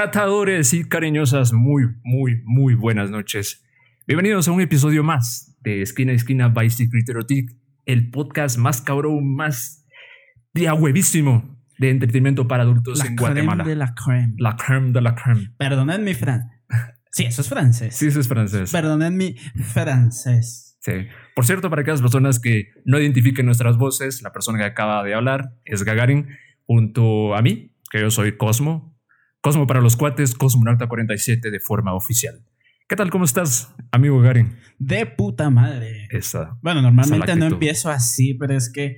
Catadores y cariñosas, muy, muy, muy buenas noches. Bienvenidos a un episodio más de Esquina a Esquina by Secret Erotic, el podcast más cabrón, más huevísimo de entretenimiento para adultos La en creme Guatemala. de la creme. La creme de la creme. Perdonad mi francés. Sí, eso es francés. Sí, eso es francés. Perdonad mi francés. Sí. Por cierto, para aquellas personas que no identifiquen nuestras voces, la persona que acaba de hablar es Gagarin, junto a mí, que yo soy Cosmo. Cosmo para los cuates, Cosmonauta 47 de forma oficial. ¿Qué tal? ¿Cómo estás, amigo Gagarin? De puta madre. Esa. Bueno, normalmente no empiezo así, pero es que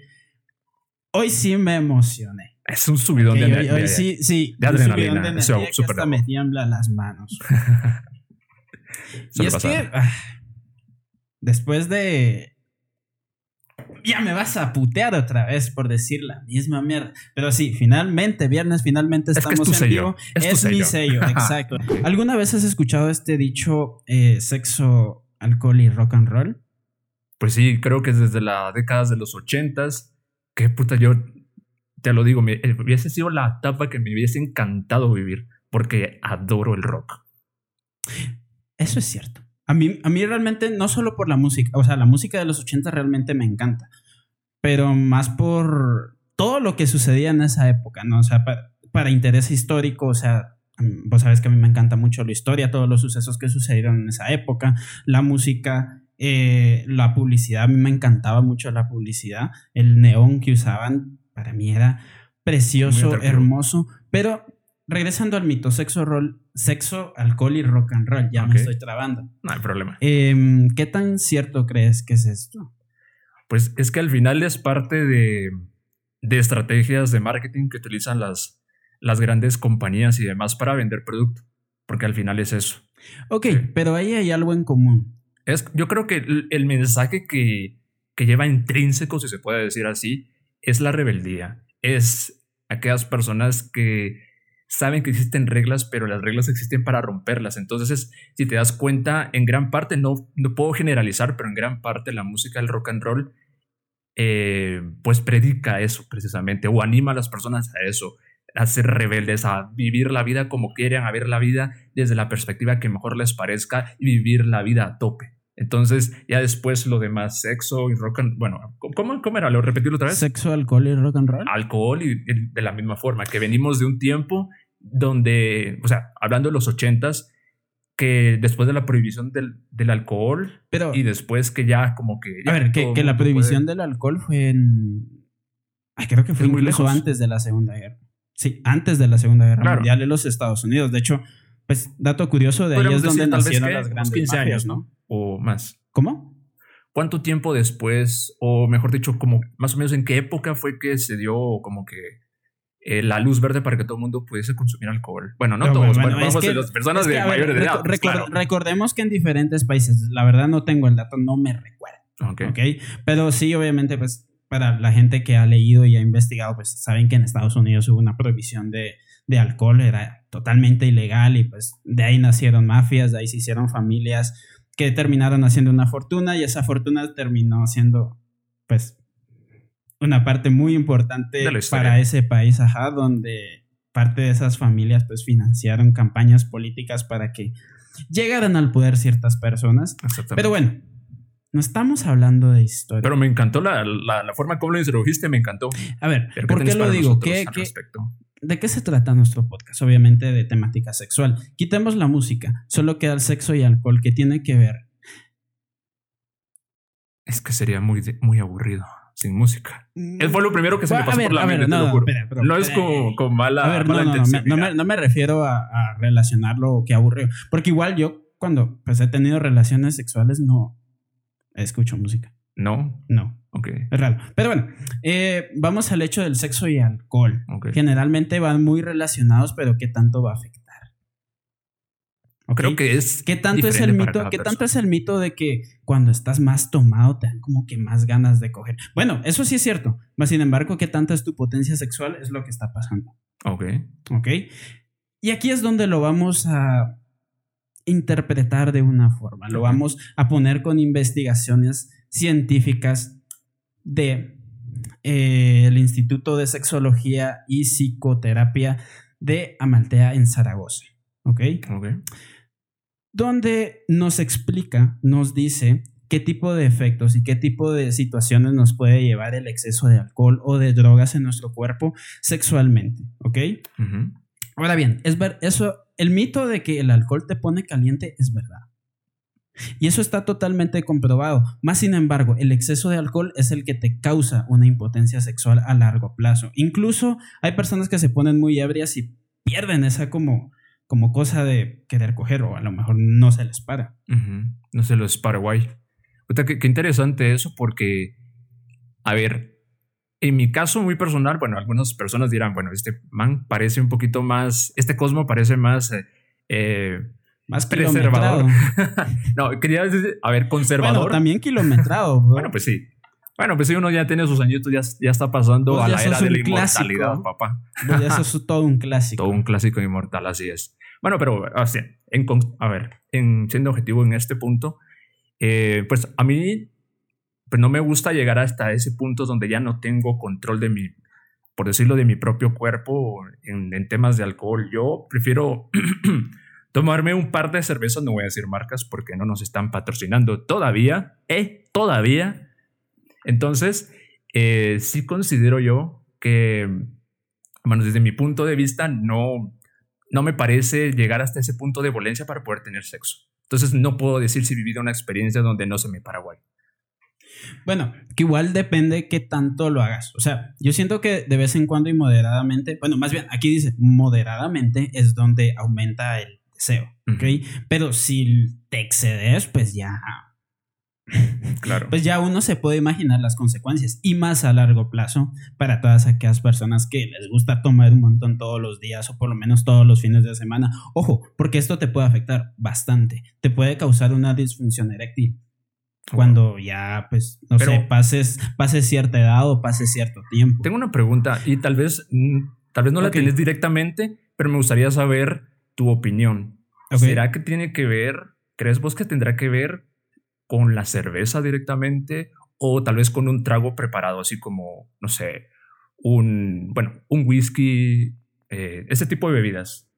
hoy sí me emocioné. Es un subidón de, hoy, de- hoy sí, sí. de adrenalina, subidón de eso, energía que súper hasta me tiemblan las manos. y es pasar. que ah, después de ya me vas a putear otra vez por decir la misma mierda. Pero sí, finalmente, viernes, finalmente Es que es estamos tu en sello, vivo. es Es, tu mi sello. sello, exacto. ¿Alguna vez has escuchado este dicho eh, sexo, alcohol y rock and roll? Pues sí, creo que desde las décadas de los ochentas, que puta, yo te lo digo, me, eh, hubiese sido la etapa que me hubiese encantado vivir, porque adoro el rock. Eso es cierto. A mí, a mí realmente, no solo por la música, o sea, la música de los 80 realmente me encanta, pero más por todo lo que sucedía en esa época, ¿no? O sea, para, para interés histórico, o sea, vos sabes que a mí me encanta mucho la historia, todos los sucesos que sucedieron en esa época, la música, eh, la publicidad, a mí me encantaba mucho la publicidad, el neón que usaban, para mí era precioso, hermoso, pero regresando al mito, sexo, rol, sexo, alcohol y rock and roll, ya me estoy trabando. No hay problema. Em, ¿Qué tan cierto crees que es esto? Pues es que al final es parte de, de estrategias de marketing que utilizan las, las grandes compañías y demás para vender producto, porque al final es eso. Ok, Sí. pero ahí hay algo en común. Es, yo creo que el, el mensaje que, que lleva intrínseco, si se puede decir así, es la rebeldía. Es aquellas personas que saben que existen reglas, pero las reglas existen para romperlas. Entonces, es- si te das cuenta, en gran parte, no, no puedo generalizar, pero en gran parte la música del rock and roll, eh, pues predica eso precisamente, o anima a las personas a eso, a ser rebeldes, a vivir la vida como quieran, a ver la vida desde la perspectiva que mejor les parezca y vivir la vida a tope. Entonces, ya después lo demás, sexo y rock and... Bueno, ¿cómo, cómo era? ¿Lo repetirlo otra vez? ¿Sexo, alcohol y rock and roll? alcohol y y de la misma forma, que venimos de un tiempo donde, o sea, hablando de los ochentas, que después de la prohibición del, del alcohol Pero, y después que ya como que... a ver, que, que la prohibición del alcohol fue en... Ay, creo que fue Es muy incluso lejos. antes de la Segunda Guerra. Sí, antes de la Segunda Guerra Claro. Mundial en los Estados Unidos. De hecho, pues, dato curioso, de ahí es donde decir, nacieron que las grandes 15 mafias, años, ¿no? O más. ¿Cómo? ¿Cuánto tiempo después, o mejor dicho, como más o menos en qué época fue que se dio como que eh, la luz verde para que todo el mundo pudiese consumir alcohol? Bueno, no todos, bueno, bueno, es vamos que- a las personas Es que, de ver, mayor edad. pues, claro. Recordemos que en diferentes países, la verdad no tengo el dato, no me recuerdo. Ok. ¿ok? Pero sí, obviamente, pues para la gente que ha leído y ha investigado, pues saben que en Estados Unidos hubo una prohibición de, de alcohol, era totalmente ilegal y pues de ahí nacieron mafias, de ahí se hicieron familias que terminaron haciendo una fortuna y esa fortuna terminó siendo, pues, una parte muy importante para ese país, ajá, donde parte de esas familias pues financiaron campañas políticas para que llegaran al poder ciertas personas. Pero bueno, no estamos hablando de historia. Pero me encantó la, la, la forma como lo introdujiste, me encantó. a ver, ¿por qué lo digo? ¿Qué- qué-? ¿De qué se trata nuestro podcast? Obviamente de temática sexual. Quitemos la música, solo queda el sexo y alcohol, que tiene que ver. Es que sería muy, muy aburrido sin música. Él fue lo primero que se me A pasó ver, por la mente, te no, lo no, juro. espera, pero- no es como con mala, A ver, no, mala no, no, me, intención, no, mira. me, no me refiero a, a relacionarlo o que aburrido. Porque igual yo, cuando pues, he tenido relaciones sexuales, no escucho música. No, No, ok, es raro. Pero bueno, eh, vamos al hecho del sexo y alcohol. ok. Generalmente van muy relacionados, pero ¿qué tanto va a afectar? Creo que es. ¿Qué tanto es el mito? ¿Qué tanto es el mito de que cuando estás más tomado te dan como que más ganas de coger? Bueno, eso sí es cierto. Mas sin embargo, ¿qué tanto es tu potencia sexual? Es lo que está pasando. Ok, ¿Ok? Y aquí es donde lo vamos a interpretar de una forma. Lo vamos a poner con investigaciones científicas de eh, el Instituto de Sexología y Psicoterapia de Amaltea en Zaragoza. ¿ok? Ok. Donde nos explica, nos dice qué tipo de efectos y qué tipo de situaciones nos puede llevar el exceso de alcohol o de drogas en nuestro cuerpo sexualmente, ¿ok? Ujú. Ahora bien, es ver, eso, el mito de que el alcohol te pone caliente es verdad. Y eso está totalmente comprobado. Más sin embargo, el exceso de alcohol es el que te causa una impotencia sexual a largo plazo. Incluso hay personas que se ponen muy ebrias y pierden esa como, como cosa de querer coger o a lo mejor no se les para. No sé, los Paraguay. Puta, qué, qué interesante eso porque, a ver, en mi caso muy personal, bueno, algunas personas dirán, bueno, este man parece un poquito más, este Cosmo parece más eh, eh, Más Preservador. no, quería decir, a ver, Bueno, conservador. también kilometrado. bro. Bueno, pues sí. Bueno, pues si uno ya tiene sus añitos, ya, ya está pasando Vos a la era de la un clásico. inmortalidad, papá. Pues eso es todo un clásico. Todo un clásico inmortal, así es. Bueno, pero así, en, a ver, en, siendo objetivo en este punto, eh, pues a mí pues no me gusta llegar hasta ese punto donde ya no tengo control de mi, por decirlo, de mi propio cuerpo en, temas de alcohol. Yo prefiero tomarme un par de cervezas, no voy a decir marcas porque no nos están patrocinando todavía, eh, todavía. Entonces, eh, sí considero yo que, bueno, desde mi punto de vista, no, no me parece llegar hasta ese punto de violencia para poder tener sexo. Entonces, no puedo decir si he vivido una experiencia donde no se me para guay. Bueno, que igual depende qué tanto lo hagas. O sea, yo siento que de vez en cuando y moderadamente, bueno, más bien aquí dice moderadamente es donde aumenta el deseo, ¿ok? Pero si te excedes, pues ya, Claro. pues ya uno se puede imaginar las consecuencias y más a largo plazo para todas aquellas personas que les gusta tomar un montón todos los días o por lo menos todos los fines de semana. Ojo, porque esto te puede afectar bastante. Te puede causar una disfunción eréctil cuando ya, pues, no Pero- sé, pases, pases cierta edad o pases cierto tiempo. Tengo una pregunta y tal vez, mm, tal vez no la Ok. tienes directamente, pero me gustaría saber tu opinión. Ok. ¿Será que tiene que ver, crees vos que tendrá que ver con la cerveza directamente o tal vez con un trago preparado, así como, no sé, un, bueno, un whisky, eh, ese tipo de bebidas?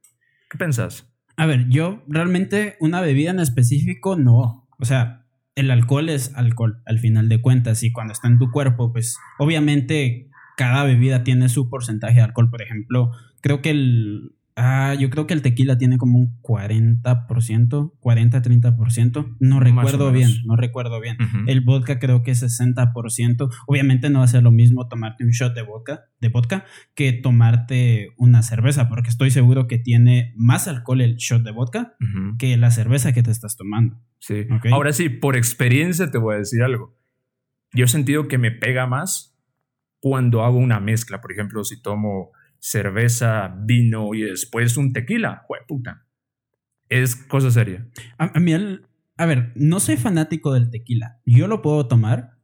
¿Qué pensás? A ver, yo realmente una bebida en específico no. O sea, el alcohol es alcohol al final de cuentas y cuando está en tu cuerpo, pues obviamente cada bebida tiene su porcentaje de alcohol. Por ejemplo, creo que el... Ah, yo creo que el tequila tiene como un 40%, 40-30%. No recuerdo bien, no recuerdo bien. Ujú. El vodka creo que es 60%. Obviamente no va a ser lo mismo tomarte un shot de vodka, de vodka que tomarte una cerveza, porque estoy seguro que tiene más alcohol el shot de vodka Ujú. que la cerveza que te estás tomando. Sí. Ok. Ahora sí, por experiencia te voy a decir algo. Yo he sentido que me pega más cuando hago una mezcla. Por ejemplo, si tomo cerveza, vino y después un tequila. puta. Es cosa seria. A, a mí el... A ver, no soy fanático del tequila. Yo lo puedo tomar,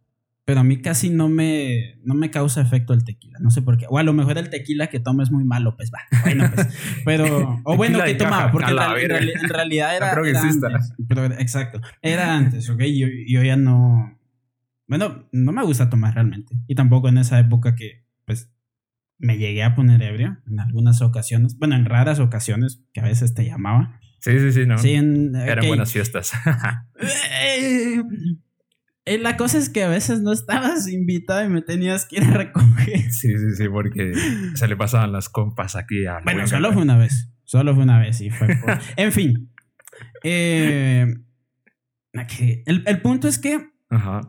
pero a mí casi no me, no me causa efecto el tequila. No sé por qué. O a lo mejor el tequila que tomo es muy malo, pues va. Bueno, pues. Pero... O bueno, que tomaba, porque en, la real- en en realidad era... Creo que era antes. Pero, exacto. Era antes, ¿ok? Yo, yo ya no... Bueno, no me gusta tomar realmente. Y tampoco en esa época que, pues, me llegué a poner ebrio en algunas ocasiones. Bueno, en raras ocasiones que a veces te llamaba. Sí, sí, sí, ¿no? Sí, en, Eran buenas fiestas. Eh, eh, la cosa es que a veces no estabas invitado y me tenías que ir a recoger. sí, sí, sí, porque se le pasaban las compas aquí a... Bueno, solo fue una vez. Solo fue una vez y fue por- En fin. Eh, el, el punto es que, Ajá.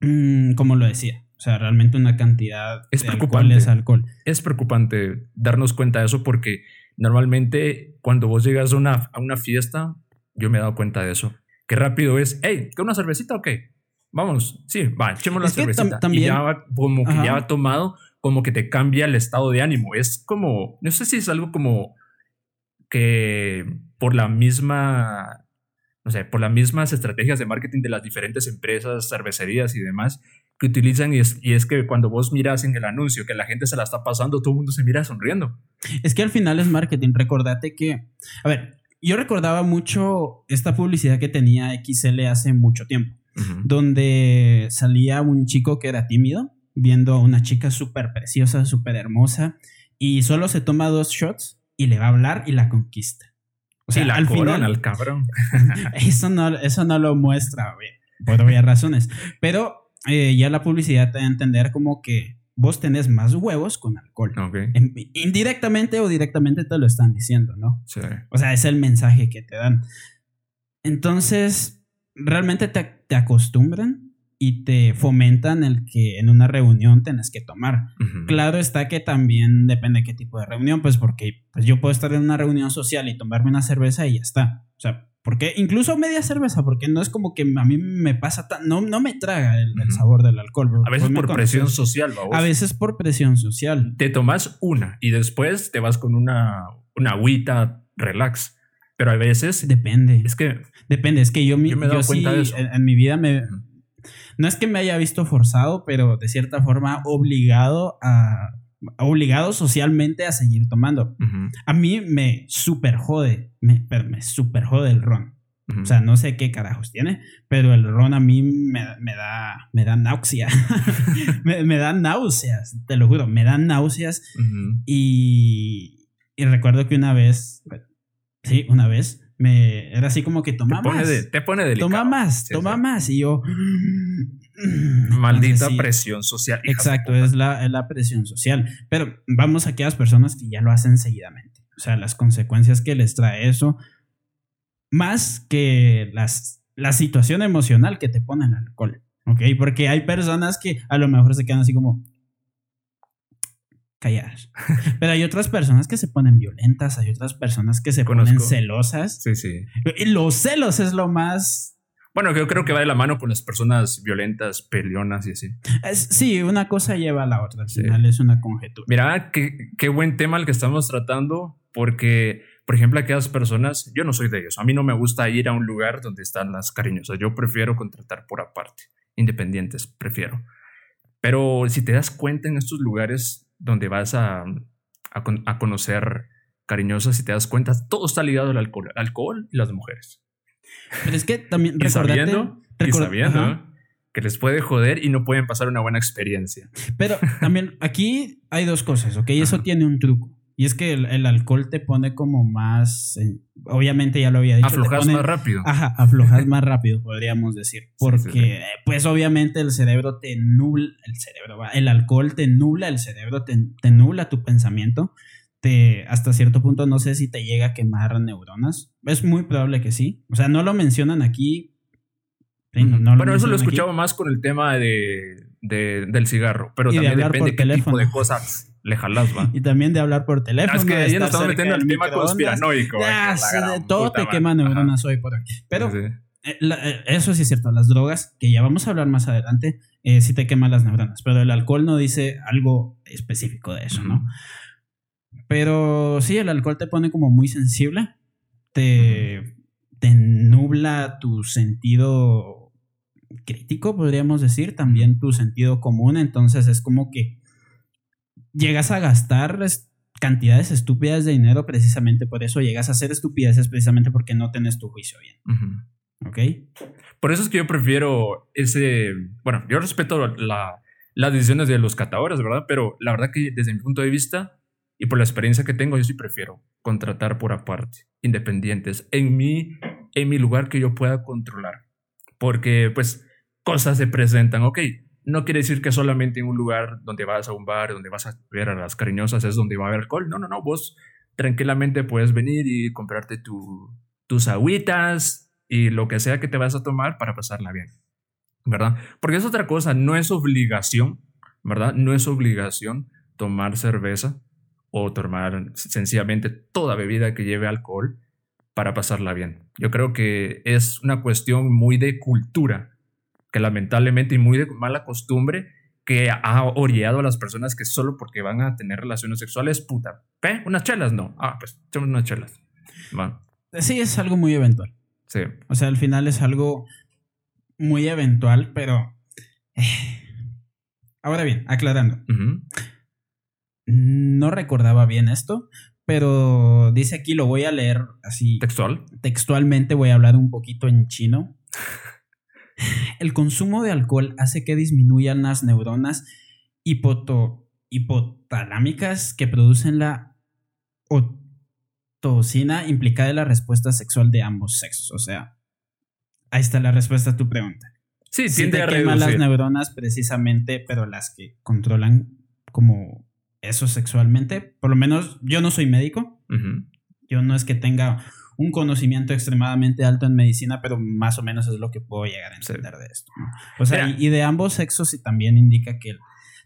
mm, como lo decía, o sea, realmente una cantidad Es de alcohol preocupante. es alcohol. Es preocupante darnos cuenta de eso porque normalmente cuando vos llegas a una, a una fiesta, yo me he dado cuenta de eso. Qué rápido es, hey, ¿qué una cervecita o qué? Vámonos, sí, va, echemos la tam- cervecita. también- Y ya va- como que Ajá. ya ha tomado, como que te cambia el estado de ánimo. Es como, no sé si es algo como que por la misma, no sé, por las mismas estrategias de marketing de las diferentes empresas, cervecerías y demás que utilizan y es, y es que cuando vos miras en el anuncio que la gente se la está pasando, todo el mundo se mira sonriendo. Es que al final es marketing. Recordate que, a ver, yo recordaba mucho esta publicidad que tenía XL hace mucho tiempo. donde salía un chico que era tímido, viendo a una chica súper preciosa, súper hermosa, y solo se toma dos shots y le va a hablar y la conquista. O sea, al final, al cabrón. eso, no, eso no lo muestra, por obvias razones. Pero eh, ya la publicidad te da a entender como que vos tenés más huevos con alcohol. Indirectamente o directamente te lo están diciendo, ¿no? Sí. O sea, es el mensaje que te dan. Entonces, realmente te, te acostumbran y te fomentan el que en una reunión tenés que tomar. Claro está que también depende de qué tipo de reunión, pues porque pues yo puedo estar en una reunión social y tomarme una cerveza y ya está. O sea, porque incluso media cerveza, porque no es como que a mí me pasa tan, no, no me traga el, sabor del alcohol. A veces por presión social, vamos. A veces por presión social. Te tomas una y después te vas con una, una agüita relax. Pero a veces... Depende. Es que... Depende, es que yo, me he cuenta de eso. En, mi vida me, no es que me haya visto forzado, pero de cierta forma obligado a obligado socialmente a seguir tomando. A mí me super jode, me, me super jode el ron. O sea, no sé qué carajos tiene, pero el ron a mí me, da, me da náusea. me, da náuseas, te lo juro, me dan náuseas. y, y recuerdo que una vez, sí, una vez, me era así como que toma te más. te pone delicado. Toma más, toma más. Y yo. Maldita presión social. Exacto, es la, es la, presión social. Pero vamos a aquellas personas que ya lo hacen seguidamente. O sea, las consecuencias que les trae eso, más que las, la situación emocional que te pone el alcohol. ¿Ok? Porque hay personas que a lo mejor se quedan así como, calladas. Pero hay otras personas que se ponen violentas, hay otras personas que se ponen celosas. Sí, sí. Y los celos es lo más... Bueno, yo creo que va de la mano con las personas violentas, peleonas y así. sí, una cosa lleva a la otra. Al final es una conjetura. Mira, qué, qué buen tema el que estamos tratando, porque, por ejemplo, aquellas personas, yo no soy de ellos. A mí no me gusta ir a un lugar donde están las cariñosas. Yo prefiero contratar por aparte. Independientes, prefiero. Pero si te das cuenta en estos lugares donde vas a, a, conocer cariñosas y te das cuenta, todo está ligado al alcohol, alcohol y las mujeres. Pero es que también y sabiendo, y sabiendo que les puede joder y no pueden pasar una buena experiencia. Pero también aquí hay dos cosas, ¿ok? Eso tiene un truco. Y es que el, alcohol te pone como más. obviamente ya lo había dicho. Aflojas más rápido. Ajá, aflojas más rápido, podríamos decir. Porque, pues obviamente el cerebro te nubla. El cerebro, el alcohol te nubla, el cerebro te, te nubla tu pensamiento. Te, hasta cierto punto no sé si te llega a quemar neuronas. Es muy probable que sí. O sea, no lo mencionan aquí. bueno, eso lo he escuchado más con el tema de, del cigarro. Pero también depende de qué tipo de cosas le jalas, va. Y también de hablar por teléfono. es que ahí nos estamos metiendo en el tema conspiranoico. todo te quema neuronas hoy por hoy. Pero eh, eh, eso sí es cierto, las drogas, que ya vamos a hablar más adelante, eh, sí te queman las neuronas, pero el alcohol no dice algo específico de eso, ¿no? Pero sí, el alcohol te pone como muy sensible, te, te nubla tu sentido crítico, podríamos decir, también tu sentido común, entonces es como que llegas a gastar cantidades estúpidas de dinero precisamente por eso, llegas a hacer estupideces precisamente porque no tenés tu juicio bien. ¿Ok? Por eso es que yo prefiero ese, bueno, yo respeto la, las decisiones de los catadores, ¿verdad? Pero la verdad que desde mi punto de vista y por la experiencia que tengo, yo sí prefiero contratar por aparte, independientes, en mi, en mi lugar que yo pueda controlar. Porque pues cosas se presentan, ok, no quiere decir que solamente en un lugar donde vas a un bar, donde vas a ver a las cariñosas es donde va a haber alcohol. No, no, no. Vos tranquilamente puedes venir y comprarte tu, tus agüitas y lo que sea que te vas a tomar para pasarla bien. ¿Verdad? Porque es otra cosa, no es obligación, ¿verdad? No es obligación tomar cerveza o tomar sencillamente toda bebida que lleve alcohol para pasarla bien. Yo creo que es una cuestión muy de cultura que lamentablemente y muy de mala costumbre que ha orillado a las personas que solo porque van a tener relaciones sexuales, puta, ¿qué? ¿Unas chelas? No. Ah, pues echamos unas chelas. Sí, es algo muy eventual. Sí. O sea, al final es algo muy eventual, pero... Eh, ahora bien, aclarando. No recordaba bien esto, pero dice aquí, lo voy a leer así. ¿Textual? Textualmente voy a hablar un poquito en chino. El consumo de alcohol hace que disminuyan las neuronas hipotalámicas que producen la oxitocina implicada en la respuesta sexual de ambos sexos. O sea, ahí está la respuesta a tu pregunta. Sí, Sí tiende te a quema las neuronas precisamente, pero las que controlan como eso sexualmente. Por lo menos yo no soy médico. Yo no es que tenga un conocimiento extremadamente alto en medicina, pero más o menos es lo que puedo llegar a Sí. entender de esto. ¿no? O sea, y, y de ambos sexos y también indica que el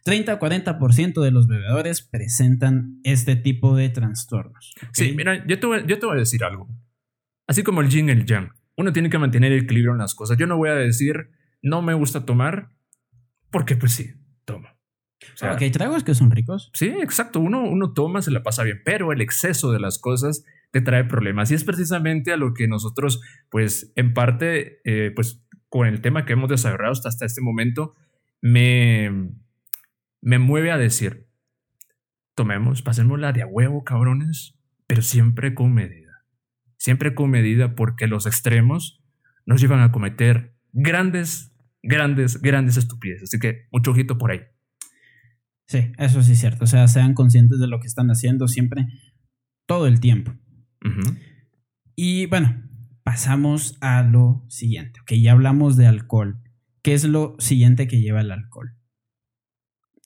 30-40% de los bebedores presentan este tipo de trastornos. Sí, mira, yo te, voy, yo te voy a decir algo. Así como el yin y el yang, uno tiene que mantener el equilibrio en las cosas. Yo no voy a decir, no me gusta tomar, porque pues sí, tomo. O sea, Ok, hay tragos que son ricos. Sí, exacto. Uno, uno toma, se la pasa bien, pero el exceso de las cosas te trae problemas. Y es precisamente a lo que nosotros, pues, en parte, eh, pues, con el tema que hemos desarrollado hasta, hasta este momento, me, me mueve a decir, tomemos, pasémosla de a huevo, cabrones, pero siempre con medida. Siempre con medida porque los extremos nos llevan a cometer grandes, grandes, grandes estupideces. Así que mucho ojito por ahí. Sí, eso sí es cierto. O sea, sean conscientes de lo que están haciendo siempre, todo el tiempo. Y bueno, pasamos a lo siguiente. Ok, ya hablamos de alcohol. ¿Qué es lo siguiente que lleva el alcohol?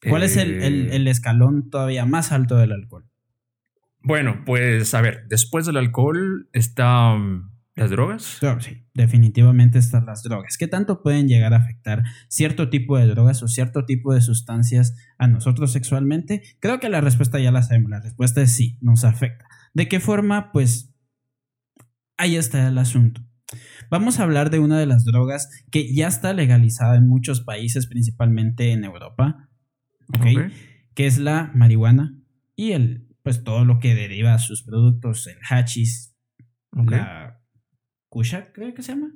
¿Cuál es el, el- Eh, el escalón todavía más alto del alcohol? Bueno, pues a ver, después del alcohol están las drogas. Sí, definitivamente están las drogas. ¿Qué tanto pueden llegar a afectar cierto tipo de drogas o cierto tipo de sustancias a nosotros sexualmente? Creo que la respuesta ya la sabemos. La respuesta es sí, nos afecta. ¿De qué forma? Pues ahí está el asunto. Vamos a hablar de una de las drogas que ya está legalizada en muchos países, principalmente en Europa, ¿ok? Ok. que es la marihuana y el, pues todo lo que deriva a sus productos, el hachís, la kusha, creo que se llama.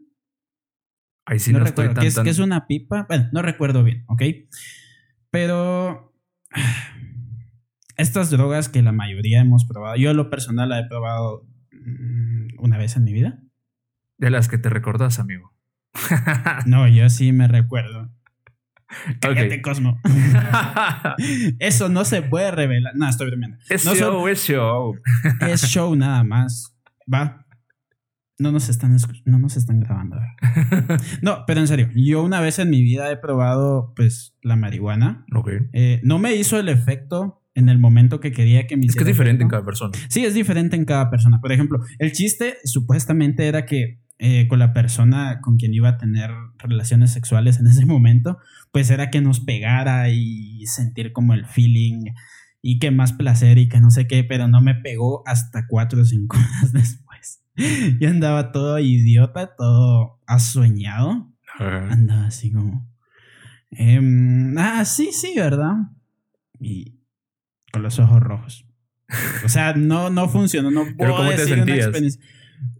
Ahí sí no, no, estoy recuerdo, tan, que es, tan- que es una pipa, bueno, no recuerdo bien, ¿ok? Pero estas drogas que la mayoría hemos probado, yo lo personal la he probado mm, una vez en mi vida. de las que te recordás, amigo. No, yo sí me recuerdo. Cállate, Cosmo. Eso no se puede revelar. No, estoy bromeando. Es No show, es show. Es show nada más. Va. No nos están, no nos están grabando. No, pero en serio, yo una vez en mi vida he probado pues la marihuana. ok. Eh, no me hizo el efecto en el momento que quería que me Es que es diferente en cada persona. Sí, es diferente en cada persona. Por ejemplo, el chiste supuestamente era que eh, con la persona con quien iba a tener relaciones sexuales en ese momento, pues era que nos pegara y sentir como el feeling y que más placer y que no sé qué, pero no me pegó hasta cuatro o cinco horas después. Yo andaba todo idiota, todo asueñado. Andaba así como... em, ah, sí, sí, ¿verdad? Y con los ojos rojos. O sea, no, no funcionó. No Pero puedo ¿cómo te decir una sentías? experiencia.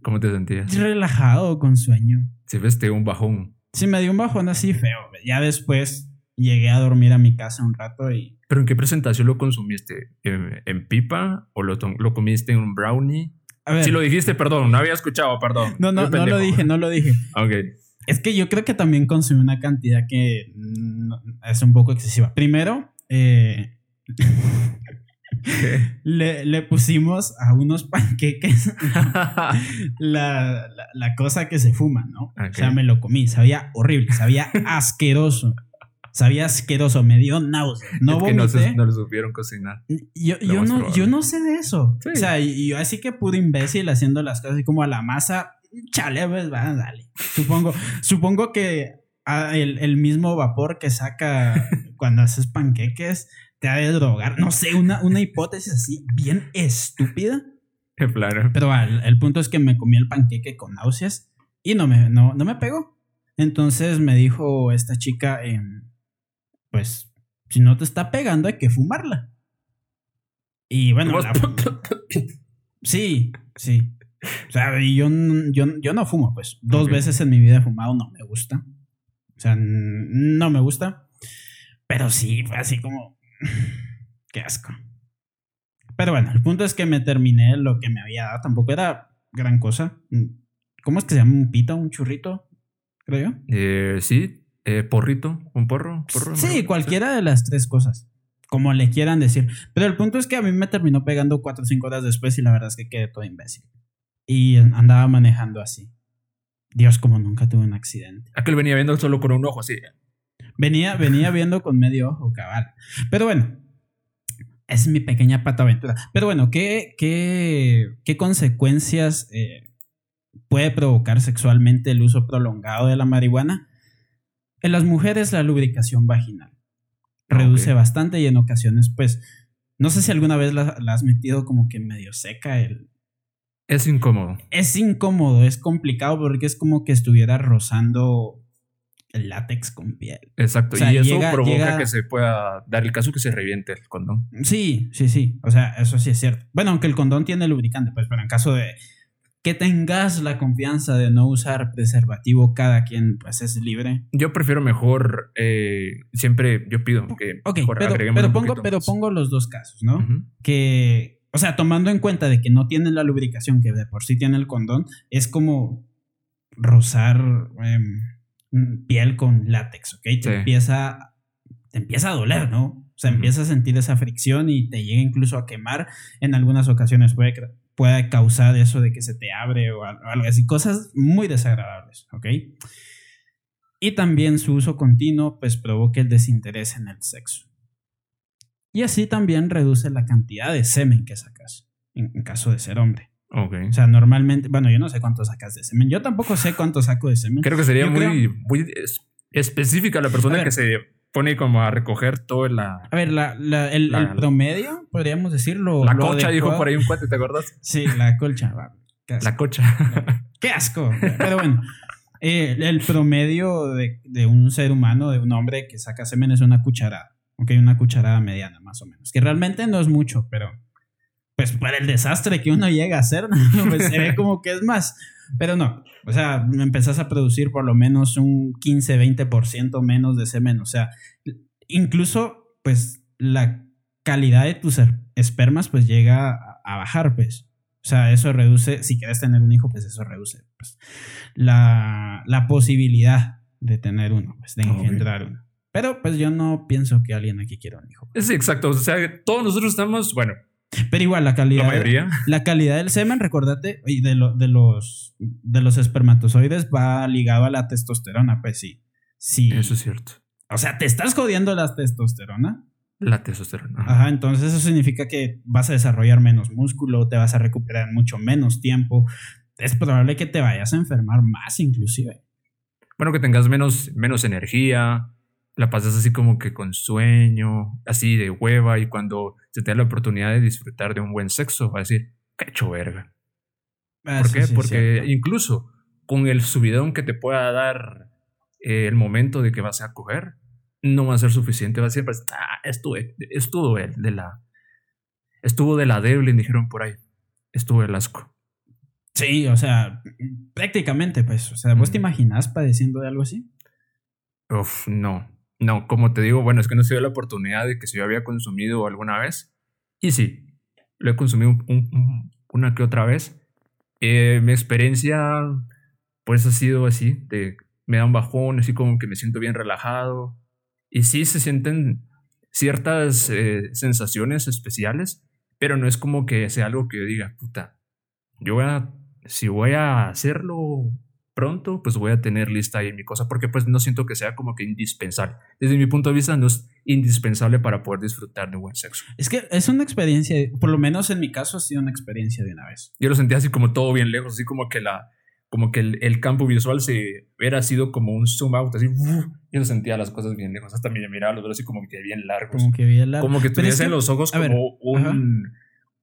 ¿Cómo te sentías? Relajado, con sueño. Si ves, te dio un bajón. Sí, me dio un bajón así feo. Ya después llegué a dormir a mi casa un rato y... ¿Pero en qué presentación lo consumiste? ¿En, en pipa o lo, lo comiste en un brownie? A ver, Si lo dijiste, perdón, no había escuchado, perdón. no, no, no lo dije, no lo dije. Ok. Es que yo creo que también consumí una cantidad que mm, es un poco excesiva. Primero, eh, le, le pusimos a unos panqueques la, la- la cosa que se fuma, ¿no? Ok. O sea, me lo comí, sabía horrible, sabía asqueroso. Sabía asqueroso, me dio náuseas. No es que no, se- no lo supieron cocinar. Yo, yo no, probable. yo no sé de eso. Sí. O sea, yo así que puro imbécil haciendo las cosas así como a la masa. Chale, pues va, dale. Supongo, supongo que ah, el, el mismo vapor que saca cuando haces panqueques te ha de drogar. No sé, una, una hipótesis así bien estúpida. Claro. Pero el, el punto es que me comí el panqueque con náuseas y no me, no, no me pegó. Entonces me dijo esta chica, em, pues, si no te está pegando hay que fumarla. Y bueno, la- sí, sí. O sea, y yo, yo, yo no fumo, pues. Dos veces en mi vida he fumado, no me gusta. O sea, no me gusta. Pero sí, fue así como... Qué asco. Pero bueno, el punto es que me terminé lo que me había dado. Tampoco era gran cosa. ¿Cómo es que se llama? ¿Un pito? ¿Un churrito? Creo yo. Eh, sí, eh, porrito, un porro. porro Sí, ¿no? cualquiera de las tres cosas. como le quieran decir. Pero el punto es que a mí me terminó pegando cuatro o cinco horas después y la verdad es que quedé todo imbécil. Y andaba manejando así. Dios, como nunca tuve un accidente. Aquel venía viendo solo con un ojo así. Venía, venía viendo con medio ojo, cabal. Pero bueno, es mi pequeña pata aventura. Pero bueno, ¿qué, qué, qué consecuencias eh, puede provocar sexualmente el uso prolongado de la marihuana? En las mujeres la lubricación vaginal reduce bastante y en ocasiones pues no sé si alguna vez la, has metido como que medio seca el... Es incómodo. Es incómodo, es complicado porque es como que estuviera rozando el látex con piel. Exacto, y eso provoca que se pueda dar el caso que se reviente el condón. Sí, sí, sí, o sea, eso sí es cierto. Bueno, aunque el condón tiene lubricante, pues, pero en caso de que tengas la confianza de no usar preservativo, cada quien pues es libre. Yo prefiero mejor, eh, siempre yo pido que Ok, pero, pongo, pero pongo los dos casos, ¿no? Que, o sea, tomando en cuenta de que no tienen la lubricación que de por sí tiene el condón, es como rozar em, piel con látex, ¿ok? Te, empieza, te empieza a doler, ¿no? O sea, empieza a sentir esa fricción y te llega incluso a quemar. En algunas ocasiones puede pueda causar eso de que se te abre o algo así, cosas muy desagradables, ¿ok? Y también su uso continuo pues provoca el desinterés en el sexo. Y así también reduce la cantidad de semen que sacas, en, caso de ser hombre. Okay. O sea, normalmente, bueno, yo no sé cuánto sacas de semen. Yo tampoco sé cuánto saco de semen. Creo que sería muy, muy específica la persona que se pone como a recoger todo la. A ver, el, promedio, podríamos decirlo. La colcha dijo por ahí un cuate, ¿te acuerdas? Sí, la colcha. la colcha. Qué asco. Pero bueno, eh, el promedio de, un ser humano, de un hombre que saca semen es una cucharada. Ok, una cucharada mediana, más o menos. Que realmente no es mucho, pero pues para el desastre que uno llega a hacer, pues se ve como que es más. Pero no, o sea, empezás a producir por lo menos un 15, 20% menos de semen. O sea, incluso, pues, la calidad de tus espermas, pues, llega a, bajar, pues. O sea, eso reduce, si quieres tener un hijo, pues eso reduce pues, la, la posibilidad de tener uno, pues, de engendrar uno. Pero, pues, yo no pienso que alguien aquí quiera un hijo. Sí, exacto. O sea, todos nosotros estamos, bueno, pero igual, la calidad. La calidad del semen, recordate, y de, de, los, de los espermatozoides va ligado a la testosterona, pues sí. Sí. Eso es cierto. O sea, ¿te estás jodiendo la testosterona? La testosterona. Ajá, entonces eso significa que vas a desarrollar menos músculo, te vas a recuperar en mucho menos tiempo. Es probable que te vayas a enfermar más, inclusive. Bueno, que tengas menos, menos energía, la pasas así como que con sueño, así de hueva, y cuando se te da la oportunidad de disfrutar de un buen sexo, va a decir, qué hecho verga. Ah, ¿Por qué? Porque incluso con el subidón que te pueda dar eh, el momento de que vas a coger, no va a ser suficiente. Va a ser, pues, ah, estuvo, estuvo de la. Estuvo de la débil, dijeron por ahí. Estuvo el asco. Sí, o sea, prácticamente, pues. O sea, ¿vos te imaginas padeciendo de algo así? Uf, no. No, como te digo, bueno, es que no se dio la oportunidad de que si yo había consumido alguna vez. Y sí, lo he consumido una que otra vez. Eh, mi experiencia, pues ha sido así, de, me da un bajón, así como que me siento bien relajado. Y sí se sienten ciertas eh, sensaciones especiales, pero no es como que sea algo que yo diga, puta, yo voy a, si voy a hacerlo pronto, pues voy a tener lista ahí mi cosa, porque pues no siento que sea como que indispensable. Desde mi punto de vista no es indispensable para poder disfrutar de buen sexo. Es que es una experiencia, por lo menos en mi caso ha sido una experiencia de una vez. Yo lo sentía así como todo bien lejos, así como que la como que el, campo visual se hubiera sido como un zoom out, así, yo sentía las cosas bien lejos, hasta me miraba los brazos así como que bien largos. Como que bien largos. Como que tuviesen los ojos como un,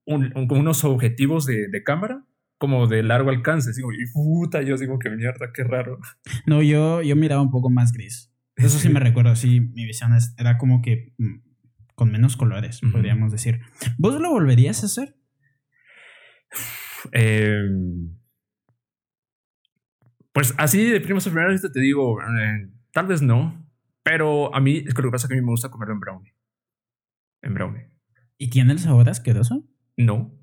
como unos objetivos de, de cámara como de largo alcance. Digo, y puta, yo digo que mierda, qué raro. No, yo, yo miraba un poco más gris. Eso sí me recuerdo, sí, mi visión era como que mm, con menos colores, podríamos decir. ¿Vos lo volverías a hacer? Em, pues así de primas a primera vista te digo, eh, tal vez no, pero a mí es que lo que pasa es que a mí me gusta comerlo en brownie. En brownie. ¿Y tiene el sabor asqueroso? No,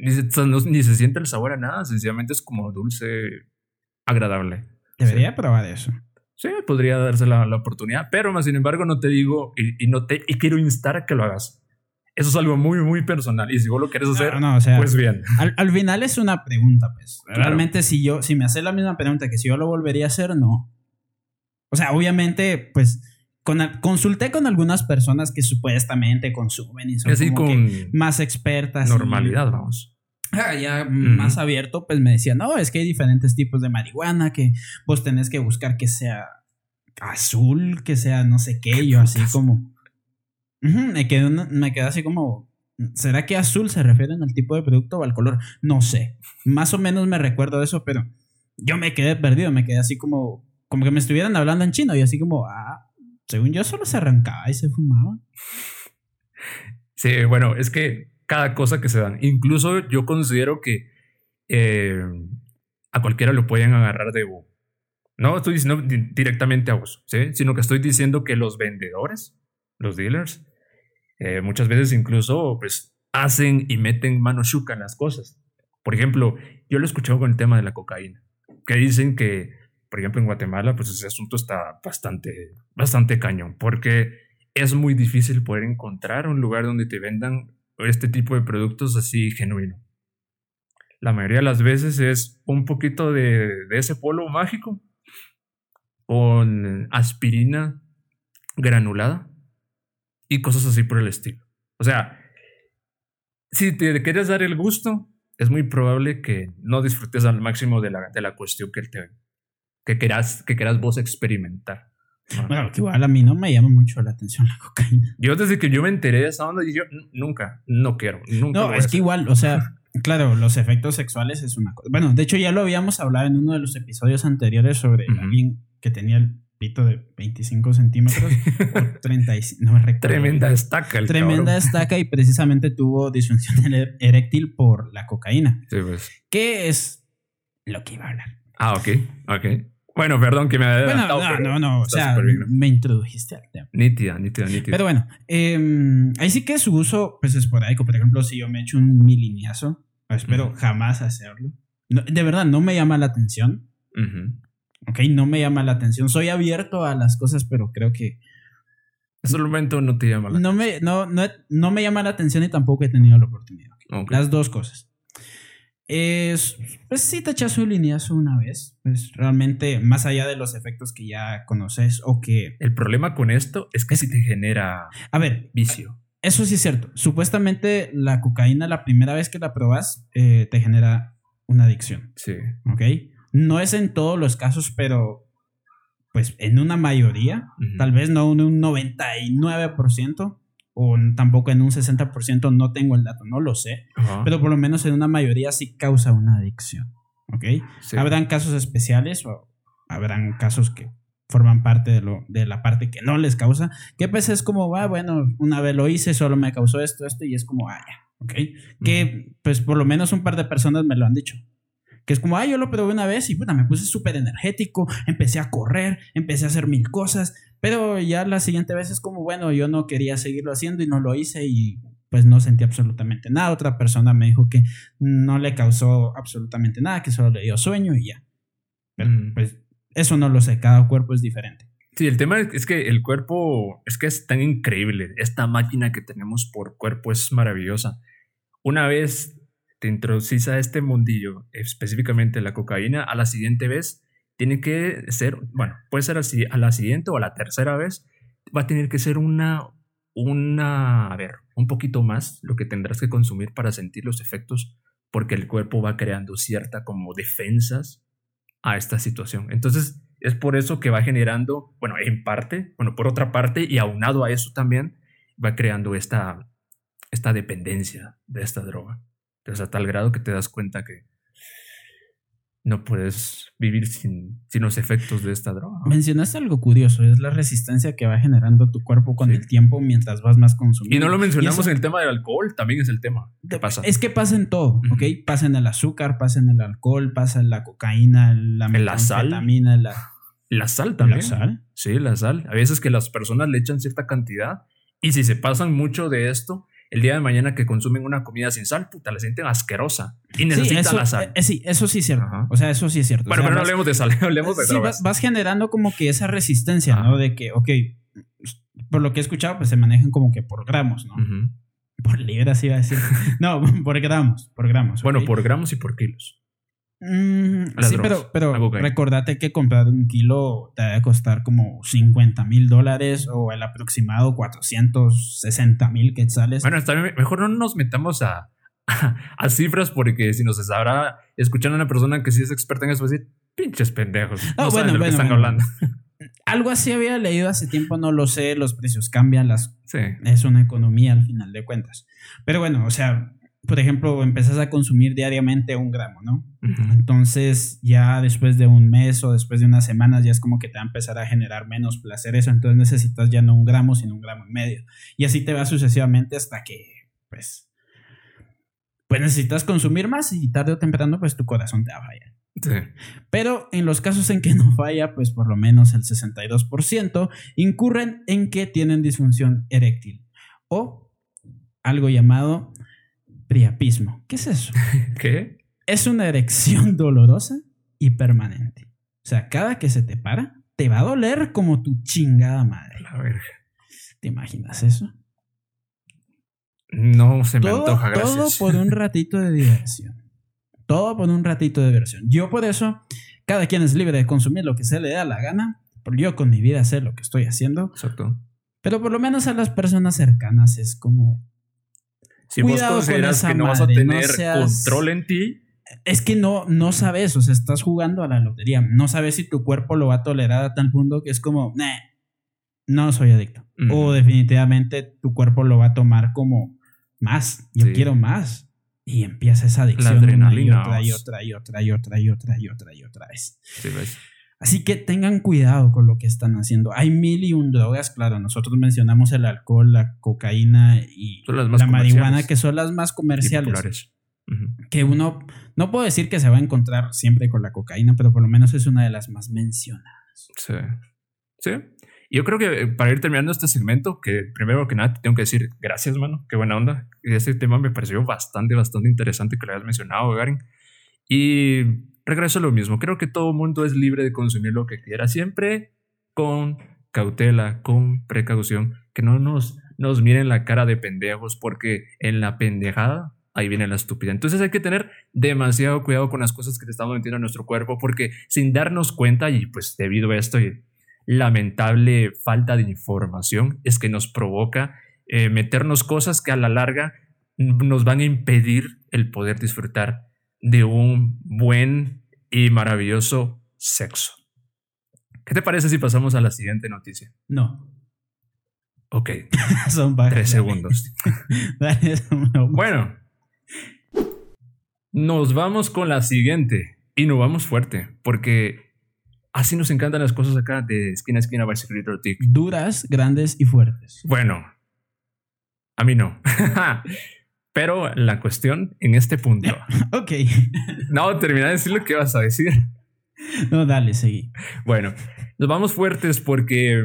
ni se, siente el sabor a nada, sencillamente es como dulce agradable. Debería probar eso. Sí, podría darse la, la oportunidad, pero más sin embargo no te digo y, y no te y quiero instar a que lo hagas. Eso es algo muy, muy personal. Y si vos lo quieres hacer, No, no, o sea, pues bien. al, al final es una pregunta, pues. Claro. Realmente, si yo, si me hace la misma pregunta que si yo lo volvería a hacer, no. O sea, obviamente, pues, con, consulté con algunas personas que supuestamente consumen y son Así como con que más expertas. y- normalidad, vamos. Ah, ya más abierto, pues me decían, no, es que hay diferentes tipos de marihuana, que vos tenés que buscar que sea azul, que sea no sé qué, y yo así como... Me, quedé, una- me quedé así como... ¿Será que azul se refieren al tipo de producto o al color? No sé. Más o menos me recuerdo eso, pero yo me quedé perdido, me quedé así como... Como que me estuvieran hablando en chino y así como... Ah, según yo solo se arrancaba y se fumaba. Sí, bueno, es que cada cosa que se dan, incluso yo considero que eh, a cualquiera lo pueden agarrar de. No estoy diciendo di- directamente a vos, ¿sí? sino que estoy diciendo que los vendedores, los dealers, eh, muchas veces incluso pues hacen y meten mano chuca en las cosas. Por ejemplo, yo lo he escuchado con el tema de la cocaína, que dicen que, por ejemplo, en Guatemala, pues ese asunto está bastante, bastante cañón, porque es muy difícil poder encontrar un lugar donde te vendan este tipo de productos así genuino. La mayoría de las veces es un poquito de, de ese polvo mágico con aspirina granulada y cosas así por el estilo. O sea, si te quieres dar el gusto, es muy probable que no disfrutes al máximo de la, de la cuestión que, te, que, quieras, que quieras vos experimentar. ¿no? Bueno, que igual a mí no me llama mucho la atención la cocaína. Yo desde que yo me enteré de esa onda, yo nunca, no quiero, nunca. No, es que igual, o sea, claro, los efectos sexuales es una cosa. Bueno, de hecho ya lo habíamos hablado en uno de los episodios anteriores sobre Ujú. alguien que tenía el pito de 25 centímetros o 35, no me recuerdo. Tremenda estaca el Tremenda cabrón. estaca y precisamente tuvo disfunción eréctil por la cocaína, Sí, pues. que es lo que iba a hablar. Ah, ok, ok. Bueno, perdón que me haya Bueno, adelantado, no, no, no, o sea, súper bien, ¿no? me introdujiste al tema. Nítida, nítida, nítida. Pero bueno, eh, ahí sí que su uso pues esporádico. Por ejemplo, si yo me echo un miliniazo, espero Ujú. jamás hacerlo. No, de verdad, no me llama la atención. Ujú. Ok, no me llama la atención. Soy abierto a las cosas, pero creo que Ese momento no te llama la no me, no, no, no me llama la atención y tampoco he tenido la oportunidad. Ok. Las dos cosas. Es, pues si te echas un lineazo una vez, pues realmente más allá de los efectos que ya conoces o que... El problema con esto es que si te genera A ver, vicio. Eso sí es cierto. Supuestamente la cocaína, la primera vez que la probas, eh, te genera una adicción. Sí. ¿Ok? No es en todos los casos, pero pues en una mayoría, tal vez no en un 99%, o tampoco en un 60%, no tengo el dato, no lo sé, pero por lo menos en una mayoría sí causa una adicción. ¿Ok? Sí. Habrán casos especiales o habrán casos que forman parte de, lo, de la parte que no les causa, que pues es como, ah, bueno, una vez lo hice, solo me causó esto, esto, y es como, ah, ya, ¿ok? Que pues por lo menos un par de personas me lo han dicho. Que es como, ah, yo lo probé una vez y puta, me puse súper energético, empecé a correr, empecé a hacer mil cosas, pero ya la siguiente vez es como, bueno, yo no quería seguirlo haciendo y no lo hice y pues no sentí absolutamente nada. Otra persona me dijo que no le causó absolutamente nada, que solo le dio sueño y ya. Pero Mm. pues eso no lo sé, cada cuerpo es diferente. Sí, el tema es que el cuerpo es que es tan increíble. Esta máquina que tenemos por cuerpo es maravillosa. Una vez te introducís a este mundillo, específicamente la cocaína, a la siguiente vez tiene que ser, bueno, puede ser así, a la siguiente o a la tercera vez, va a tener que ser una, una, a ver, un poquito más lo que tendrás que consumir para sentir los efectos, porque el cuerpo va creando cierta como defensas a esta situación. Entonces, es por eso que va generando, bueno, en parte, bueno, por otra parte, y aunado a eso también, va creando esta, esta dependencia de esta droga. Entonces, a tal grado que te das cuenta que no puedes vivir sin, sin los efectos de esta droga. Mencionaste algo curioso, es la resistencia que va generando tu cuerpo con Sí. el tiempo mientras vas más consumiendo. Y no lo mencionamos eso- en el tema del alcohol, también es el tema. ¿Qué pasa? Es que pasa en todo, Ujú. ¿ok? Pasa en el azúcar, pasa en el alcohol, pasa en la cocaína, la En la sal. la, La sal también. la sal. Sí, la sal. A veces que las personas le echan cierta cantidad y si se pasan mucho de esto, el día de mañana que consumen una comida sin sal, puta, la sienten asquerosa y necesitan eso, la sal. eh, sí, eso sí es cierto. O sea, eso sí es cierto. Bueno, O sea, pero no vas- hablemos de sal, hablemos de sí, vas, vas generando como que esa resistencia, Ajá. ¿no? De que, ok, por lo que he escuchado, pues se manejan como que por gramos, ¿no? Ujú. Por libras iba a decir. no, por gramos, por gramos. Bueno, por gramos y por kilos. Mm, sí, drogas, pero, pero recordate que comprar un kilo te va a costar como 50 mil dólares o el aproximado 460 mil quetzales. Bueno, está bien, mejor no nos metamos a, a, cifras porque si nos sabrá escuchando a una persona que sí es experta en eso, va a decir, pinches pendejos. No, saben de lo que están bueno. hablando. Algo así había leído hace tiempo, no lo sé, los precios cambian, las, Sí. es una economía al final de cuentas. Pero bueno, o sea, por ejemplo, empezás a consumir diariamente un gramo, ¿no? Entonces ya después de un mes o después de unas semanas ya es como que te va a empezar a generar menos placer eso. Entonces necesitas ya no un gramo, sino un gramo y medio. Y así te va sucesivamente hasta que, pues, pues necesitas consumir más y tarde o temprano, pues tu corazón te va a fallar. Sí. Pero en los casos en que no falla, pues por lo menos el 62% incurren en que tienen disfunción eréctil o algo llamado priapismo. ¿Qué es eso? ¿Qué? es una erección dolorosa y permanente. O sea, cada que se te para, te va a doler como tu chingada madre. La verga. ¿Te imaginas eso? No se me Todo, antoja, todo gracias. por un ratito de diversión. Todo por un ratito de diversión. Yo por eso, cada quien es libre de consumir lo que se le da la gana. Porque yo con mi vida sé lo que estoy haciendo. Exacto. Pero por lo menos a las personas cercanas es como... Si vos Cuidado con consideras que no vas a no tener seas- control en ti, Es que no, no sabes, o sea, estás jugando a la lotería. No sabes si tu cuerpo lo va a tolerar a tal punto que es como, "Nah, no soy adicto. O definitivamente tu cuerpo lo va a tomar como más. Yo Sí. quiero más. Y empieza esa adicción La y adrenalina, otra y otra y otra y otra y otra y otra y otra vez. sí, ves. Así que tengan cuidado con lo que están haciendo. Hay mil y un drogas, claro. Nosotros mencionamos el alcohol, la cocaína y la marihuana, que son las más comerciales que uno no puedo decir que se va a encontrar siempre con la cocaína, pero por lo menos es una de las más mencionadas. Sí. Sí. Yo creo que eh, para ir terminando este segmento, que primero que nada te tengo que decir gracias, mano. Qué buena onda. Este tema me pareció bastante, bastante interesante que lo hayas mencionado, Garin. Y regreso a lo mismo. Creo que todo mundo es libre de consumir lo que quiera, siempre con cautela, con precaución. Que no nos, nos miren la cara de pendejos, porque en la pendejada ahí viene la estupidez. Entonces hay que tener demasiado cuidado con las cosas que te estamos metiendo en nuestro cuerpo, porque sin darnos cuenta, y pues debido a esto y lamentable falta de información, es que nos provoca eh, meternos cosas que a la larga nos van a impedir el poder disfrutar de un buen y maravilloso sexo. ¿Qué te parece si pasamos a la siguiente noticia? No, Ok, son tres segundos. Bueno, nos vamos con la siguiente y nos vamos fuerte porque así nos encantan las cosas acá de esquina a esquina Bicycle Tick. Duras, grandes y fuertes. Bueno, a mí no. Pero la cuestión en este punto. Ok. No, termina de decir lo que vas a decir. No, dale, seguí. Bueno, nos vamos fuertes porque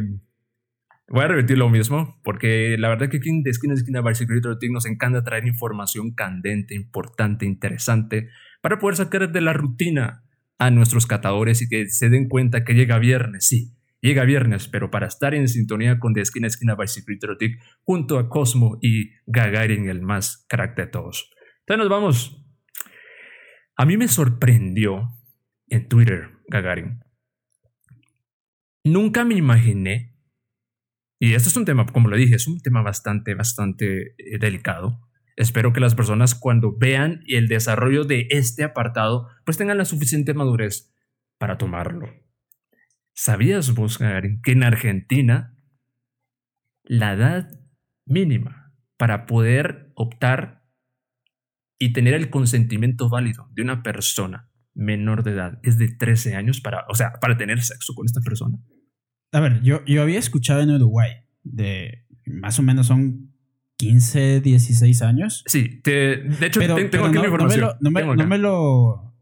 voy a repetir lo mismo, porque la verdad que aquí en de esquina a esquina Team nos encanta traer información candente, importante, interesante, para poder sacar de la rutina a nuestros catadores y que se den cuenta que llega viernes, sí, llega viernes, pero para estar en sintonía con de esquina a esquina Bicycle Team junto a Cosmo y Gagarin, el más crack de todos. Entonces nos vamos. A mí me sorprendió en Twitter, Gagarin. Nunca me imaginé, y este es un tema, como lo dije, es un tema bastante, bastante eh, delicado. Espero que las personas cuando vean el desarrollo de este apartado, pues tengan la suficiente madurez para tomarlo. ¿Sabías vos, Gagarin, que en Argentina la edad mínima para poder optar y tener el consentimiento válido de una persona menor de edad es de 13 años para, o sea, para tener sexo con esta persona. A ver, yo, yo había escuchado en Uruguay de más o menos son 15, 16 años. Sí, te- de hecho, Pero, tengo pero aquí no, no me información. lo, no, me, Tengo no acá. me lo.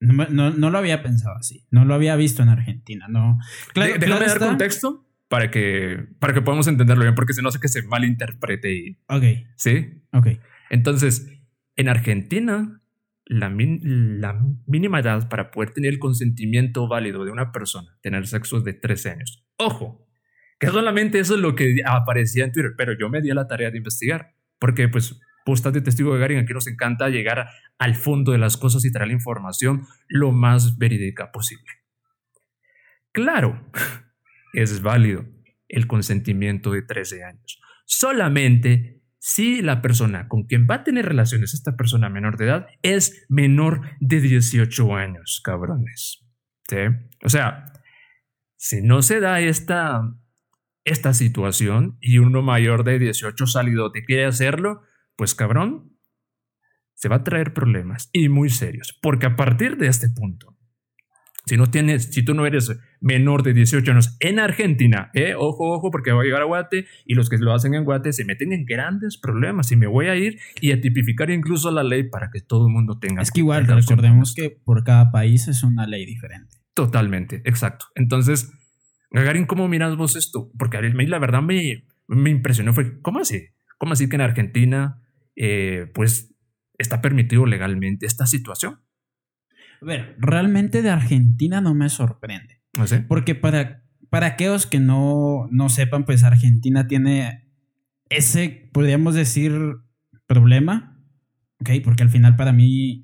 No, no- no lo había pensado así. No lo había visto en Argentina. No. Claro, De- déjame claro dar está- contexto. para que, para que podamos entenderlo bien, porque si no sé que se malinterprete. Y, Ok, ¿Sí? ok. Entonces, en Argentina, la, min- la mínima edad para poder tener el consentimiento válido de una persona, tener sexo es de 13 años. Ojo, que solamente eso es lo que aparecía en Twitter, pero yo me di a la tarea de investigar, porque pues postas de testigo de Garin, aquí nos encanta llegar al fondo de las cosas y traer la información lo más verídica posible. Claro, es válido el consentimiento de 13 años. Solamente si la persona con quien va a tener relaciones, esta persona menor de edad, es menor de 18 años, cabrones. ¿Sí? O sea, si no se da esta, esta situación y uno mayor de 18 salido te quiere hacerlo, pues cabrón, se va a traer problemas y muy serios. Porque a partir de este punto, si no tienes, si tú no eres menor de 18 años en Argentina, eh, ojo, ojo, porque va a llegar a Guate y los que lo hacen en Guate se meten en grandes problemas y me voy a ir y a tipificar incluso la ley para que todo el mundo tenga. Es que igual, recordemos que por cada país es una ley diferente. Totalmente, exacto. Entonces, Gagarin, ¿cómo miras vos esto? Porque a mí la verdad me, me impresionó, fue, ¿cómo así? ¿Cómo así que en Argentina, eh, pues, está permitido legalmente esta situación? A ver, realmente de Argentina no me sorprende. No sé. Porque para, para aquellos que no, no sepan, pues Argentina tiene ese, podríamos decir, problema. Ok, porque al final para mí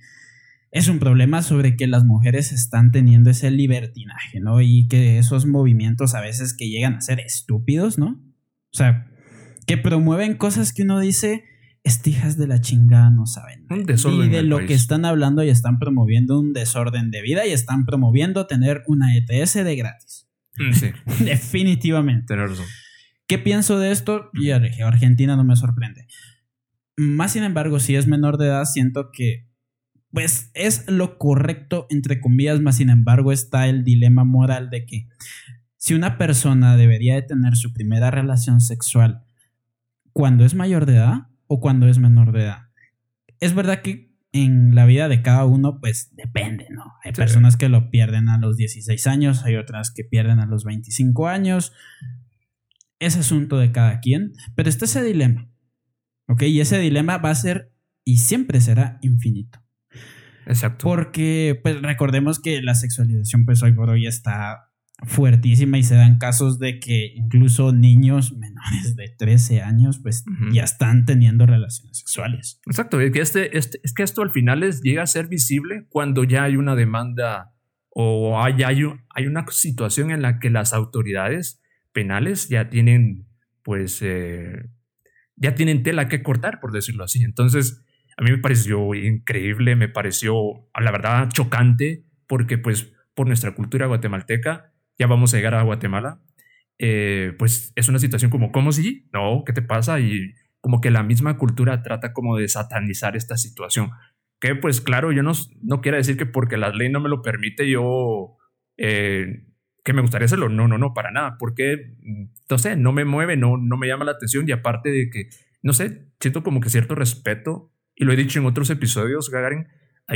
es un problema sobre que las mujeres están teniendo ese libertinaje, ¿no? Y que esos movimientos a veces que llegan a ser estúpidos, ¿no? O sea, que promueven cosas que uno dice, estijas de la chingada no saben. Un desorden Y de lo país. que están hablando y están promoviendo un desorden de vida y están promoviendo tener una ETS de gratis. Mm, Sí, Definitivamente. tener razón. ¿Qué pienso de esto? Y Argentina no me sorprende. Más sin embargo, si es menor de edad, siento que pues es lo correcto, entre comillas, más sin embargo está el dilema moral de que si una persona debería de tener su primera relación sexual cuando es mayor de edad o cuando es menor de edad. Es verdad que en la vida de cada uno, pues depende, ¿no? Hay Sí. personas que lo pierden a los 16 años, hay otras que pierden a los 25 años. Es asunto de cada quien, pero está ese dilema, ¿ok? Y ese dilema va a ser y siempre será infinito. Exacto. Porque, pues recordemos que la sexualización, pues hoy por hoy está fuertísima y se dan casos de que incluso niños menores de 13 años, pues Ujú. ya están teniendo relaciones sexuales. Exacto, es que, este, este- es que esto al final es, llega a ser visible cuando ya hay una demanda o hay, hay, hay una situación en la que las autoridades penales ya tienen, pues, eh, ya tienen tela que cortar, por decirlo así. Entonces, a mí me pareció increíble, me pareció, la verdad, chocante, porque pues por nuestra cultura guatemalteca, ya vamos a llegar a Guatemala, eh, pues es una situación como, ¿cómo si? No, ¿qué te pasa? Y como que la misma cultura trata como de satanizar esta situación. Que pues claro, yo no, no quiero decir que porque la ley no me lo permite yo eh, que me gustaría hacerlo. No, no, no, para nada. Porque, no sé, no me mueve, no, no me llama la atención y aparte de que, no sé, siento como que cierto respeto y lo he dicho en otros episodios, Gagarin,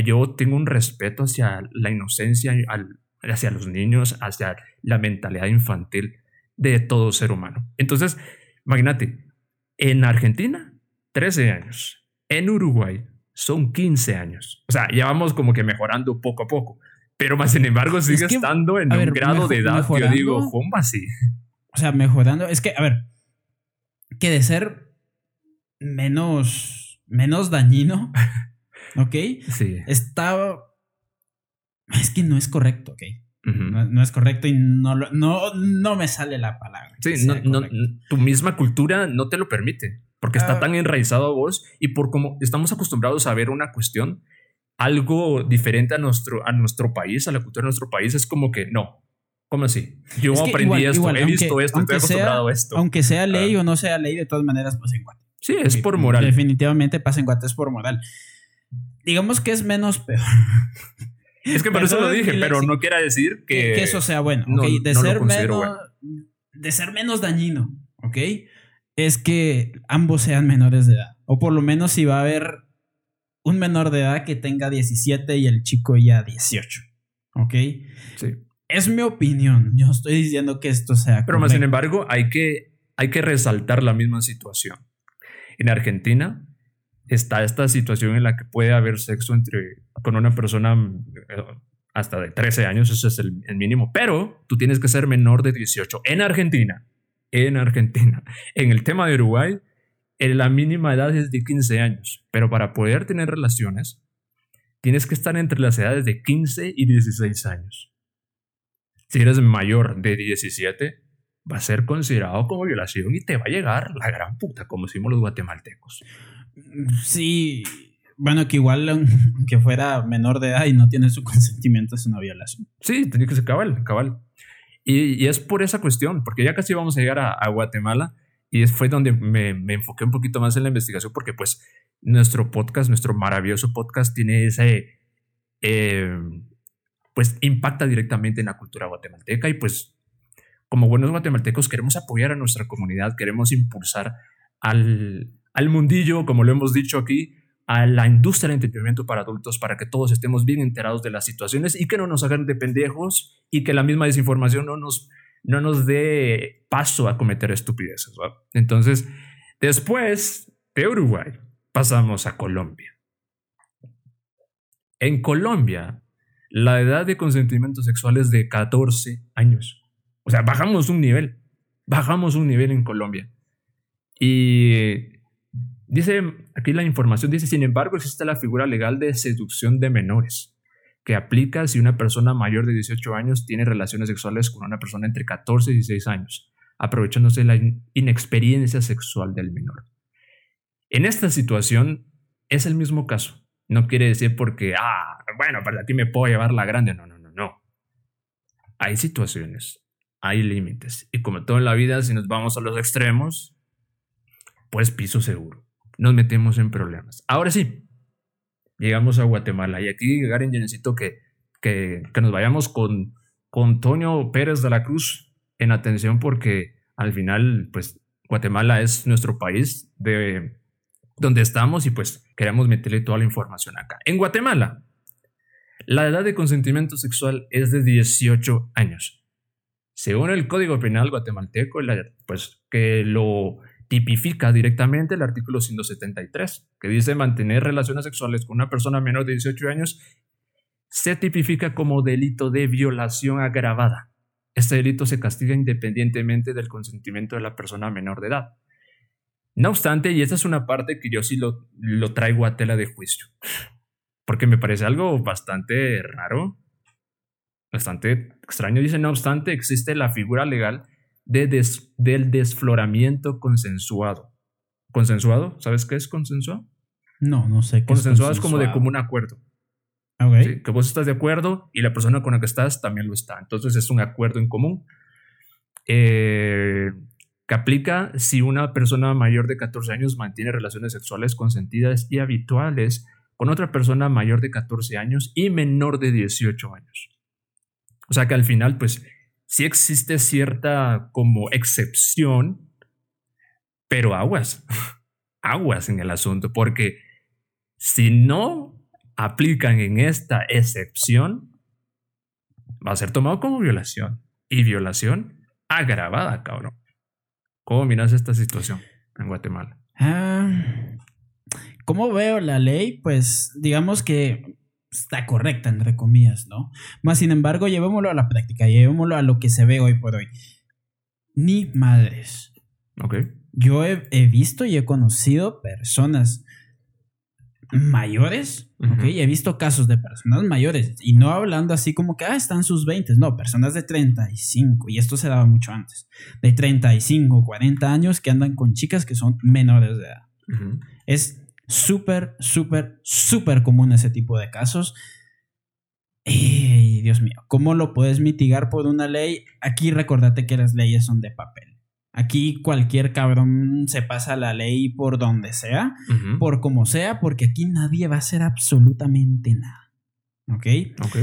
yo tengo un respeto hacia la inocencia, al- hacia los niños, hacia la mentalidad infantil de todo ser humano. Entonces, imagínate, en Argentina, 13 años. En Uruguay, son 15 años. O sea, ya vamos como que mejorando poco a poco. Pero más sin embargo, sigue que, estando en un ver, grado de edad que yo digo, ¿cómo así? O sea, mejorando. Es que, a ver, que de ser menos, menos dañino, ¿ok? Sí. Está... Es que no es correcto, ¿ok? No, no es correcto y no, no, no me sale la palabra. Sí, no, sea no, tu misma cultura no te lo permite, porque está Ah. tan enraizado a vos y por como estamos acostumbrados a ver una cuestión, algo diferente a nuestro, a nuestro país, a la cultura de nuestro país, es como que no. ¿Cómo así? Yo Es aprendí igual- esto, igual, he aunque- visto esto, aunque estoy sea- acostumbrado a esto. Aunque sea ley Ah. o no sea ley, de todas maneras pasa en Guate. sí, es por moral. Definitivamente pasa en Guate, es por moral. Digamos que es menos peor. Es que por eso lo dije, pero no quiere decir que, que, eso sea bueno, no-. De no ser menos. De ser menos dañino, ¿ok? Es que ambos sean menores de edad. O por lo menos si va a haber un menor de edad que tenga 17 y el chico ya 18. ¿Ok? Sí. Es mi opinión. Yo estoy diciendo que esto sea. Pero más sin embargo, hay que, hay que resaltar la misma situación. En Argentina está esta situación en la que puede haber sexo entre, con una persona eh, hasta de 13 años, eso es el, mínimo, pero tú tienes que ser menor de 18. En Argentina, en Argentina, en el tema de Uruguay, eh, la mínima edad es de 15 años, pero para poder tener relaciones, tienes que estar entre las edades de 15 y 16 años. Si eres mayor de 17, va a ser considerado como violación y te va a llegar la gran puta, como decimos los guatemaltecos. Sí, bueno, que igual aunque fuera menor de edad y no tiene su consentimiento es una violación. Sí, tiene que ser cabal, cabal. Y, y, es por esa cuestión, porque ya casi vamos a llegar a, Guatemala y fue donde me, me, enfoqué un poquito más en la investigación, porque pues nuestro podcast, nuestro maravilloso podcast tiene ese, eh, pues impacta directamente en la cultura guatemalteca y pues como buenos guatemaltecos queremos apoyar a nuestra comunidad, queremos impulsar al, al mundillo, como lo hemos dicho aquí, a la industria de entretenimiento para adultos para que todos estemos bien enterados de las situaciones y que no nos hagan de pendejos y que la misma desinformación no nos, no nos dé paso a cometer estupideces. Entonces, después de Uruguay, pasamos a Colombia. En Colombia, la edad de consentimiento sexual es de 14 años. O sea, bajamos un nivel. Bajamos un nivel en Colombia. Y dice, aquí la información dice, sin embargo, existe la figura legal de seducción de menores, que aplica si una persona mayor de 18 años tiene relaciones sexuales con una persona entre 14 y 16 años, aprovechándose la inexperiencia sexual del menor. En esta situación es el mismo caso. No quiere decir porque, ah, bueno, para ti me puedo llevar la grande. No, no, no, no. Hay situaciones hay límites. Y como todo en la vida, si nos vamos a los extremos, pues piso seguro. Nos metemos en problemas. Ahora sí, llegamos a Guatemala. Y aquí, Garen, yo necesito que, que, nos vayamos con, con Toño Pérez de la Cruz en atención porque al final, pues Guatemala es nuestro país de donde estamos y pues queremos meterle toda la información acá. En Guatemala, la edad de consentimiento sexual es de 18 años. Según el Código Penal guatemalteco, pues que lo tipifica directamente el artículo 173, que dice mantener relaciones sexuales con una persona menor de 18 años, se tipifica como delito de violación agravada. Este delito se castiga independientemente del consentimiento de la persona menor de edad. No obstante, y esta es una parte que yo sí lo, lo traigo a tela de juicio, porque me parece algo bastante raro bastante extraño. Dice, no obstante, existe la figura legal de del desfloramiento consensuado. ¿Consensuado? ¿Sabes qué es consensuado? No, no sé qué consensuado es, como de común acuerdo. Okay. que vos estás de acuerdo y la persona con la que estás también lo está. Entonces es un acuerdo en común eh, que aplica si una persona mayor de 14 años mantiene relaciones sexuales consentidas y habituales con otra persona mayor de 14 años y menor de 18 años. O sea que al final, pues sí existe cierta como excepción, pero aguas, aguas en el asunto, porque si no aplican en esta excepción, va a ser tomado como violación y violación agravada, cabrón. ¿Cómo miras esta situación en Guatemala? Ah, ¿Cómo veo la ley? Pues digamos que está correcta, entre comillas, ¿no? Más sin embargo, llevémoslo a la práctica, llevémoslo a lo que se ve hoy por hoy. Ni madres. Ok. Yo he, visto y he conocido personas mayores, ¿ok? Y he visto casos de personas mayores, y no hablando así como que, ah, están sus 20, no, personas de 35, y esto se daba mucho antes, de 35, 40 años que andan con chicas que son menores de edad. Es súper, súper, súper común ese tipo de casos. Y Dios mío, ¿cómo lo puedes mitigar por una ley? Aquí recordate que las leyes son de papel. Aquí cualquier cabrón se pasa la ley por donde sea, por como sea, porque aquí nadie va a hacer absolutamente nada. ¿Ok? Ok.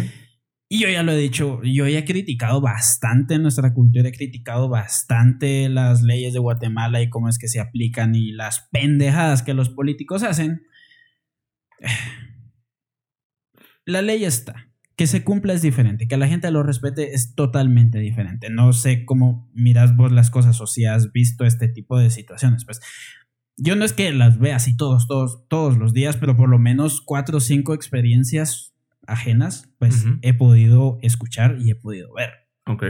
Y yo ya lo he dicho, yo ya he criticado bastante nuestra cultura, he criticado bastante las leyes de Guatemala y cómo es que se aplican y las pendejadas que los políticos hacen. La ley está. que se cumpla es diferente, que la gente lo respete es totalmente diferente. No sé cómo miras vos las cosas o si has visto este tipo de situaciones. Pues yo no es que las vea así todos, todos, todos los días, pero por lo menos cuatro o cinco experiencias ajenas, pues he podido escuchar y he podido ver.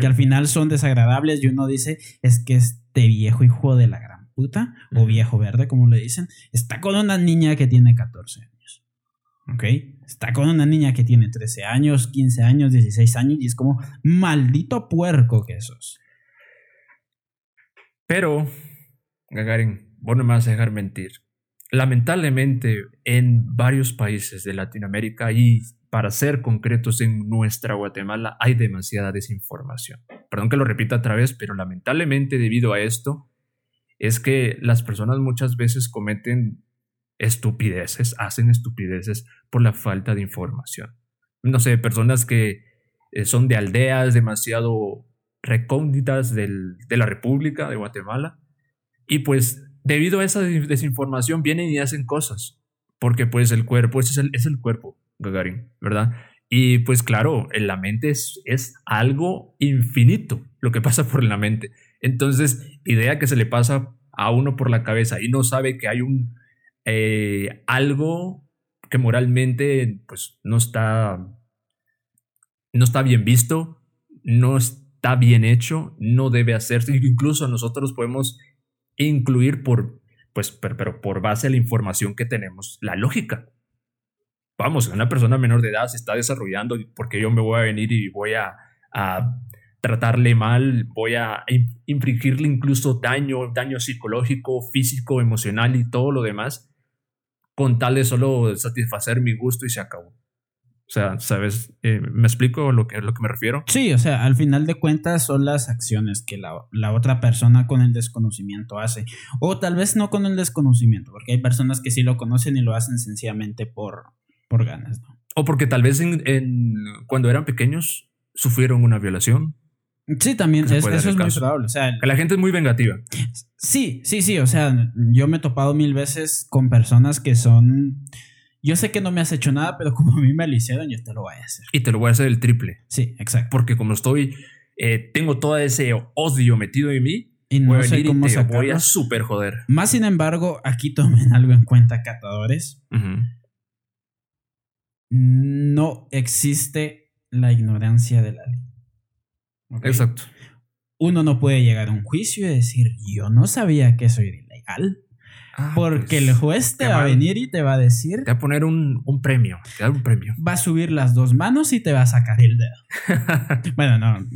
Que al final son desagradables y uno dice, es que este viejo hijo de la gran puta, o viejo verde, como le dicen, está con una niña que tiene 14 años. ¿Ok? Está con una niña que tiene 13 años, 15 años, 16 años y es como maldito puerco que sos. Pero, Gagarin, vos no me vas a dejar mentir. Lamentablemente, en varios países de Latinoamérica y para ser concretos en nuestra Guatemala hay demasiada desinformación. Perdón que lo repita otra vez, pero lamentablemente debido a esto es que las personas muchas veces cometen estupideces, hacen estupideces por la falta de información. No sé, personas que eh, son de aldeas demasiado recónditas de la República de Guatemala y pues debido a esa desinformación vienen y hacen cosas, porque pues el cuerpo es el, es el cuerpo, Gagarin, ¿verdad? Y pues claro, en la mente es, es algo infinito lo que pasa por la mente. Entonces, idea que se le pasa a uno por la cabeza y no sabe que hay un, eh, algo que moralmente pues, no, está, no está bien visto, no está bien hecho, no debe hacerse. Incluso nosotros podemos incluir por, pues, pero, por base a la información que tenemos, la lógica. Vamos, una persona menor de edad se está desarrollando porque yo me voy a venir y voy a, a tratarle mal, voy a infringirle incluso daño, daño psicológico, físico, emocional y todo lo demás con tal de solo satisfacer mi gusto y se acabó. O sea, ¿sabes? Eh, ¿Me explico lo que, lo que me refiero? Sí, o sea, al final de cuentas son las acciones que la, la, otra persona con el desconocimiento hace. O tal vez no con el desconocimiento, porque hay personas que sí lo conocen y lo hacen sencillamente por, por ganas, ¿no? O porque tal vez en, cuando eran pequeños sufrieron una violación Sí, también, eso es muy probable. O sea, la gente es muy vengativa. Sí, sí, sí. O sea, yo me he topado mil veces con personas que son. Yo sé que no me has hecho nada, pero como a mí me lo hicieron, yo te lo voy a hacer. Y te lo voy a hacer el triple. Sí, exacto. Porque como estoy. Eh, tengo todo ese odio metido en mí. Y no sé cómo te voy a super joder. Más sin embargo, aquí tomen algo en cuenta, catadores. No existe la ignorancia de la ley. Exacto. Uno no puede llegar a un juicio y decir, yo no sabía que eso era ilegal. Ah, porque el pues, juez te va a venir y te va a decir. Te va a poner un, premio. Te va a dar un premio. Va a subir las dos manos y te va a sacar el dedo. bueno, no.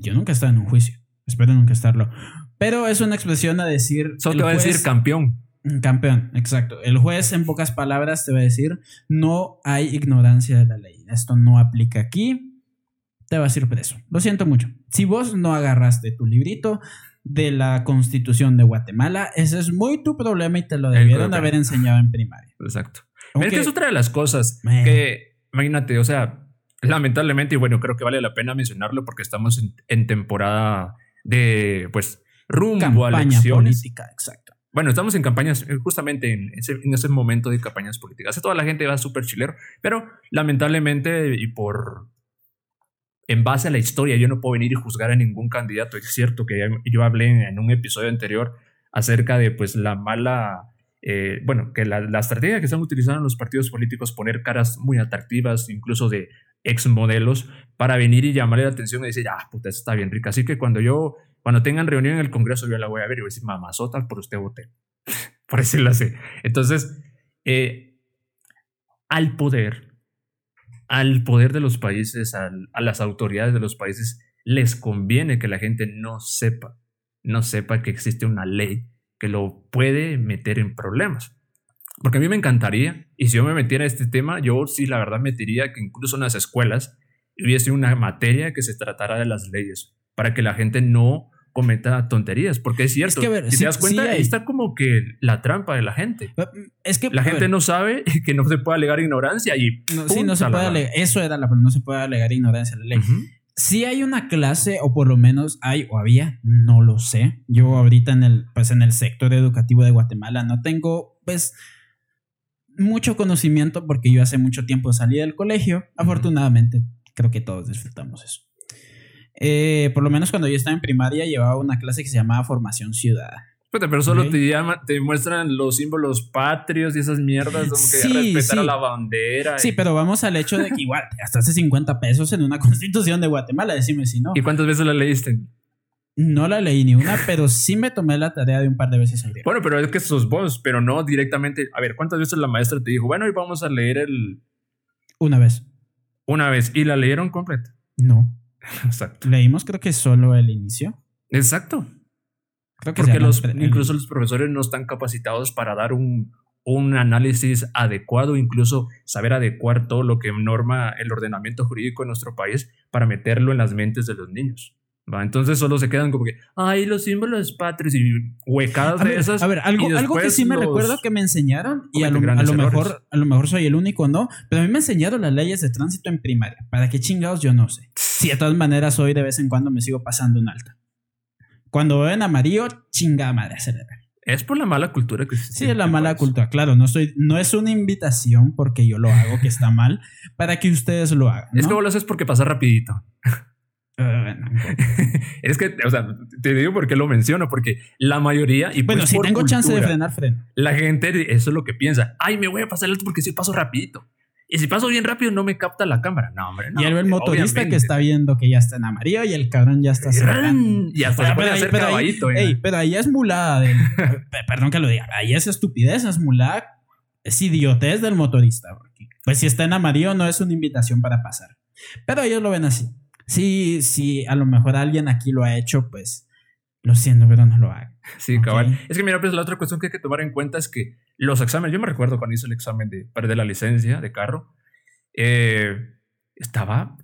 Yo nunca he estado en un juicio. Espero nunca estarlo. Pero es una expresión a decir. Solo te va a decir campeón. Campeón, exacto. El juez, en pocas palabras, te va a decir: no hay ignorancia de la ley. Esto no aplica aquí te vas a ir preso. Lo siento mucho. Si vos no agarraste tu librito de la Constitución de Guatemala, ese es muy tu problema y te lo debieron haber enseñado en primaria. Exacto. Es que es otra de las cosas que, imagínate, o sea, lamentablemente, y bueno, creo que vale la pena mencionarlo porque estamos en, temporada de, pues, rumbo Campaña a elecciones. política, exacto. Bueno, estamos en campañas, eh, justamente en ese, en ese momento de campañas políticas. Toda la gente va súper chilero, pero lamentablemente y por en base a la historia, yo no puedo venir y juzgar a ningún candidato. Es cierto que yo hablé en un episodio anterior acerca de pues la mala, eh, bueno, que la, estrategia que están utilizando los partidos políticos, poner caras muy atractivas, incluso de ex modelos, para venir y llamarle la atención y decir, ah, puta, está bien rica. Así que cuando yo, cuando tengan reunión en el Congreso, yo la voy a ver y voy a decir, mamazota, por usted voté. por decirlo así. Entonces, eh, al poder al poder de los países, a las autoridades de los países, les conviene que la gente no sepa, no sepa que existe una ley que lo puede meter en problemas. Porque a mí me encantaría, y si yo me metiera en este tema, yo sí, la verdad, metiría que incluso en las escuelas hubiese una materia que se tratara de las leyes, para que la gente no cometa tonterías, porque es cierto, si te das cuenta, está como que la trampa de la gente. Es que la gente no sabe que no se puede alegar ignorancia y no, sí, no se puede alegar, eso era la no se puede alegar ignorancia la ley. Si hay una clase o por lo menos hay o había, no lo sé. Yo ahorita en el pues en el sector educativo de Guatemala no tengo pues mucho conocimiento porque yo hace mucho tiempo salí del colegio. Afortunadamente, creo que todos disfrutamos eso. Eh, por lo menos cuando yo estaba en primaria llevaba una clase que se llamaba Formación Ciudadana. Pero solo te, llama, te muestran los símbolos patrios y esas mierdas, como que respetar a la bandera. Sí, pero vamos al hecho de que igual hasta hace 50 pesos en una constitución de Guatemala, decime si no. ¿Y cuántas veces la leíste? No la leí ni una, pero sí me tomé la tarea de un par de veces al día. Bueno, pero es que sos vos, pero no directamente. A ver, ¿cuántas veces la maestra te dijo, bueno, hoy vamos a leer el. Una vez. Una vez. ¿Y la leyeron completa? No. Exacto. Leímos, creo que solo el inicio. Exacto. Porque los, incluso los profesores no están capacitados para dar un, un análisis adecuado, incluso saber adecuar todo lo que norma el ordenamiento jurídico en nuestro país para meterlo en las mentes de los niños. Entonces solo se quedan como que, ay, los símbolos patrios y huecadas de esas. A ver, algo, algo que sí me recuerdo que me enseñaron, y a lo, mejor, a lo mejor soy el único, ¿no? Pero a mí me enseñaron las leyes de tránsito en primaria. ¿Para qué chingados? Yo no sé. Si de todas maneras hoy de vez en cuando me sigo pasando un alta. Cuando veo en amarillo, chingada madre, acelera. Es por la mala cultura que Sí, es la mala cultura, claro. No, estoy, no es una invitación porque yo lo hago, que está mal, para que ustedes lo hagan. Es que vos lo haces porque pasa rapidito. Es que, o sea, te digo por qué lo menciono, porque la mayoría. Y bueno, pues si tengo chance de frenar, freno. La gente, eso es lo que piensa. Ay, me voy a pasar el alto porque si paso rapidito. Y si paso bien rápido, no me capta la cámara. No, hombre, no. Y el motorista que está viendo que ya está en amarillo y el cabrón ya está cerrando. Y hasta se puede hacer pero caballito. Ahí, pero ahí es mulada. perdón que lo diga. Ahí es estupidez, es mulada. Es idiotez del motorista. Pues si está en amarillo, no es una invitación para pasar. Pero ellos lo ven así. Sí, sí, a lo mejor alguien aquí lo ha hecho, pues lo siento, pero no lo haga. Sí, cabal. Es que mira, pues la otra cuestión que hay que tomar en cuenta es que los exámenes, yo me recuerdo cuando hice el examen de, de la licencia de carro, eh, estaba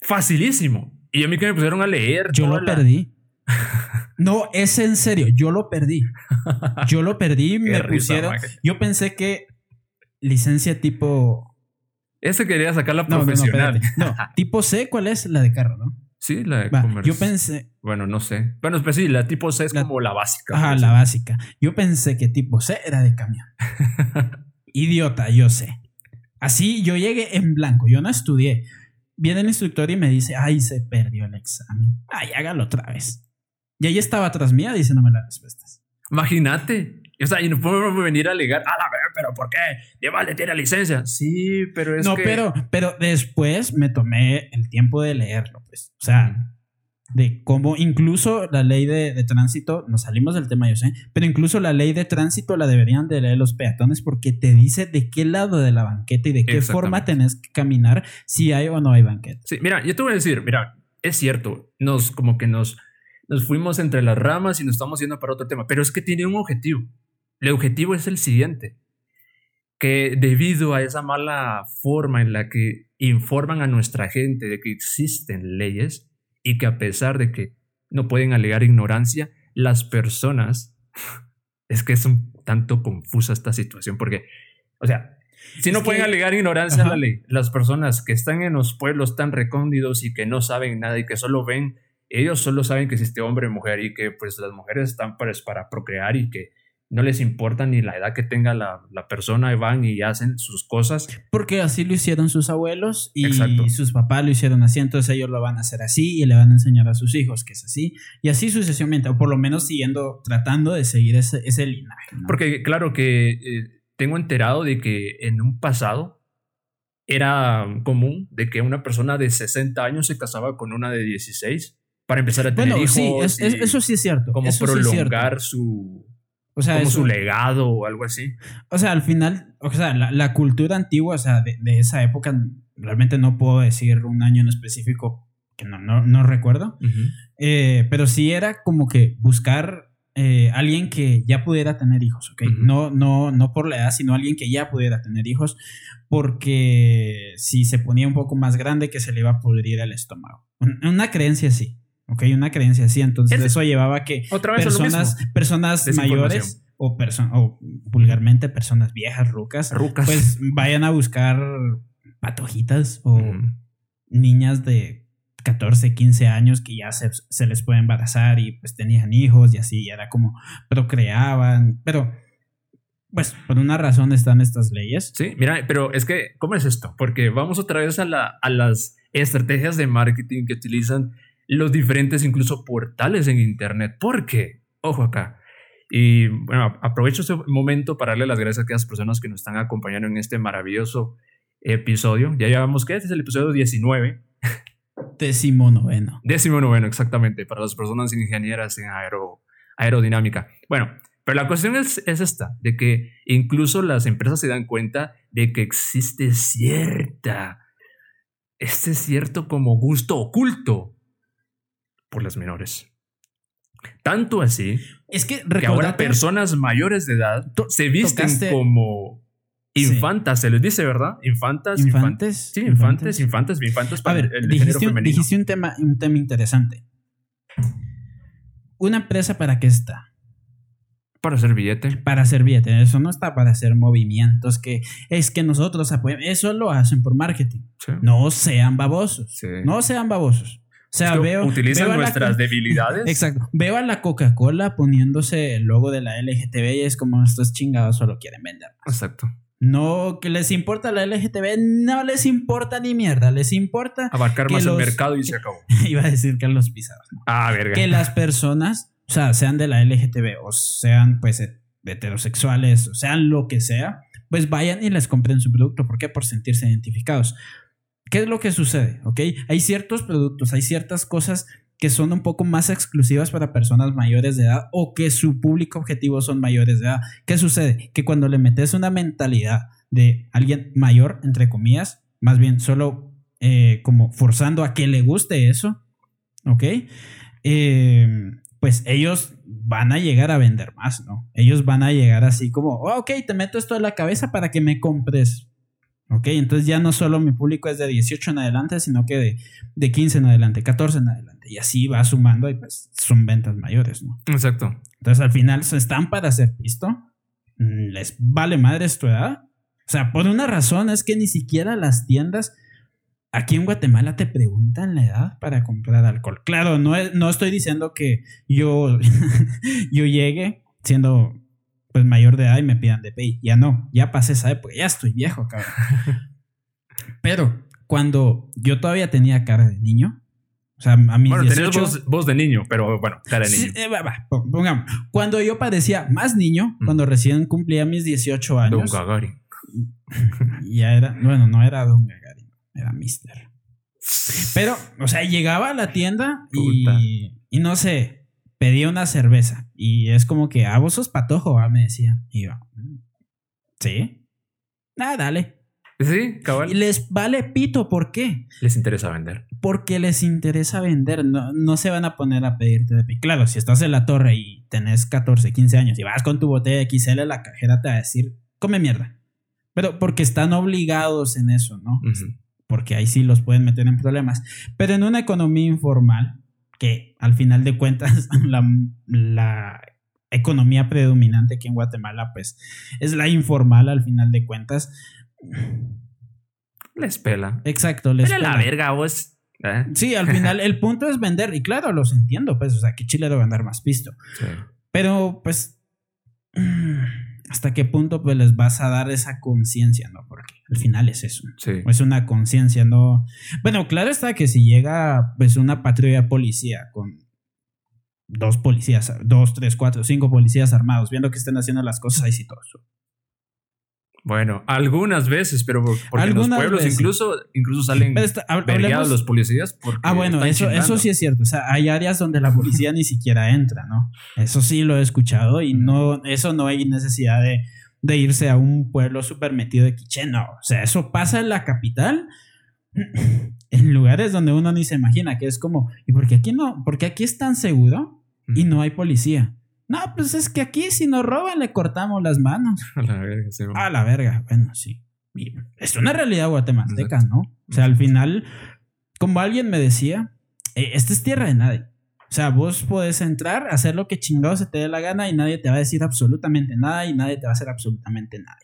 facilísimo. Y a mí que me pusieron a leer. Yo lo perdí. No, es en serio, yo lo perdí. Yo lo perdí, me pusieron. Yo pensé que licencia tipo ese quería sacar la profesional. No, tipo C, ¿cuál es? La de carro, ¿no? Sí, la de comercio. Yo pensé. Bueno, no sé. Bueno, pues sí, la tipo C es como la básica. Ajá, la básica. Yo pensé que tipo C era de camión. Idiota, yo sé. Así yo llegué en blanco. Yo no estudié. Viene el instructor y me dice, ay, se perdió el examen. Ay, hágalo otra vez. Y ahí estaba atrás mía diciéndome las respuestas. Imagínate. O sea, y no podemos venir a alegar, a la pero ¿por qué? Llévale, tiene licencia. Sí, pero es no, pero, pero después me tomé el tiempo de leerlo, pues. O sea, de cómo incluso la ley de, tránsito, nos salimos del tema, yo sé, pero incluso la ley de tránsito la deberían de leer los peatones porque te dice de qué lado de la banqueta y de qué forma tenés que caminar si hay o no hay banqueta. Sí, mira, yo te voy a decir, mira, es cierto, nos como que nos, nos fuimos entre las ramas y nos estamos yendo para otro tema, pero es que tiene un objetivo. El objetivo es el siguiente, que debido a esa mala forma en la que informan a nuestra gente de que existen leyes y que a pesar de que no pueden alegar ignorancia, las personas, es que es un tanto confusa esta situación, porque, o sea, si no pueden alegar ignorancia a la ley, las personas que están en los pueblos tan recóndidos y que no saben nada y que solo ven, ellos solo saben que existe hombre y mujer y que pues las mujeres están pues, para procrear y que no les importa ni la edad que tenga la, persona y van y hacen sus cosas. Porque así lo hicieron sus abuelos y sus papás lo hicieron así, entonces ellos lo van a hacer así y le van a enseñar a sus hijos que es así y así sucesivamente, o por lo menos siguiendo, tratando de seguir ese, ese linaje. Porque claro que eh, tengo enterado de que en un pasado era común de que una persona de 60 años se casaba con una de 16 para empezar a tener hijos. Sí, eso sí es cierto. Como prolongar su o sea, como su legado o algo así. O sea, al final, o sea, la, cultura antigua, o sea, de, esa época, realmente no puedo decir un año en específico que no, no, recuerdo, eh, pero sí era como que buscar eh, alguien que ya pudiera tener hijos, ¿ok? no, no, no por la edad, sino alguien que ya pudiera tener hijos, porque si se ponía un poco más grande que se le iba a pudrir el estómago. Una creencia así. Ok, una creencia así. Entonces, eso llevaba a que personas, personas mayores o, o vulgarmente personas viejas, rucas, rucas, pues vayan a buscar patojitas o niñas de 14, 15 años que ya se, se, les puede embarazar y pues tenían hijos y así, y era como procreaban. Pero pues por una razón están estas leyes. Sí, mira, pero es que, ¿cómo es esto? Porque vamos otra vez a, la, a las estrategias de marketing que utilizan los diferentes incluso portales en Internet. ¿Por qué? Ojo acá. Y bueno, aprovecho este momento para darle las gracias a aquellas personas que nos están acompañando en este maravilloso episodio. Ya llevamos, ¿qué? Este es el episodio 19. Décimo noveno. Décimo noveno, exactamente, para las personas ingenieras en aero, aerodinámica. Bueno, pero la cuestión es, es, esta, de que incluso las empresas se dan cuenta de que existe cierta, este cierto como gusto oculto por las menores. Tanto así es que, que ahora personas mayores de edad se visten como infantas, se les dice, ¿verdad? Infantas, infantes. sí, infantes, infantes, infantes. A ver, el, dijiste, un, dijiste un tema, un tema interesante. ¿Una empresa para qué está? Para hacer billete. Para hacer billete. Eso no está para hacer movimientos que es que nosotros apoyamos. Eso lo hacen por marketing. No sean babosos. No sean babosos. O sea, veo. Utilizan nuestras debilidades. Exacto. Veo a la Coca-Cola poniéndose el logo de la LGTB y es como estos chingados solo quieren vender. Exacto. No, que les importa la LGTB, no les importa ni mierda, les importa. Abarcar más el mercado y se acabó. Iba a decir que los pisados. Ah, verga. Que las personas, o sea, sean de la LGTB o sean pues heterosexuales o sean lo que sea, pues vayan y les compren su producto. ¿Por qué? Por sentirse identificados. ¿Qué es lo que sucede? Hay ciertos productos, hay ciertas cosas que son un poco más exclusivas para personas mayores de edad o que su público objetivo son mayores de edad. ¿Qué sucede? Que cuando le metes una mentalidad de alguien mayor, entre comillas, más bien solo eh, como forzando a que le guste eso, ¿ok? Eh, pues ellos van a llegar a vender más, ¿no? Ellos van a llegar así como, oh, ok, te meto esto en la cabeza para que me compres Ok, entonces ya no solo mi público es de 18 en adelante, sino que de, de 15 en adelante, 14 en adelante. Y así va sumando y pues son ventas mayores, ¿no? Exacto. Entonces al final se están para ser visto. Mm, Les vale madre tu edad. O sea, por una razón es que ni siquiera las tiendas aquí en Guatemala te preguntan la edad para comprar alcohol. Claro, no, no estoy diciendo que yo, yo llegue siendo pues mayor de edad y me pidan DPI. Ya no, ya pasé esa época, ya estoy viejo, cabrón. Pero cuando yo todavía tenía cara de niño, o sea, a mis bueno, 18... voz, de niño, pero bueno, cara de niño. Eh, pongamos, cuando yo parecía más niño, mm. cuando recién cumplía mis 18 años. Don Gagarin. Ya era, bueno, no era Don Gagarin, era Mister. Pero, o sea, llegaba a la tienda y, y no sé, pedía una cerveza y es como que, ah, vos sos patojo, me decía. Y yo, mm, ¿sí? Ah, dale. Sí, cabal. Y les vale pito, ¿por qué? Les interesa vender. Porque les interesa vender, no, no se van a poner a pedirte de Claro, si estás en la torre y tenés 14, 15 años y vas con tu botella XL, la cajera te va a decir, come mierda. Pero porque están obligados en eso, ¿no? Porque ahí sí los pueden meter en problemas. Pero en una economía informal, que al final de cuentas la, economía predominante aquí en Guatemala pues es la informal al final de cuentas. Les pela. Exacto, les pela. la verga, vos. ¿eh? Sí, al final el punto es vender y claro, los entiendo, pues, o sea, que Chile debe vender más pisto. Pero pues hasta qué punto pues les vas a dar esa conciencia, ¿no? Porque al final es eso. Es una conciencia, ¿no? Bueno, claro está que si llega pues una patrulla policía con dos policías, dos, tres, cuatro, cinco policías armados, viendo que están haciendo las cosas, ahí sí todo eso. Bueno, algunas veces, pero porque en los pueblos incluso, incluso salen hablemos, los policías. ah, bueno, eso, eso sí es cierto. O sea, hay áreas donde la policía ni siquiera entra, ¿no? Eso sí lo he escuchado y no, eso no hay necesidad de, de irse a un pueblo súper metido de quiche, no. O sea, eso pasa en la capital, en lugares donde uno ni se imagina, que es como, ¿y por qué aquí no? Porque aquí es tan seguro y no hay policía. No, pues es que aquí si nos roban le cortamos las manos. A la verga, sí. A la verga, bueno, sí. Es una realidad guatemalteca, ¿no? O sea, al final, como alguien me decía, eh, esta es tierra de nadie. O sea, vos podés entrar, hacer lo que chingado se te dé la gana y nadie te va a decir absolutamente nada y nadie te va a hacer absolutamente nada.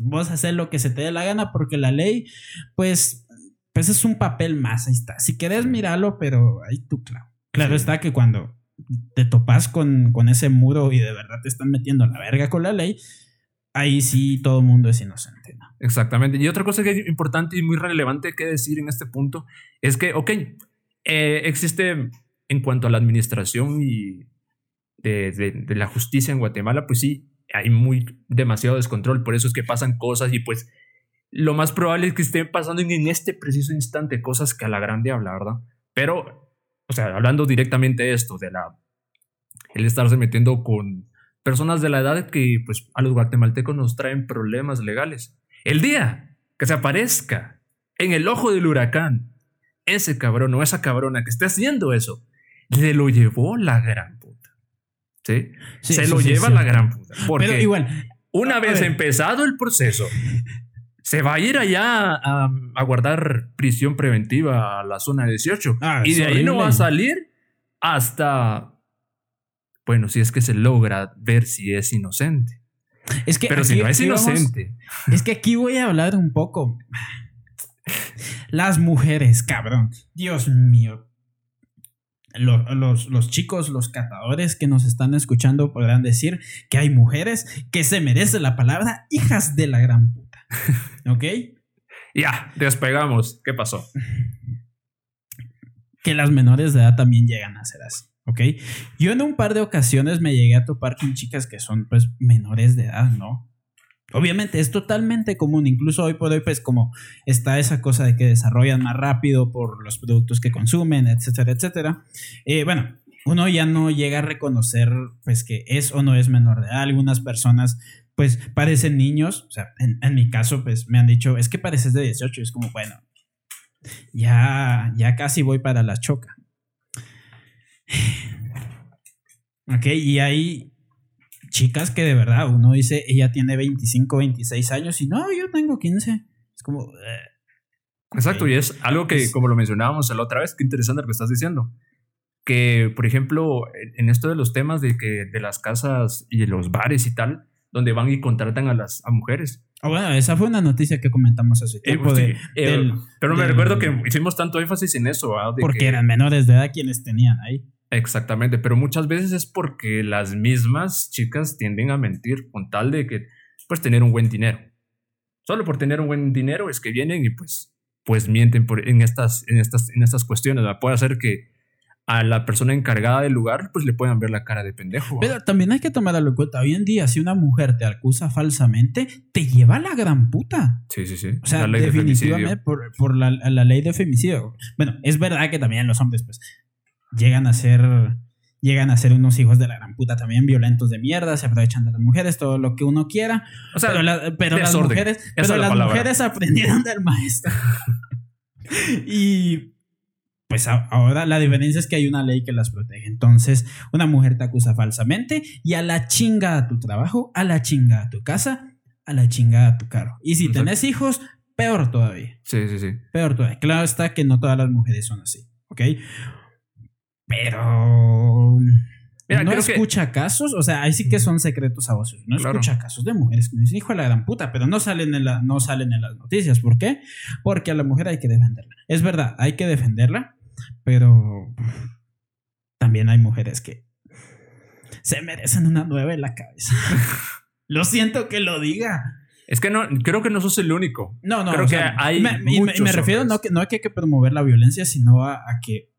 vos hacer lo que se te dé la gana porque la ley, pues, pues es un papel más, ahí está. Si querés, míralo, pero ahí tú, claro. Claro está que cuando te topas con, con ese muro y de verdad te están metiendo la verga con la ley, ahí sí todo el mundo es inocente. ¿no? Exactamente. Y otra cosa que es importante y muy relevante que decir en este punto es que, ok, eh, existe en cuanto a la administración y de, la justicia en Guatemala, pues sí, hay muy demasiado descontrol, por eso es que pasan cosas y pues lo más probable es que estén pasando en este preciso instante cosas que a la grande habla, ¿verdad? Pero, o sea, hablando directamente de esto, de la, el estarse metiendo con personas de la edad que pues a los guatemaltecos nos traen problemas legales. El día que se aparezca en el ojo del huracán ese cabrón o esa cabrona que esté haciendo eso, le lo llevó la gran puta. ¿Sí? se lo lleva la gran puta. Porque igual, una vez empezado el proceso, se va a ir allá a, guardar prisión preventiva a la zona 18. Ah, y de ahí no va a salir hasta bueno, si es que se logra ver si es inocente. Es que Pero si no es inocente. es que aquí voy a hablar un poco. Las mujeres, cabrón. Dios mío. Los, los, chicos, los catadores que nos están escuchando podrán decir que hay mujeres que se merecen la palabra hijas de la gran puta. ¿Ok? ya, despegamos. ¿Qué pasó? Que las menores de edad también llegan a ser así. ¿ok? Yo en un par de ocasiones me llegué a topar con chicas que son pues menores de edad, ¿no? Obviamente es totalmente común, incluso hoy por hoy pues como está esa cosa de que desarrollan más rápido por los productos que consumen, etcétera, etcétera. Eh, bueno, uno ya no llega a reconocer pues que es o no es menor de edad. Algunas personas pues parecen niños, o sea, en, mi caso pues me han dicho, es que pareces de 18, es como, bueno, ya, ya casi voy para la choca. Ok, y hay chicas que de verdad uno dice, ella tiene 25, 26 años y no, yo tengo 15. Es como... Eh, Exacto, y es algo que, como lo mencionábamos la otra vez, qué interesante lo que estás diciendo. Que, por ejemplo, en esto de los temas de, que, de las casas y de los bares y tal, donde van y contratan a las a mujeres. Ah, bueno, esa fue una noticia que comentamos hace eh, tiempo. de, eh, pero me recuerdo que hicimos tanto énfasis en eso. porque eran menores de edad quienes tenían ahí. Exactamente, pero muchas veces es porque las mismas chicas tienden a mentir con tal de que, pues, tener un buen dinero. Solo por tener un buen dinero es que vienen y pues, pues mienten por, en, estas, en, estas, en estas cuestiones. Puede hacer que a la persona encargada del lugar, pues le puedan ver la cara de pendejo. Pero también hay que tomar en cuenta, hoy en día, si una mujer te acusa falsamente, te lleva a la gran puta. Sí, sí, sí. O sea, definitivamente por, por la, la, ley de femicidio. Bueno, es verdad que también los hombres, pues, llegan a ser llegan a ser unos hijos de la gran puta también, violentos de mierda, se aprovechan de las mujeres, todo lo que uno quiera. O sea, pero, las mujeres, pero las mujeres aprendieron del maestro. y pues ahora la diferencia es que hay una ley que las protege. Entonces, una mujer te acusa falsamente y a la chinga a tu trabajo, a la chinga a tu casa, a la chinga a tu carro. Y si tenés hijos, peor todavía. Sí, sí, sí. Peor todavía. Claro está que no todas las mujeres son así, ¿ok? Pero. no escucha casos, o sea, ahí sí que son secretos a voces. No escucha casos de mujeres que dicen, hijo de la gran puta, pero no salen, en la, no salen en las noticias. ¿Por qué? Porque a la mujer hay que defenderla. Es verdad, hay que defenderla, pero también hay mujeres que se merecen una nueva en la cabeza. lo siento que lo diga. Es que no, creo que no sos el único. No, no, creo que hay. Me, me, refiero no, que, no a que hay que promover la violencia, sino a que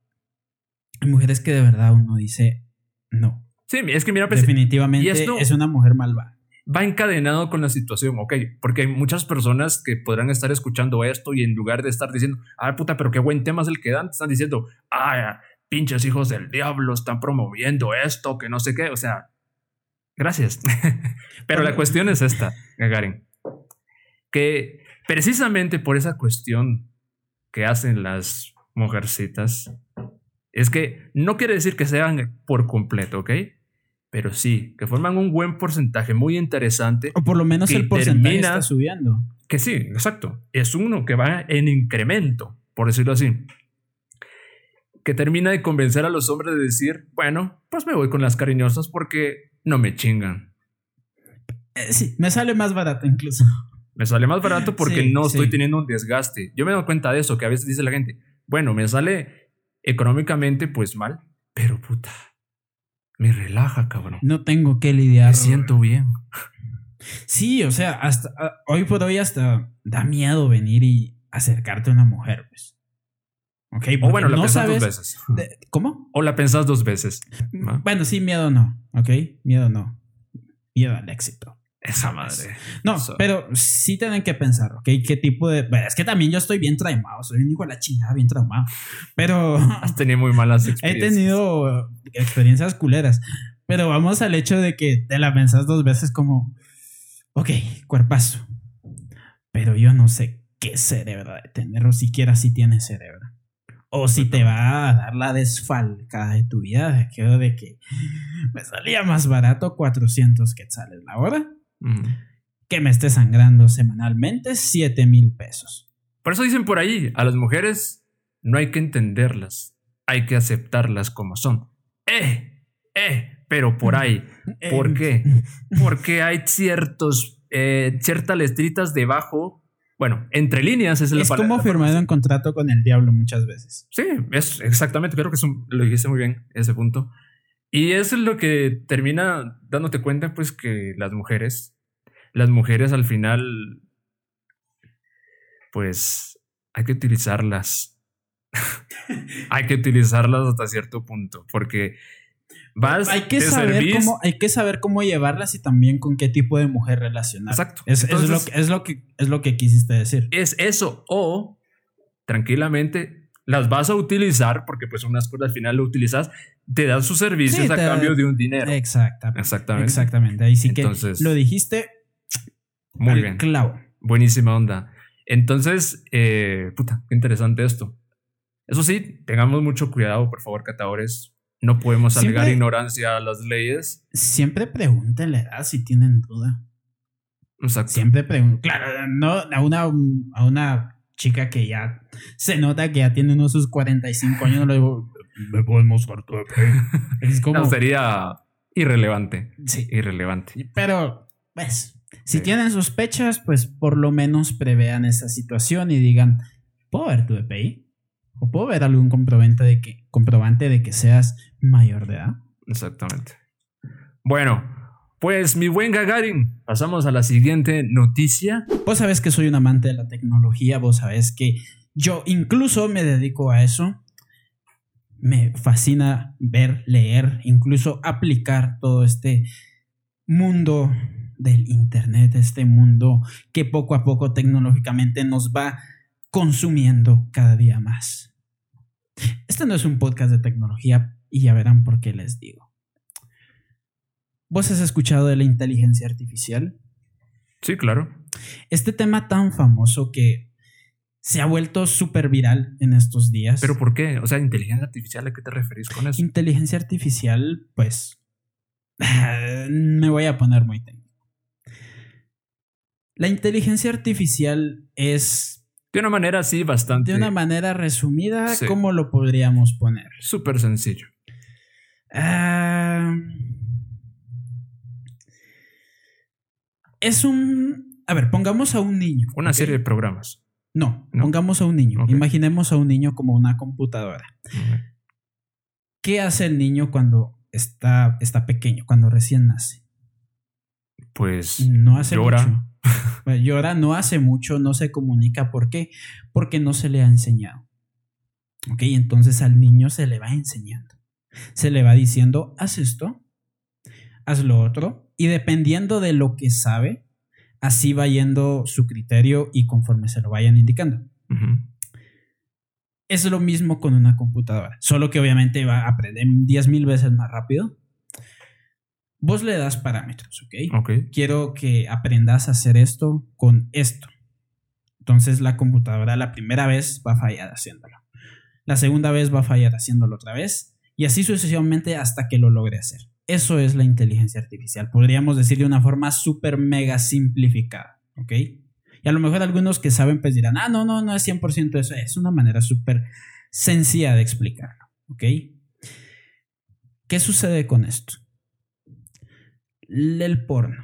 mujeres que de verdad uno dice, no. Sí, es que mira, pues, definitivamente es una mujer malvada. Va encadenado con la situación, ok, porque hay muchas personas que podrán estar escuchando esto y en lugar de estar diciendo, ah, puta, pero qué buen tema es el que dan, están diciendo, ah, pinches hijos del diablo, están promoviendo esto, que no sé qué, o sea, gracias. pero la cuestión es esta, Gagarin, que precisamente por esa cuestión que hacen las mujercitas, es que no quiere decir que sean por completo, ¿ok? Pero sí, que forman un buen porcentaje muy interesante. O por lo menos el porcentaje está subiendo. Que sí, exacto. Es uno que va en incremento, por decirlo así. Que termina de convencer a los hombres de decir, bueno, pues me voy con las cariñosas porque no me chingan. Eh, sí, me sale más barato incluso. Me sale más barato porque no estoy teniendo un desgaste. Yo me doy cuenta de eso, que a veces dice la gente, bueno, me sale económicamente, pues mal, pero puta, me relaja, cabrón. No tengo que lidiar. Me siento bien. Sí, o sea, hasta ah, hoy por hoy hasta da miedo venir y acercarte a una mujer, pues. Ok, O bueno, la no pensás sabes. dos veces. de- ¿Cómo? O la pensás dos veces. ¿no? Bueno, sí, miedo no, ok. Miedo no. Miedo al éxito. Esa madre. No, Eso. pero sí tienen que pensar, ¿ok? ¿Qué tipo de...? bueno, es que también yo estoy bien traumado, soy un hijo de la chingada, bien traumado. Pero Has tenido muy malas he experiencias. tenido experiencias culeras. Pero vamos al hecho de que te la pensás dos veces como, ok, cuerpazo. Pero yo no sé qué cerebro de tener, o siquiera si tiene cerebro. O si te va a dar la desfalcada de tu vida, de que me salía más barato 400 quetzales la hora Que me esté sangrando semanalmente 7 mil pesos. Por eso dicen por ahí, a las mujeres no hay que entenderlas, hay que aceptarlas como son. ¡Eh! ¡Eh! Pero por ahí. ¿Por Eh, qué? Porque hay ciertos, eh, ciertas letritas debajo. Bueno, entre líneas es la Es como firmado en contrato con el diablo muchas veces. Sí, es exactamente, creo que es un- lo dijiste muy bien, ese punto. Y eso es lo que termina dándote cuenta, pues, que las mujeres, las mujeres al final, pues, hay que utilizarlas. hay que utilizarlas hasta cierto punto, porque vas hay que te saber servís- cómo hay que saber cómo llevarlas y también con qué tipo de mujer relacionar. Exacto. Es, es Entonces- lo, que- es lo que es lo que quisiste decir. es eso o tranquilamente las vas a utilizar porque pues unas cosas al final lo utilizas, te dan sus servicios Sí, a da- cambio de un dinero. Exactamente. Exactamente. Exactamente. Ahí sí Entonces- que lo dijiste Muy al bien. clavo. Buenísima onda. Entonces, eh, puta, qué interesante esto. Eso sí, tengamos mucho cuidado, por favor, catadores. No podemos alegar Siempre- ignorancia a las leyes. Siempre pregunten la edad si tienen duda. Exacto. Siempre pregunten. Claro, no a una, a una chica que ya se nota que ya tiene unos sus 45 años, no le digo, me tu EP?". Es como, No, sería irrelevante. sí, Irrelevante. pero, pues, si Sí. tienen sospechas, pues por lo menos prevean esa situación y digan, ¿puedo ver tu EPI? ¿O puedo ver algún comprobante de que, comprobante de que seas mayor de edad? Exactamente. Bueno, pues mi buen Gagarin, pasamos a la siguiente noticia. Vos sabés que soy un amante de la tecnología, vos sabés que yo incluso me dedico a eso. Me fascina ver, leer, incluso aplicar todo este mundo del Internet, este mundo que poco a poco tecnológicamente nos va consumiendo cada día más. Este no es un podcast de tecnología y ya verán por qué les digo. ¿Vos has escuchado de la inteligencia artificial? Sí, claro. Este tema tan famoso que se ha vuelto súper viral en estos días. Pero ¿por qué? O sea, inteligencia artificial, ¿a qué te referís con eso? inteligencia artificial, pues me voy a poner muy técnico. La inteligencia artificial es, De una manera así bastante de una manera resumida, Sí. ¿cómo lo podríamos poner? súper sencillo. Ah, es un... A ver, pongamos a un niño. Una serie de programas. No, No. pongamos a un niño. Imaginemos a un niño como una computadora. ¿Qué hace el niño cuando está, está pequeño, cuando recién nace? Pues No hace Llora. mucho. Bueno, llora, no hace mucho, no se comunica. ¿Por qué? Porque no se le ha enseñado. Ok, entonces al niño se le va enseñando. Se le va diciendo, haz esto, haz lo otro, y dependiendo de lo que sabe, así va yendo su criterio y conforme se lo vayan indicando. Es lo mismo con una computadora, solo que obviamente va a aprender 10 mil veces más rápido. Vos le das parámetros, ¿ok? ok. Quiero que aprendas a hacer esto con esto. Entonces la computadora la primera vez va a fallar haciéndolo. La segunda vez va a fallar haciéndolo otra vez. Y así sucesivamente hasta que lo logre hacer. Eso es la inteligencia artificial. Podríamos decir de una forma súper mega simplificada, ¿ok? Y a lo mejor algunos que saben pues dirán, ah, no, no, no es 100% eso. Es una manera súper sencilla de explicarlo, ¿ok? ¿Qué sucede con esto? El porno,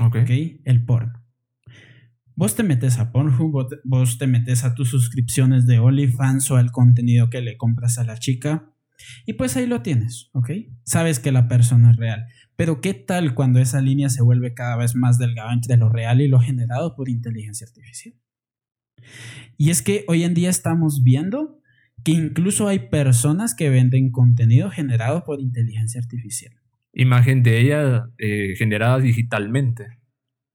Ok. ¿ok? El porno. Vos te metes a Pornhub, vos te metes a tus suscripciones de OnlyFans o al contenido que le compras a la chica Y pues ahí lo tienes, ¿ok? Sabes que la persona es real. Pero ¿qué tal cuando esa línea se vuelve cada vez más delgada entre lo real y lo generado por inteligencia artificial? Y es que hoy en día estamos viendo que incluso hay personas que venden contenido generado por inteligencia artificial. Imagen de ella eh, generada digitalmente.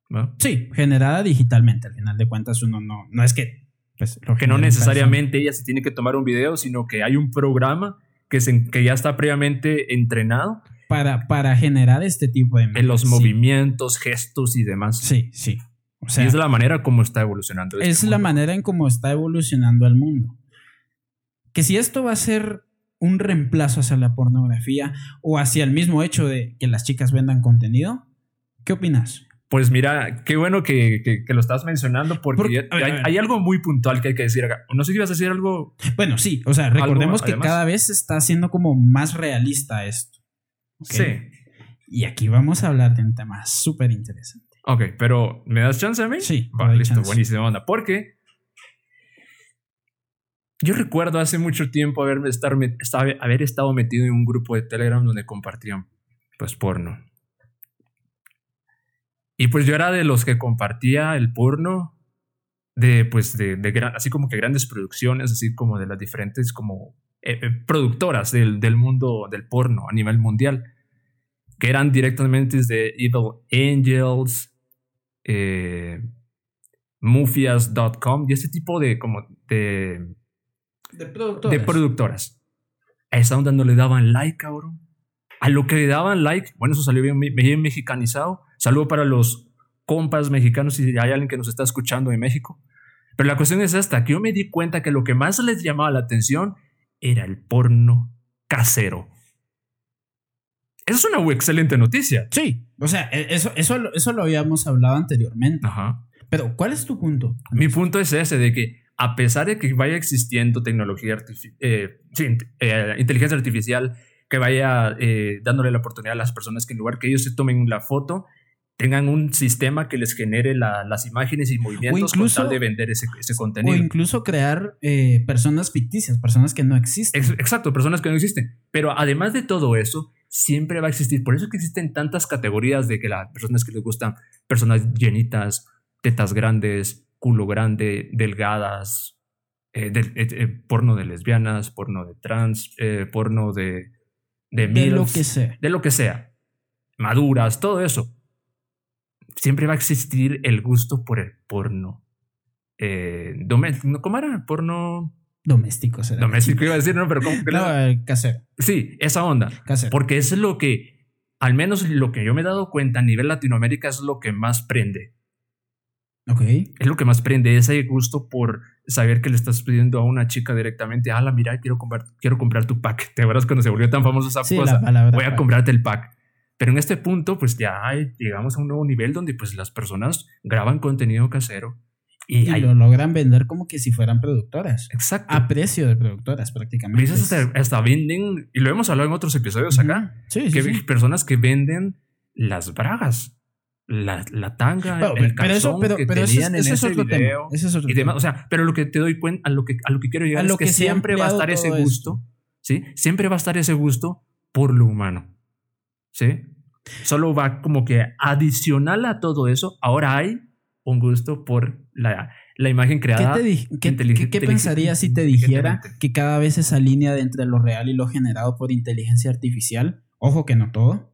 ¿no? Sí, generada digitalmente. Al final de cuentas, uno no, no es que... Pues, que no necesariamente ella se tiene que tomar un video, sino que hay un programa que, se, que ya está previamente entrenado. Para, para generar este tipo de... En los movimientos, gestos y demás. Sí, sí. O sea, y es la manera como está evolucionando. Este es la manera en cómo está evolucionando el mundo. Que si esto va a ser un reemplazo hacia la pornografía o hacia el mismo hecho de que las chicas vendan contenido, ¿qué opinas? Pues mira, qué bueno que, que, lo estás mencionando porque, hay, algo muy puntual que hay que decir acá. No sé si ibas a decir algo. Bueno, sí, o sea, recordemos que cada vez está siendo como más realista esto. Sí. Y aquí vamos a hablar de un tema súper interesante. Ok, pero ¿me das chance a mí? Sí. Vale, listo, buenísima onda. Porque yo recuerdo hace mucho tiempo haberme estar, haber estado metido en un grupo de Telegram donde compartían pues porno. Y pues yo era de los que compartía el porno de pues de, así como que grandes producciones, así como de las diferentes como eh, eh, productoras del, del mundo del porno a nivel mundial, que eran directamente de Evil Angels, eh, Mufias.com y ese tipo de como de, de productoras. De productoras. A esa onda no le daban like, cabrón. A lo que le daban like, bueno, eso salió bien, bien mexicanizado. Saludo para los compas mexicanos si hay alguien que nos está escuchando en México. Pero la cuestión es esta, que yo me di cuenta que lo que más les llamaba la atención era el porno casero. Esa es una excelente noticia. Sí, o sea, e, eso, eso, eso lo habíamos hablado anteriormente. Ajá. Pero, ¿cuál es tu punto? Mi punto es ese, de que a pesar de que vaya existiendo tecnología artificial, eh, eh, inteligencia artificial, que vaya eh, dándole la oportunidad a las personas que en lugar que ellos se tomen la foto, tengan un sistema que les genere las imágenes y movimientos con tal de vender ese, ese, contenido. O incluso crear personas ficticias, personas que no existen. exacto, personas que no existen. Pero además de todo eso, siempre va a existir. Por eso que existen tantas categorías de que las personas que les gustan personas llenitas, tetas grandes, culo grande, delgadas, eh, de, eh, eh, porno de lesbianas, porno de trans, porno de de, de lo que sea, de lo que sea, maduras, todo eso. Siempre va a existir el gusto por el porno. ¿Cómo era? Porno Doméstico será. Doméstico iba a decir, no, pero ¿cómo que No, casero. Sí, esa onda. Casero. Porque es lo que, al menos lo que yo me he dado cuenta a nivel Latinoamérica es lo que más prende. Ok. Es lo que más prende, ese gusto por saber que le estás pidiendo a una chica directamente, la mira, quiero comprar, quiero comprar tu pack. ¿Te acuerdas cuando se volvió tan famoso esa cosa? Voy a comprarte el pack. Pero en este punto, pues ya llegamos a un nuevo nivel donde pues las personas graban contenido casero y, lo logran vender como que si fueran productoras. Exacto. A precio de productoras prácticamente. Hasta, hasta, venden, y lo hemos hablado en otros episodios acá, sí, que sí, personas que venden las bragas. La, la tanga, el calzón pero, que tenían en ese, video y demás. O sea, pero lo que te doy cuenta, a lo que, a lo que quiero llegar es que, siempre va a estar ese gusto, ¿sí? Siempre va a estar ese gusto por lo humano, ¿sí? Solo va como que adicional a todo eso, ahora hay un gusto por la, la imagen creada. ¿Qué, ¿qué, qué pensarías si te dijera que cada vez esa línea de entre lo real y lo generado por inteligencia artificial, ojo que no todo,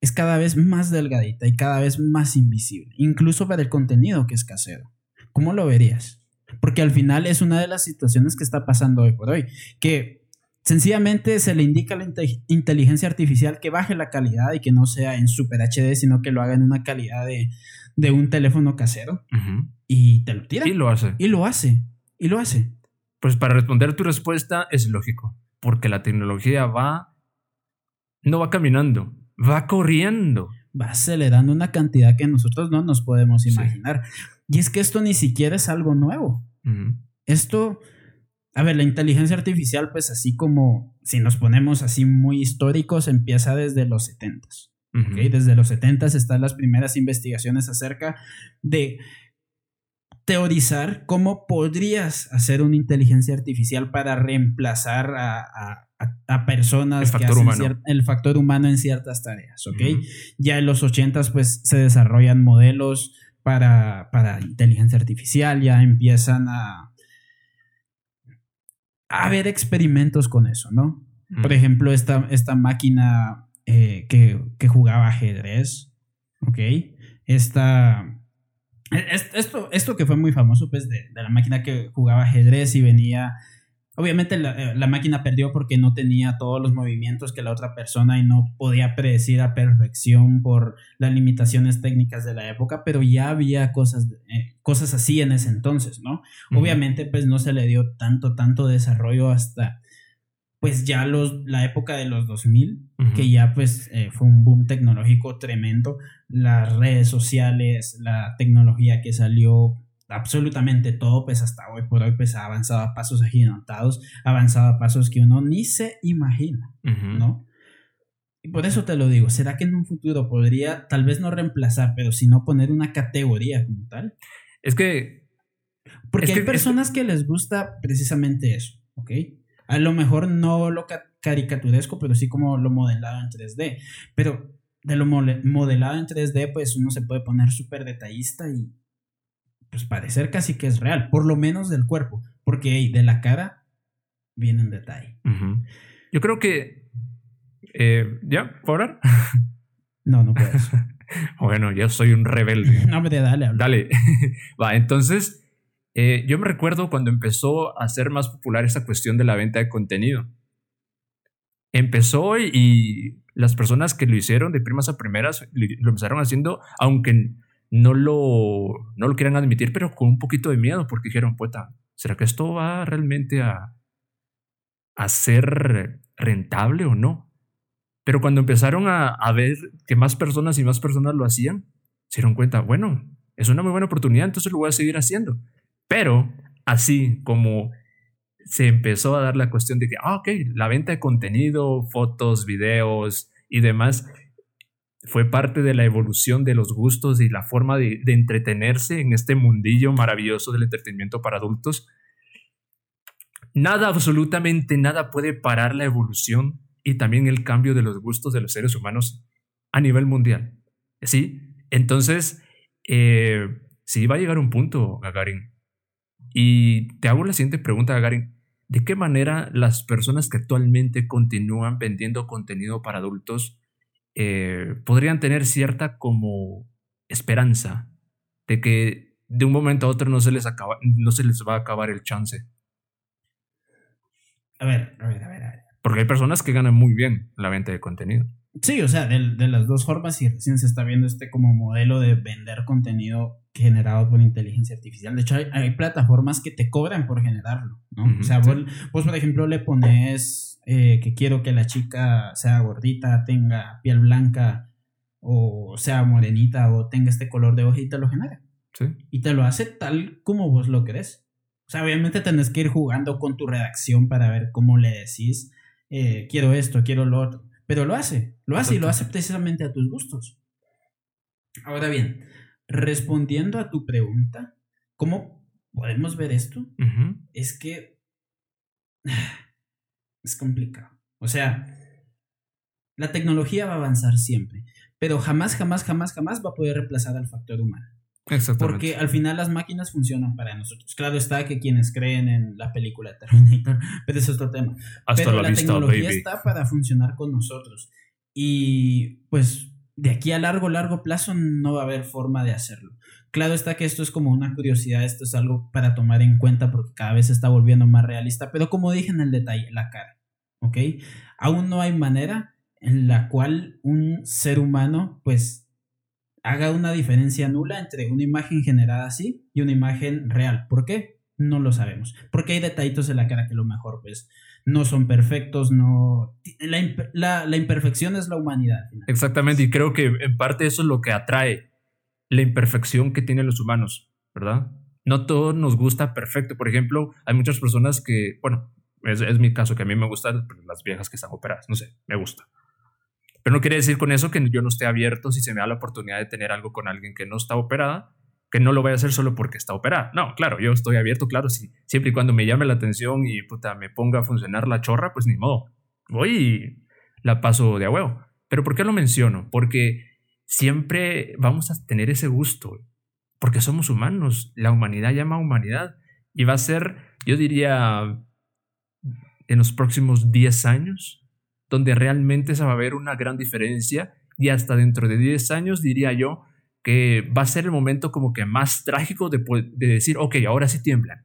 es cada vez más delgadita y cada vez más invisible, incluso para el contenido que es casero? ¿Cómo lo verías? Porque al final es una de las situaciones que está pasando hoy por hoy, que Sencillamente se le indica a la inteligencia artificial que baje la calidad y que no sea en Super HD, sino que lo haga en una calidad de, de un teléfono casero y te lo tira. Y lo hace. Y lo hace. Y lo hace. Pues para responder tu respuesta es lógico, porque la tecnología va, no va caminando, va corriendo. Va acelerando una cantidad que nosotros no nos podemos imaginar. Y es que esto ni siquiera es algo nuevo. Esto, a ver, la inteligencia artificial, pues así como si nos ponemos así muy históricos, empieza desde los 70 desde los 70 están las primeras investigaciones acerca de teorizar cómo podrías hacer una inteligencia artificial para reemplazar a, a, personas. El factor humano. el factor humano en ciertas tareas, ¿ok? Ya en los 80 pues se desarrollan modelos para, para inteligencia artificial, ya empiezan a haber experimentos con eso, ¿no? Por ejemplo, esta, esta máquina eh, que, que, jugaba ajedrez, ¿ok? Esta, esto, esto que fue muy famoso, pues, de, de la máquina que jugaba ajedrez y venía Obviamente eh, la, máquina perdió porque no tenía todos los movimientos que la otra persona y no podía predecir a perfección por las limitaciones técnicas de la época, pero ya había cosas, eh, cosas así en ese entonces, ¿no? Obviamente pues no se le dio tanto, tanto desarrollo hasta pues ya los, la época de los 2000, que ya pues eh, fue un boom tecnológico tremendo, las redes sociales, la tecnología que salió absolutamente todo, pues hasta hoy por hoy, pues ha avanzado a pasos agigantados, ha avanzado a pasos que uno ni se imagina, ¿no? Y por eso te lo digo, ¿será que en un futuro podría tal vez no reemplazar, pero sino poner una categoría como tal? Es que... Porque hay personas que les gusta precisamente eso, ¿ok? A lo mejor no lo caricaturesco, pero sí como lo modelado en 3D. Pero de lo modelado en 3D, pues uno se puede poner súper detallista y pues parecer casi que es real, por lo menos del cuerpo, porque de la cara viene en detalle. Yo creo que... Eh, ¿Ya? ¿Por No, no puedes. bueno, yo soy un rebelde. no, me dale. Dale. Va, entonces, eh, yo me recuerdo cuando empezó a ser más popular esa cuestión de la venta de contenido. Empezó y, las personas que lo hicieron de primas a primeras lo empezaron haciendo, aunque no lo, no lo quieran admitir, pero con un poquito de miedo, porque dijeron, puta, ¿será que esto va realmente a, a ser rentable o no? Pero cuando empezaron a, a, ver que más personas y más personas lo hacían, se dieron cuenta, bueno, es una muy buena oportunidad, entonces lo voy a seguir haciendo. Pero así como se empezó a dar la cuestión de que, ah, ok, la venta de contenido, fotos, videos y demás, fue parte de la evolución de los gustos y la forma de, entretenerse en este mundillo maravilloso del entretenimiento para adultos. Nada, absolutamente nada puede parar la evolución y también el cambio de los gustos de los seres humanos a nivel mundial. ¿Sí? Entonces, eh, sí va a llegar un punto, Gagarin. Y te hago la siguiente pregunta, Gagarin. ¿De qué manera las personas que actualmente continúan vendiendo contenido para adultos eh, podrían tener cierta como esperanza de que de un momento a otro no se les, acaba, no se les va a acabar el chance. A ver, a ver, a ver, a ver. Porque hay personas que ganan muy bien la venta de contenido. Sí, o sea, de, las dos formas y recién se está viendo este como modelo de vender contenido generado por inteligencia artificial. De hecho, hay, plataformas que te cobran por generarlo, ¿no? o sea, vos, por ejemplo, le pones eh, que quiero que la chica sea gordita, tenga piel blanca o sea morenita o tenga este color de hoja y te lo genera. Sí. Y te lo hace tal como vos lo querés. O sea, obviamente tenés que ir jugando con tu redacción para ver cómo le decís, eh, quiero esto, quiero lo otro pero lo hace, lo hace y lo hace precisamente a tus gustos. Ahora bien, respondiendo a tu pregunta, ¿cómo podemos ver esto? Es que es complicado. O sea, la tecnología va a avanzar siempre, pero jamás, jamás, jamás, jamás va a poder reemplazar al factor humano. Porque al final las máquinas funcionan para nosotros. Claro está que quienes creen en la película Terminator, pero es otro tema. pero la, tecnología está para funcionar con nosotros. Y pues de aquí a largo, largo plazo no va a haber forma de hacerlo. Claro está que esto es como una curiosidad, esto es algo para tomar en cuenta porque cada vez se está volviendo más realista, pero como dije en el detalle, la cara, ¿ok? Aún no hay manera en la cual un ser humano pues haga una diferencia nula entre una imagen generada así y una imagen real. ¿Por qué? No lo sabemos. Porque hay detallitos en la cara que a lo mejor pues no son perfectos, no... La, la, imperfección es la humanidad. Exactamente, y creo que en parte eso es lo que atrae la imperfección que tienen los humanos, ¿verdad? No todo nos gusta perfecto. Por ejemplo, hay muchas personas que, bueno, es, es mi caso, que a mí me gustan las viejas que están operadas, no sé, me gusta. Pero no quiere decir con eso que yo no esté abierto si se me da la oportunidad de tener algo con alguien que no está operada, que no lo voy a hacer solo porque está operada. No, claro, yo estoy abierto, claro, sí. Siempre y cuando me llame la atención y puta, me ponga a funcionar la chorra, pues ni modo. hoy la paso de a. Pero ¿por qué lo menciono? Porque siempre vamos a tener ese gusto, porque somos humanos, la humanidad llama a humanidad y va a ser, yo diría, en los próximos 10 años, donde realmente se va a ver una gran diferencia y hasta dentro de 10 años diría yo que va a ser el momento como que más trágico de, de decir, ok, ahora sí tiemblan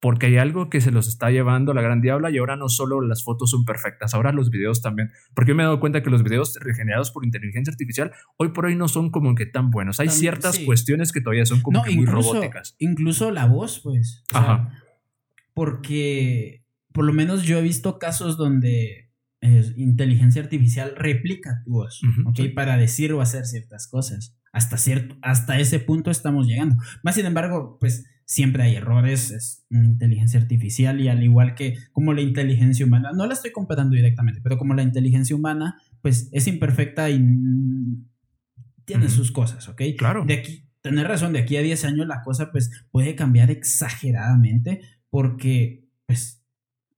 porque hay algo que se los está llevando la gran diabla y ahora no solo las fotos son perfectas, ahora los videos también. Porque yo me he dado cuenta que los videos regenerados por inteligencia artificial hoy por hoy no son como que tan buenos. Hay ciertas cuestiones que todavía son como que muy robóticas. Incluso la voz, pues. Ajá. Porque por lo menos yo he visto casos donde eh, inteligencia artificial replica tu voz, ¿ok? Para decir o hacer ciertas cosas. Hasta, cierto, hasta ese punto estamos llegando. Más sin embargo, pues siempre hay errores, es una inteligencia artificial y al igual que como la inteligencia humana, no la estoy comparando directamente, pero como la inteligencia humana, pues es imperfecta y tiene sus cosas, ¿ok? Claro. De aquí, tener razón, de aquí a 10 años la cosa pues puede cambiar exageradamente porque pues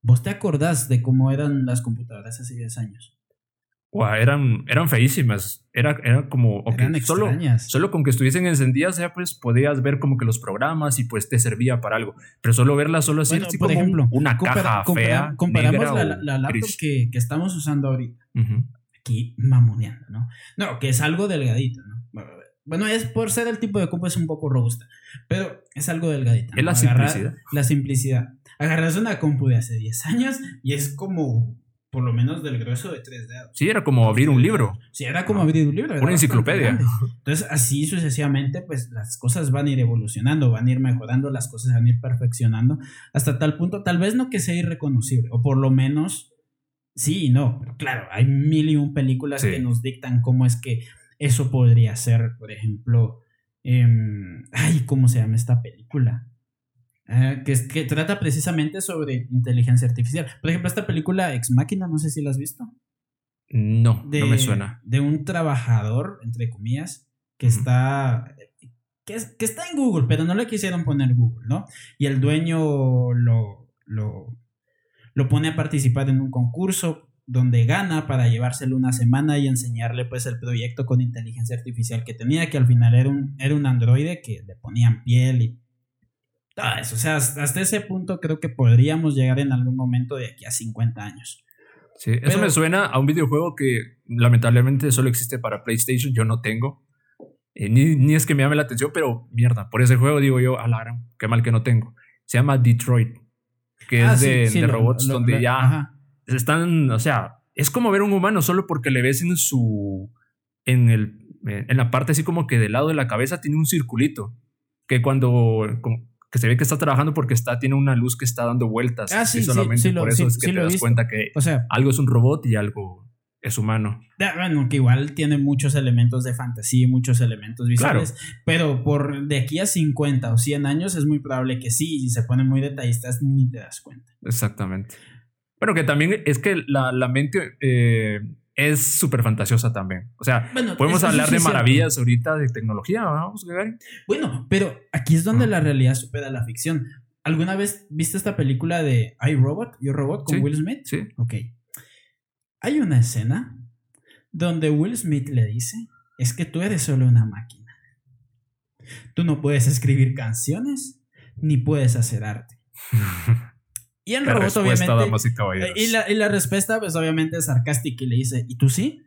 vos te acordás de cómo eran las computadoras hace 10 años eran, eran feísimas. Era, era como, solo, solo con que estuviesen encendidas ya pues podías ver como que los programas y pues te servía para algo. Pero solo verlas solo así, por ejemplo, una caja fea. Comparamos la, laptop que, que, estamos usando ahorita. Aquí mamoneando, ¿no? No, que es algo delgadito, ¿no? Bueno, es por ser el tipo de compu es un poco robusta, pero es algo delgadita. Es la simplicidad. La simplicidad. Agarras una compu de hace 10 años y es como por lo menos del grueso de tres dedos. Sí, era como abrir un libro. Sí, era como abrir un libro. Una enciclopedia. Entonces, así sucesivamente, pues las cosas van a ir evolucionando, van a ir mejorando, las cosas van a ir perfeccionando, hasta tal punto, tal vez no que sea irreconocible, o por lo menos, sí y no, pero claro, hay mil y un películas que nos dictan cómo es que eso podría ser, por ejemplo, em, ay, ¿cómo se llama esta película? Que, que, trata precisamente sobre inteligencia artificial. Por ejemplo, esta película Ex Máquina, no sé si la has visto. No, no me suena. De un trabajador, entre comillas, que está. Que, que, está en Google, pero no le quisieron poner Google, ¿no? Y el dueño lo, lo, lo pone a participar en un concurso donde gana para llevárselo una semana y enseñarle pues el proyecto con inteligencia artificial que tenía, que al final era un, era un androide que le ponían piel y Eso, o sea, hasta ese punto creo que podríamos llegar en algún momento de aquí a 50 años. Sí, eso me suena a un videojuego que lamentablemente solo existe para PlayStation, yo no tengo. Eh, ni, es que me llame la atención, pero mierda, por ese juego digo yo, alarm, qué mal que no tengo. Se llama Detroit, que ah, es de, robots donde ya están, o sea, es como ver un humano solo porque le ves en su, en, el, en la parte así como que del lado de la cabeza tiene un circulito, que cuando, que se ve que está trabajando porque está, tiene una luz que está dando vueltas. Ah, sí, y solamente por eso es que te das cuenta que o sea, algo es un robot y algo es humano. Bueno, que igual tiene muchos elementos de fantasía y muchos elementos visuales, pero por de aquí a 50 o 100 años es muy probable que sí, y si se ponen muy detallistas ni te das cuenta. Exactamente. Pero que también es que la, la mente eh, es súper fantasiosa también. O sea, podemos hablar de maravillas ahorita de tecnología, vamos, Bueno, pero aquí es donde la realidad supera la ficción. ¿Alguna vez viste esta película de I Robot, Yo Robot con Will Smith? Sí. Ok. Hay una escena donde Will Smith le dice, es que tú eres solo una máquina. Tú no puedes escribir canciones ni puedes hacer arte. Y el robot, obviamente. Y, la, y la, respuesta, pues obviamente es sarcástica y le dice: ¿Y tú sí?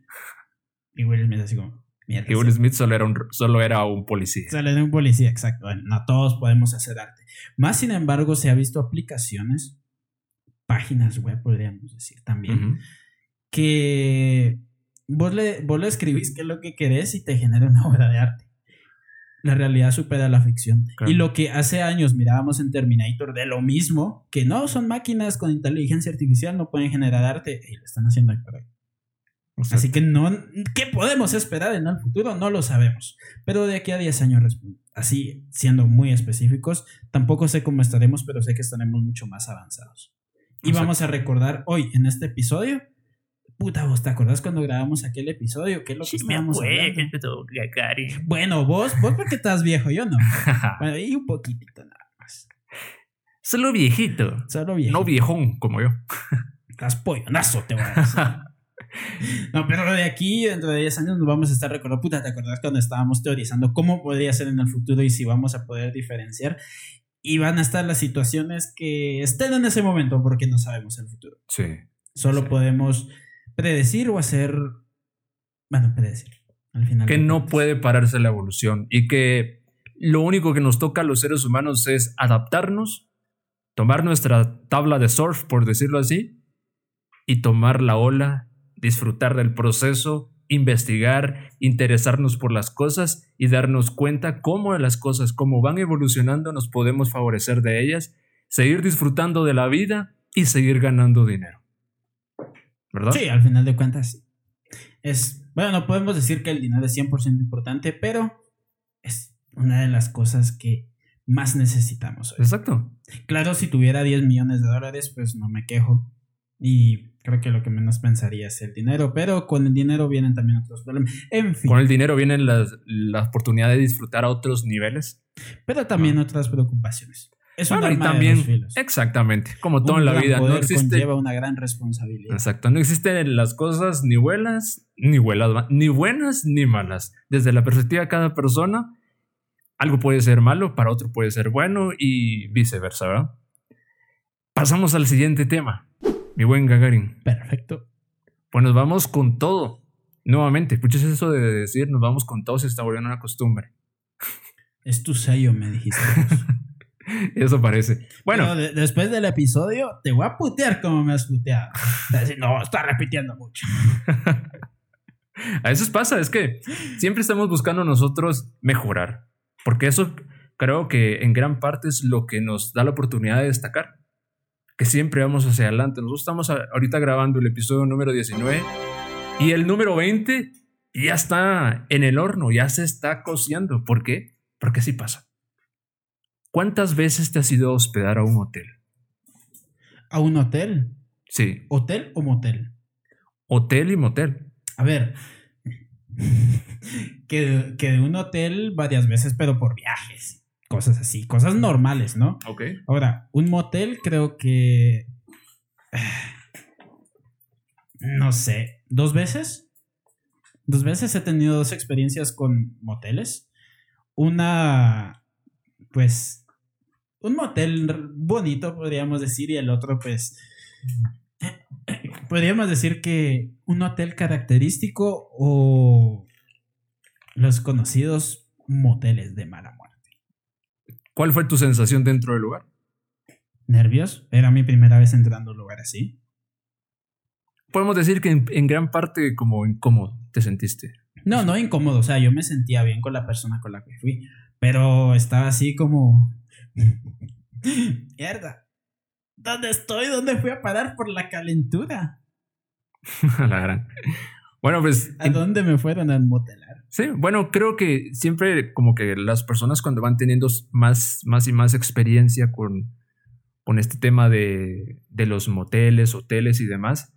Y Will Smith así como. Mierda, y Will Smith solo era, un, solo era un policía. Solo era un policía, exacto. Bueno, no todos podemos hacer arte. Más sin embargo, se ha visto aplicaciones, páginas web, podríamos decir también, que vos le, vos le escribís qué es lo que querés y te genera una obra de arte la realidad supera la ficción. Y lo que hace años mirábamos en Terminator de lo mismo, que no son máquinas con inteligencia artificial, no pueden generar arte, y lo están haciendo por ahí. Así que no, ¿qué podemos esperar en el futuro? No lo sabemos. Pero de aquí a 10 años, así siendo muy específicos, tampoco sé cómo estaremos, pero sé que estaremos mucho más avanzados. Y vamos a recordar hoy en este episodio Puta, vos te acordás cuando grabamos aquel episodio, ¿qué es lo que estábamos hablando? Bueno, vos, vos porque estás viejo, yo no. bueno, y un poquitito nada más. Solo viejito. Solo viejito. No viejón como yo. estás pollonazo, te voy a decir. No, pero de aquí, dentro de 10 años, nos vamos a estar recordando. Puta, ¿te acordás cuando estábamos teorizando cómo podría ser en el futuro y si vamos a poder diferenciar? Y van a estar las situaciones que estén en ese momento porque no sabemos el futuro. Sí. Solo Sí. podemos predecir o hacer. Bueno, predecir. Al final. Que no puede pararse la evolución y que lo único que nos toca a los seres humanos es adaptarnos, tomar nuestra tabla de surf, por decirlo así, y tomar la ola, disfrutar del proceso, investigar, interesarnos por las cosas y darnos cuenta cómo las cosas, cómo van evolucionando, nos podemos favorecer de ellas, seguir disfrutando de la vida y seguir ganando dinero. ¿Verdad? Sí, al final de cuentas, sí. Es. Bueno, no podemos decir que el dinero es 100% importante, pero es una de las cosas que más necesitamos hoy. Exacto. Claro, si tuviera 10 millones de dólares, pues no me quejo. Y creo que lo que menos pensaría es el dinero, pero con el dinero vienen también otros problemas. En fin, Con el dinero viene las- la oportunidad de disfrutar a otros niveles. pero también otras preocupaciones. Es un arma de también, dos exactamente, como todo Un en la vida, no poder existe, conlleva una gran responsabilidad. exacto, no existen las cosas ni buenas, ni buenas, ni buenas ni malas. Desde la perspectiva de cada persona, algo puede ser malo, para otro puede ser bueno y viceversa, ¿verdad? Pasamos al siguiente tema, mi buen Gagarin. Perfecto. Pues nos vamos con todo. Nuevamente, escuches eso de decir nos vamos con todo, se está volviendo una costumbre. Es tu sello, me dijiste. Eso parece. Bueno, de- después del episodio, te voy a putear como me has puteado. Decir, no, está repitiendo mucho. A veces pasa, es que siempre estamos buscando nosotros mejorar, porque eso creo que en gran parte es lo que nos da la oportunidad de destacar, que siempre vamos hacia adelante. Nosotros estamos ahorita grabando el episodio número 19 y el número 20 ya está en el horno, ya se está cociendo. ¿Por qué? Porque así pasa. ¿Cuántas veces te has ido a hospedar a un hotel? A un hotel. Sí, ¿Hotel o motel? hotel y motel. A ver. que, que de un hotel varias veces, pero por viajes. Cosas así, cosas normales, ¿no? Ok. Ahora, un motel creo que... No sé, ¿dos veces? Dos veces he tenido dos experiencias con moteles. Una, pues, un motel bonito, podríamos decir, y el otro, pues, podríamos decir que un hotel característico o los conocidos moteles de mala muerte. ¿Cuál fue tu sensación dentro del lugar? ¿Nervios? Era mi primera vez entrando a un lugar así. Podemos decir que en, en gran parte como incómodo te sentiste. No, no incómodo, o sea, yo me sentía bien con la persona con la que fui, pero estaba así como... Mierda. ¿Dónde estoy? ¿Dónde fui a parar por la calentura? A la gran. Bueno, pues ¿A dónde me fueron a motelar? sí, bueno, creo que siempre como que las personas cuando van teniendo más, más y más experiencia con, con este tema de, de los moteles, hoteles y demás,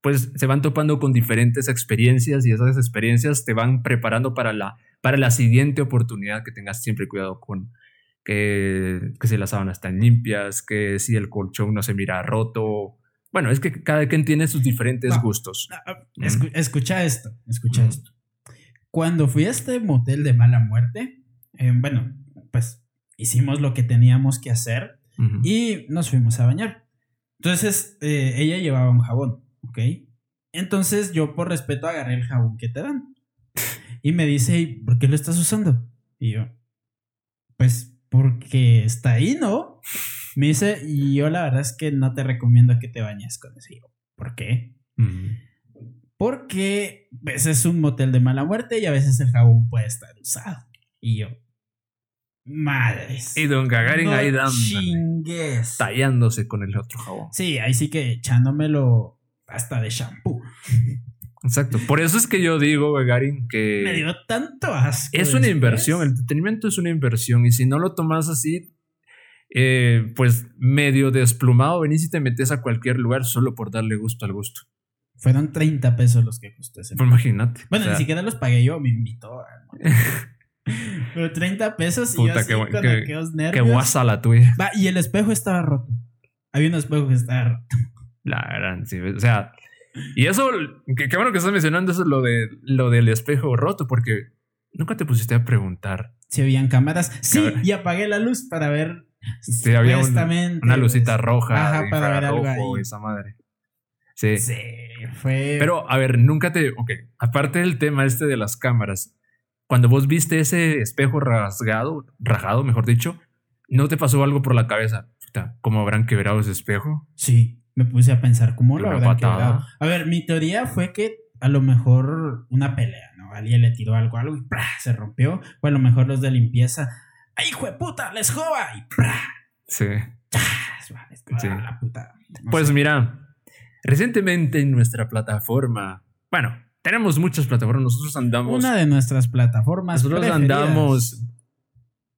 pues se van topando con diferentes experiencias y esas experiencias te van preparando para la, para la siguiente oportunidad que tengas siempre cuidado con que, que si las sábanas están limpias, que si el colchón no se mira roto. Bueno, es que cada quien tiene sus diferentes No. gustos. Ah, ah, escu- escucha esto, escucha esto. Cuando fui a este motel de mala muerte, eh, bueno, pues hicimos lo que teníamos que hacer y nos fuimos a bañar. Entonces, eh, ella llevaba un jabón, ¿ok? Entonces yo por respeto agarré el jabón que te dan. Y me dice, "¿Y ¿por qué lo estás usando? Y yo, pues porque está ahí, ¿no? Me dice, y yo la verdad es que no te recomiendo que te bañes con yo, ¿por qué? Porque pues, es un motel de mala muerte y a veces el jabón puede estar usado. Y yo, madres. Y Don Gagarin no ahí dando, chingues. tallándose con el otro jabón. Sí, ahí sí que echándomelo hasta de shampoo. Exacto. Por eso es que yo digo, Gagarin, que Me dio tanto asco. es una inversión. El entretenimiento es una inversión. Y si no lo tomas así, eh, pues medio desplumado, venís y te metes a cualquier lugar solo por darle gusto al gusto. Fueron 30 pesos los que costó ese. Pues imagínate. Bueno, O sea, ni siquiera los pagué yo, me invitó. Pero 30 pesos y Puta, yo así qué con qué- aquellos Qué nervios. guasa la tuya. Va, y el espejo estaba roto. Había un espejo que estaba roto. La gran, sí, o sea, y eso, qué, qué bueno que estás mencionando eso, lo, de, lo del espejo roto, porque nunca te pusiste a preguntar. Si habían cámaras. Sí, y apagué la luz para ver. Si había un- una lucita pues, roja, Ajá, para ver algo ahí. esa madre. Sí. Sí, fue. Pero, a ver, nunca te. Ok, aparte del tema este de las cámaras, cuando vos viste ese espejo rasgado, rajado, mejor dicho, ¿no te pasó algo por la cabeza? ¿Cómo habrán quebrado ese espejo? Sí, me puse a pensar cómo lo habrán quebrado. A ver, mi teoría fue que a lo mejor una pelea, ¿no? Alguien le tiró algo, algo y ¡prá! se rompió. O a lo mejor los de limpieza. ¡Ay, hijo de puta! ¡La escoba! Y ¡prá! Sí. ¡Ah, Sí. la puta! No Pues sé. mira, recientemente en nuestra plataforma, bueno, tenemos muchas plataformas, nosotros andamos, Una de nuestras plataformas. nosotros preferidas. andamos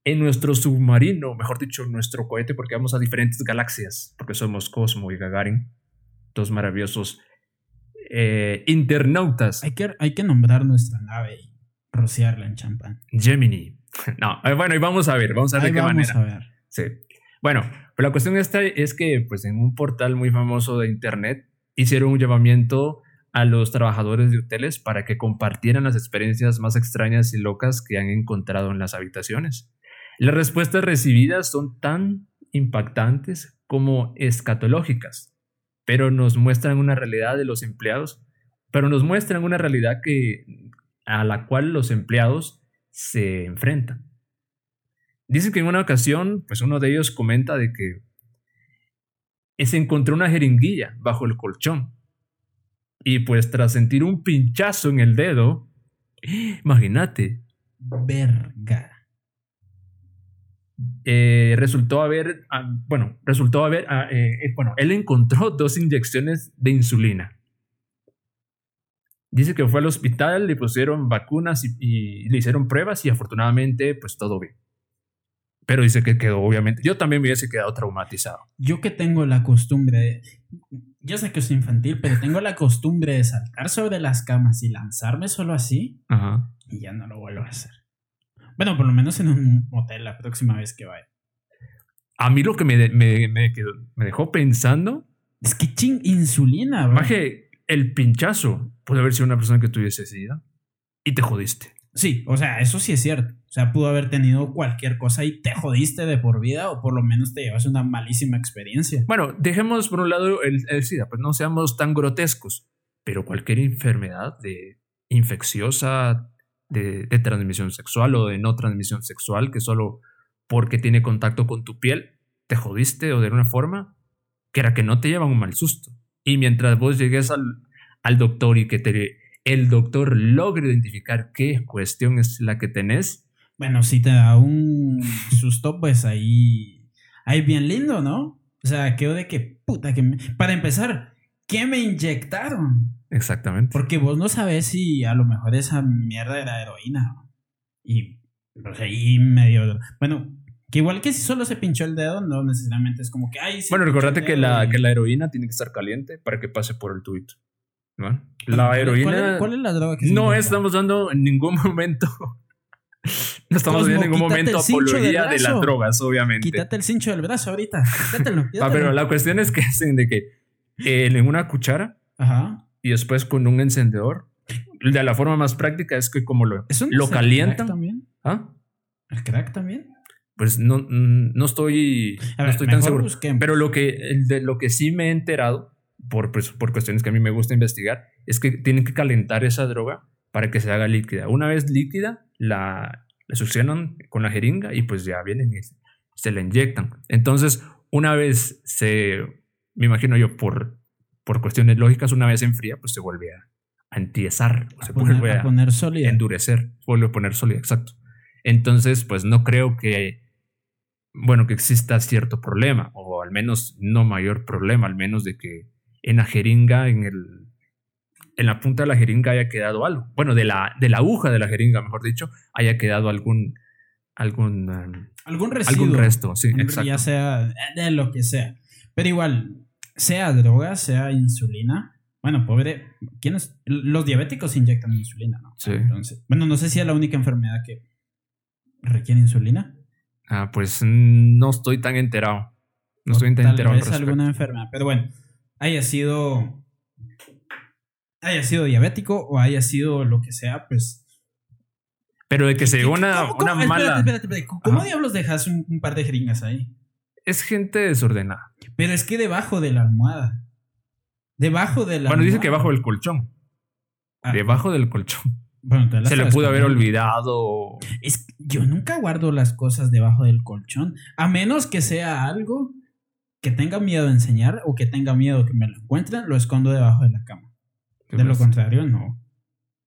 en nuestro submarino, mejor dicho, nuestro cohete, porque vamos a diferentes galaxias, porque somos Cosmo y Gagarin, dos maravillosos eh, internautas. Hay que, hay que nombrar nuestra nave y rociarla en champán. Gemini. No, eh, bueno, y vamos a ver, vamos a ver Ahí de qué vamos manera. a ver. Sí. Bueno, pero la cuestión esta es que, pues, en un portal muy famoso de internet hicieron un llamamiento a los trabajadores de hoteles para que compartieran las experiencias más extrañas y locas que han encontrado en las habitaciones. Las respuestas recibidas son tan impactantes como escatológicas, pero nos muestran una realidad de los empleados, pero nos muestran una realidad que a la cual los empleados se enfrentan. Dicen que en una ocasión, pues uno de ellos comenta de que se encontró una jeringuilla bajo el colchón. Y pues tras sentir un pinchazo en el dedo, imagínate, Verga. Eh, resultó haber, ah, bueno, resultó haber, ah, eh, eh, bueno, él encontró dos inyecciones de insulina. Dice que fue al hospital, le pusieron vacunas y, y le hicieron pruebas y afortunadamente pues todo bien. Pero dice que quedó obviamente, yo también me hubiese quedado traumatizado. Yo que tengo la costumbre de. Yo sé que es infantil, pero tengo la costumbre de saltar sobre las camas y lanzarme solo así. Ajá. Y ya no lo vuelvo a hacer. Bueno, por lo menos en un hotel la próxima vez que vaya. A mí lo que me, de- me, me quedó- me dejó pensando, Es que ching, insulina, bro. Maje, el pinchazo puede haber sido una persona que tuviese SIDA y te jodiste. Sí, o sea, eso sí es cierto. O sea, pudo haber tenido cualquier cosa y te jodiste de por vida o por lo menos te llevas una malísima experiencia. Bueno, dejemos por un lado el, el SIDA, pues no seamos tan grotescos, pero cualquier enfermedad de infecciosa, de, transmisión sexual o de no transmisión sexual, que solo porque tiene contacto con tu piel, te jodiste o de una forma, que era que no te llevan un mal susto. Y mientras vos llegues al, al doctor y que te, el doctor logre identificar qué cuestión es la que tenés, Bueno, si te da un susto, pues ahí. Ahí bien lindo, ¿no? O sea, quedó de que puta que me. Para empezar, ¿qué me inyectaron? Exactamente. Porque vos no sabes si a lo mejor esa mierda era heroína. Y. Pues ahí medio. Bueno, que igual que si solo se pinchó el dedo, no necesariamente es como que. Ay, se Bueno, recordate que la, y- que la heroína tiene que estar caliente para que pase por el tubito. ¿no? ¿Cuál- La heroína ¿Cuál, es- cuál es la droga que se no estamos dando en ningún momento. No estamos viendo en ningún momento apología de las drogas, obviamente. Quítate el cincho del brazo ahorita. Quítatelo. Ah, pero la cuestión es que hacen de que eh, en una cuchara Ajá. Y después con un encendedor. De la forma más práctica es que como lo, ¿Eso no lo es el calientan. crack también? ¿Ah? ¿El crack también? Pues no, mm, no estoy, no estoy tan seguro. busquemos. Pero lo que, de lo que sí me he enterado, por, pues, por cuestiones que a mí me gusta investigar, es que tienen que calentar esa droga para que se haga líquida. Una vez líquida, la, la succionan con la jeringa y pues ya vienen y se la inyectan. Entonces, una vez se, me imagino yo, por, por cuestiones lógicas, una vez enfría, pues se vuelve a, a entiesar, a se poner, vuelve a a, poner sólida. endurecer, vuelve a poner sólida, exacto. Entonces, pues no creo que, bueno, que exista cierto problema, o al menos no mayor problema, al menos de que en la jeringa, en el, en la punta de la jeringa haya quedado algo. Bueno, de la, de la aguja de la jeringa, mejor dicho, haya quedado algún, algún, um, Algún residuo. algún resto, sí, exacto. Ya sea de lo que sea. Pero igual, sea droga, sea insulina. Bueno, pobre. ¿quiénes? Los diabéticos inyectan insulina, ¿no? Sí. Entonces, bueno, no sé si es la única enfermedad que requiere insulina. Ah, pues mm, no estoy tan enterado. No estoy tan Tal enterado al vez alguna enfermedad. Pero bueno, haya sido haya sido diabético o haya sido lo que sea, pues. Pero de que se una, ¿Cómo, una mala. Espérate, espérate, ¿Cómo diablos dejas un, par de jeringas ahí? Es gente desordenada. Pero es que debajo de la almohada. Debajo de la Bueno, dice que debajo del colchón. Ah. Debajo del colchón. se le pudo haber olvidado. Es, yo nunca guardo las cosas debajo del colchón. A menos que sea algo que tenga miedo de enseñar o que tenga miedo que me lo encuentren, lo escondo debajo de la cama. De lo contrario, no.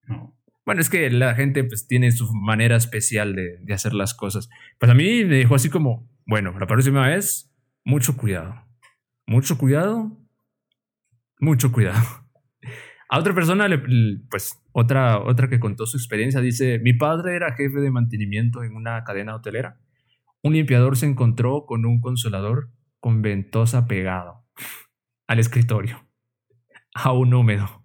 No. Bueno, es que la gente pues tiene su manera especial de, de hacer las cosas. Pues a mí me dijo así como, bueno, la próxima vez, mucho cuidado. Mucho cuidado. Mucho cuidado. A otra persona, pues otra, otra que contó su experiencia, dice, mi padre era jefe de mantenimiento en una cadena hotelera. Un limpiador se encontró con un consolador con ventosa pegado al escritorio, aún húmedo.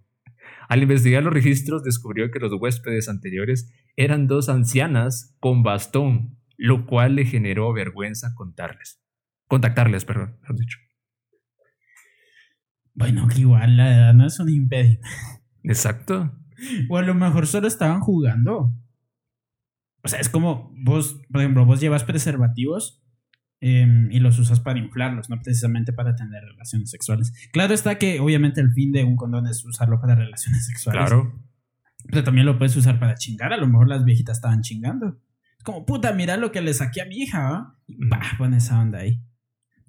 Al investigar los registros descubrió que los huéspedes anteriores eran dos ancianas con bastón, lo cual le generó vergüenza contarles. Contactarles, perdón, dicho. Bueno, que igual la edad no es un impedimento. Exacto. O a lo mejor solo estaban jugando. O sea, es como vos, por ejemplo, vos llevas preservativos Em, y los usas para inflarlos, no precisamente para tener relaciones sexuales. Claro está que obviamente el fin de un condón es usarlo para relaciones sexuales. Claro. Pero también lo puedes usar para chingar. A lo mejor las viejitas estaban chingando. Es como, puta, mira lo que le saqué a mi hija, ¿va? Y bah, pon esa onda ahí.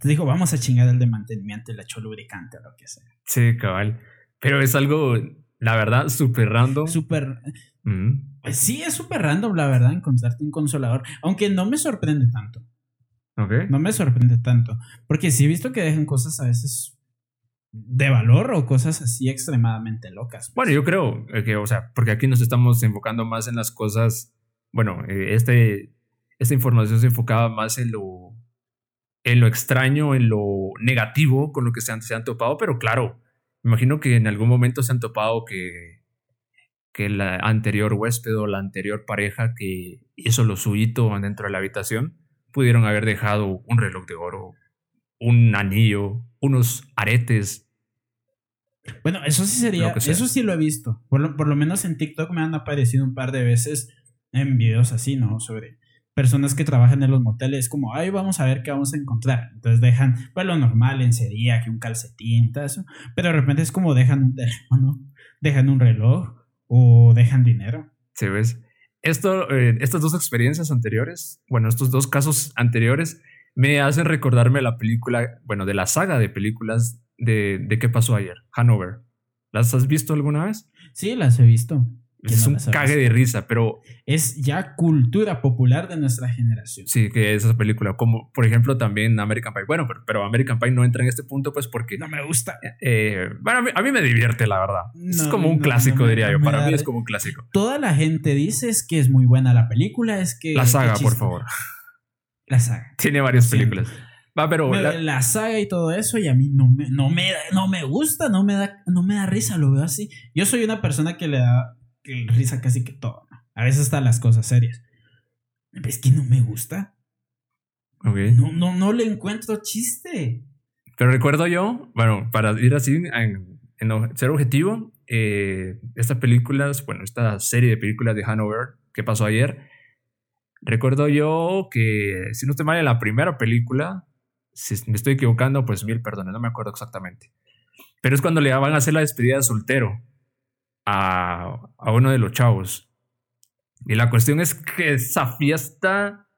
Te dijo, vamos a chingar el de mantenimiento y le echó lubricante o lo que sea. Sí, cabal. Pero es algo, la verdad, súper random. Súper. Pues sí, es súper random, la verdad, encontrarte un consolador. Aunque no me sorprende tanto. No me sorprende tanto. Porque sí he visto que dejan cosas a veces de valor o cosas así extremadamente locas. Pues. Bueno, yo creo que, o sea, porque aquí nos estamos enfocando más en las cosas. Bueno, eh, este, esta información se enfocaba más en lo, en lo extraño, en lo negativo con lo que se han, se han topado, pero claro, imagino que en algún momento se han topado que, que la anterior huésped o la anterior pareja que hizo lo suyito dentro de la habitación pudieron haber dejado un reloj de oro, un anillo, unos aretes. Bueno, eso sí sería, eso sí lo he visto. Por lo, por lo, menos en TikTok me han aparecido un par de veces en videos así, ¿no? Sobre personas que trabajan en los moteles, como, ay, vamos a ver qué vamos a encontrar. Entonces dejan, pues lo normal, en sería, que un calcetín, todo eso. Pero de repente es como dejan un teléfono, dejan un reloj o dejan dinero. Sí, ves. Esto, eh, estas dos experiencias anteriores, bueno, estos dos casos anteriores, me hacen recordarme la película, bueno, de la saga de películas de, de qué pasó ayer, Hanover. ¿Las has visto alguna vez? Sí, las he visto. Es un cague de risa, pero... Es ya cultura popular de nuestra generación. Sí, que es esa película. Como, por ejemplo, también American Pie. Bueno, pero, American Pie no entra en este punto, pues porque... No me gusta. Eh, bueno, a mí, me divierte, la verdad. es como un clásico, diría yo. Para mí es como un clásico. Toda la gente dice es que es muy buena la película, es que... La saga, por favor. La saga. Tiene varias películas. Va, pero la... saga y todo eso y a mí no me, no me, no me gusta, no me, da, no me da risa, lo veo así. Yo soy una persona que le da risa casi que todo. A veces hasta las cosas serias. Es que no me gusta. No, no, no le encuentro chiste. Pero recuerdo yo, bueno, para ir así, en, ser objetivo, eh, estas películas, bueno, esta serie de películas de Hanover que pasó ayer, recuerdo yo que, si no estoy mal, en la primera película, si me estoy equivocando, pues mil perdones, no me acuerdo exactamente. Pero es cuando le van a hacer la despedida de soltero a, uno de los chavos. Y la cuestión es que esa fiesta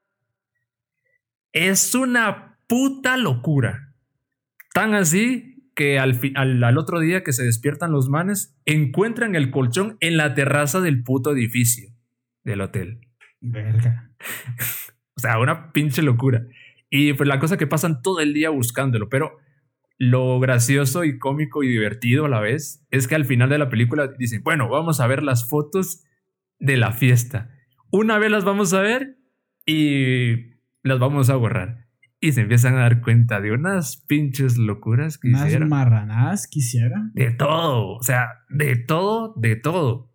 es una puta locura. Tan así que al, al, otro día que se despiertan los manes, encuentran el colchón en la terraza del puto edificio del hotel. Verga. o sea, una pinche locura. Y pues la cosa que pasan todo el día buscándolo, pero lo gracioso y cómico y divertido a la vez es que al final de la película dicen, bueno, vamos a ver las fotos de la fiesta. Una vez las vamos a ver y las vamos a borrar. Y se empiezan a dar cuenta de unas pinches locuras que unas marranadas que hicieron. De todo, o sea, de todo, de todo.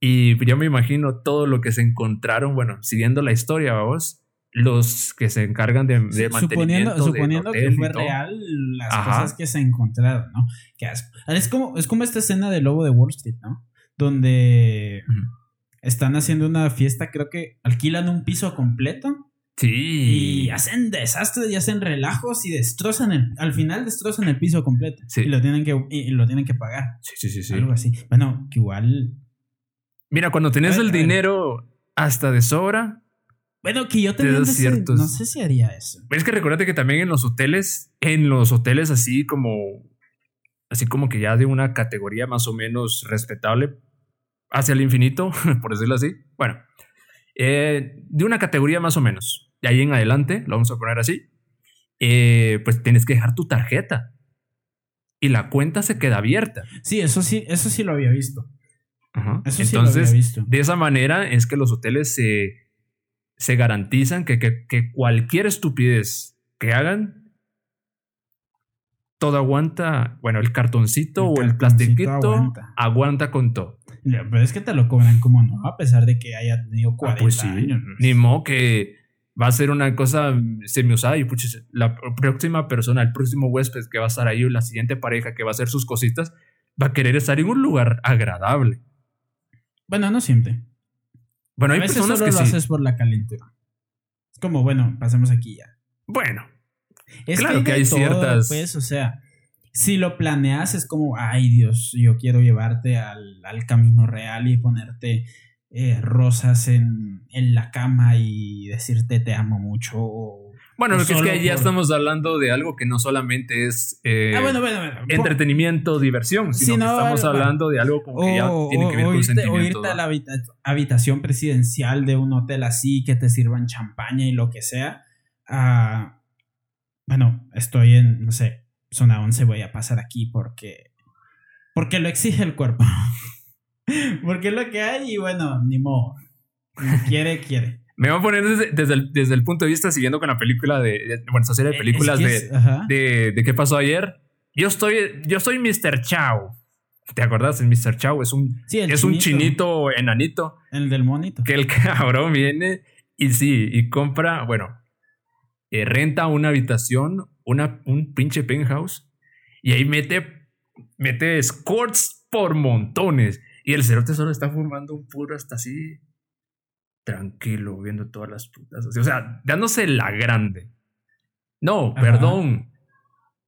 Y yo me imagino todo lo que se encontraron, bueno, siguiendo la historia, vamos, los que se encargan de, de suponiendo, suponiendo que fue real las cosas que se encontraron, ¿no? Es como, es como esta escena de Lobo de Wall Street, ¿no? Donde están haciendo una fiesta, creo que alquilan un piso completo. Sí. Y hacen desastres y hacen relajos y destrozan el. Al final destrozan el piso completo. Sí. Y lo tienen que, y lo tienen que pagar. Sí, sí, sí, sí. Algo así. Bueno, que igual. Mira, cuando tienes el dinero hasta de sobra. Bueno, que yo también ciertos... no sé si haría eso. Es que recuérdate que también en los hoteles, en los hoteles así como así como que ya de una categoría más o menos respetable, hacia el infinito, por decirlo así. Bueno, eh, de una categoría más o menos. Y ahí en adelante, lo vamos a poner así, eh, pues tienes que dejar tu tarjeta. Y la cuenta se queda abierta. Sí, eso sí, eso sí lo había visto. Eso sí Entonces, lo había visto. de esa manera es que los hoteles se, se garantizan que, que cualquier estupidez que hagan todo aguanta, bueno, el cartoncito o el plastiquito aguanta. con todo. pero es que te lo cobran como no, a pesar de que haya tenido 40 ah, pues sí. años. Ni modo que va a ser una cosa semi-usada y puches, la próxima persona, el próximo huésped que va a estar ahí o la siguiente pareja que va a hacer sus cositas, va a querer estar en un lugar agradable. Bueno, no siempre. Bueno, hay personas que lo haces por la calentura. Es como, bueno, pasemos aquí ya. Bueno, es claro que, hay, ciertas. Pues, o sea, si lo planeas, es como, ay Dios, yo quiero llevarte al, camino real y ponerte eh, rosas en, la cama y decirte te amo mucho. Bueno, porque es que ya estamos hablando de algo que no solamente es eh, ah, entretenimiento, diversión, sino que estamos hablando de algo como que ya tiene que ver con sentimiento. O irte a la habitación presidencial de un hotel así, que te sirvan champaña y lo que sea. Ah, bueno, estoy en, no sé, zona 11, voy a pasar aquí porque, porque lo exige el cuerpo. porque es lo que hay y bueno, ni modo. Quiere, quiere. Me voy a poner desde, el, desde, el, punto de vista, siguiendo con la película de, bueno, esa serie de eh, películas de, de, qué pasó ayer. Yo estoy, yo soy Mr. Chao. ¿Te acuerdas? El Mr. Chao es un, es un chinito enanito. El del monito. Que el cabrón viene y sí, y compra, bueno, eh, renta una habitación, una, un pinche penthouse, y ahí mete, mete escorts por montones. Y el cerote solo está fumando un puro hasta así, tranquilo, viendo todas las putas. O sea, dándose la grande. No, perdón.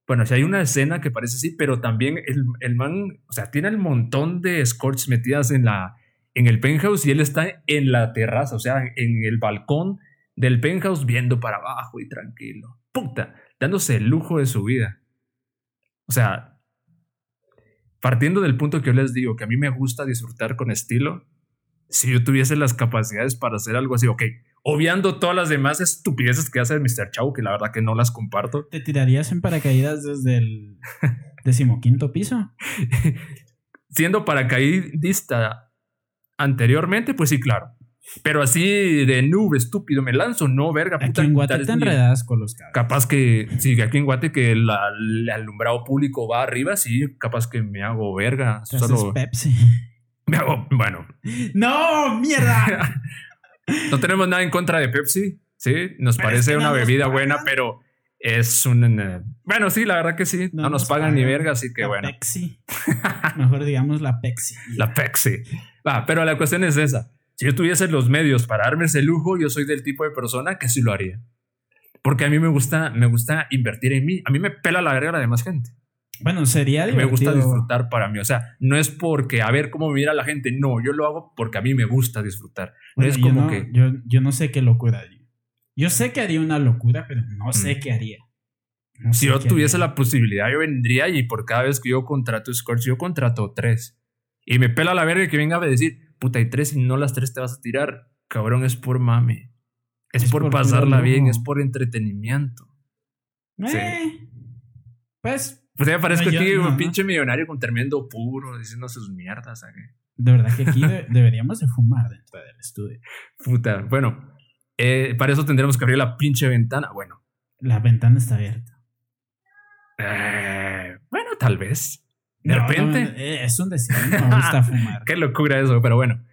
Bueno, si hay una escena que parece así, pero también el, el, man, o sea, tiene el montón de escorts metidas en la en el penthouse y él está en la terraza, o sea, en el balcón del penthouse viendo para abajo y tranquilo. Puta, dándose el lujo de su vida. O sea, partiendo del punto que yo les digo, que a mí me gusta disfrutar con estilo, si yo tuviese las capacidades para hacer algo así, ok, obviando todas las demás estupideces que hace Mr. Chau, que la verdad que no las comparto. ¿Te tirarías en paracaídas desde el decimoquinto piso? Siendo paracaidista anteriormente, pues sí, claro. Pero así de nube, estúpido, me lanzo, no, verga. Puta, aquí en Guate te enredas con los. Capaz que, sí, aquí en Guate que el alumbrado público va arriba, sí, capaz que me hago verga. Solo... Pepsi. Me hago, bueno. ¡No, mierda! no tenemos nada en contra de Pepsi, sí, nos parece una bebida buena, pero es un... Eh, bueno, sí, la verdad que sí, no, nos, pagan, ni verga, así que bueno. Pepsi. Mejor digamos la Pepsi. La Pepsi. Va, pero la cuestión es esa si yo tuviese los medios para darme ese lujo, yo soy del tipo de persona que sí lo haría. Porque a mí me gusta, me gusta invertir en mí. A mí me pela la verga la demás gente. Bueno, sería divertido. Me gusta disfrutar para mí. O sea, no es porque a ver cómo mira la gente. No, yo lo hago porque a mí me gusta disfrutar. No es como que. Yo, yo, no sé qué locura haría. Yo sé que haría una locura, pero no sé mm. qué haría. si yo tuviese la posibilidad, yo vendría y por cada vez que yo contrato Scorch, yo contrato tres. Y me pela la verga que venga a decir, puta, y tres y no las tres te vas a tirar. Cabrón, es por mame. Es, por, pasarla bien, es por entretenimiento. sí. Eh, pues. Pues ya parezco aquí un pinche millonario con tremendo puro, diciendo sus mierdas. De verdad que aquí deberíamos de fumar dentro del estudio. Puta, bueno. Eh, para eso tendremos que abrir la pinche ventana. Bueno. La ventana está abierta. Eh, bueno, tal vez. De repente. Eh, es un decir, me gusta fumar. Qué locura eso, pero bueno.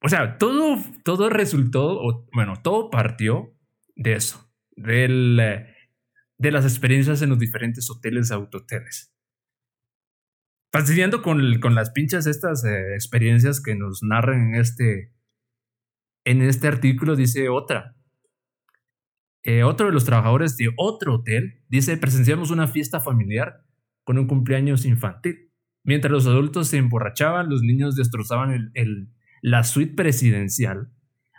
O sea, todo, todo resultó, o, bueno, todo partió de eso, del, eh, de las experiencias en los diferentes hoteles autoteles. Siguiendo con, con las pinches estas eh, experiencias que nos narran en este, en este artículo, dice otra. Eh, otro de los trabajadores de otro hotel dice, presenciamos una fiesta familiar con un cumpleaños infantil. Mientras los adultos se emborrachaban, los niños destrozaban el, la suite presidencial.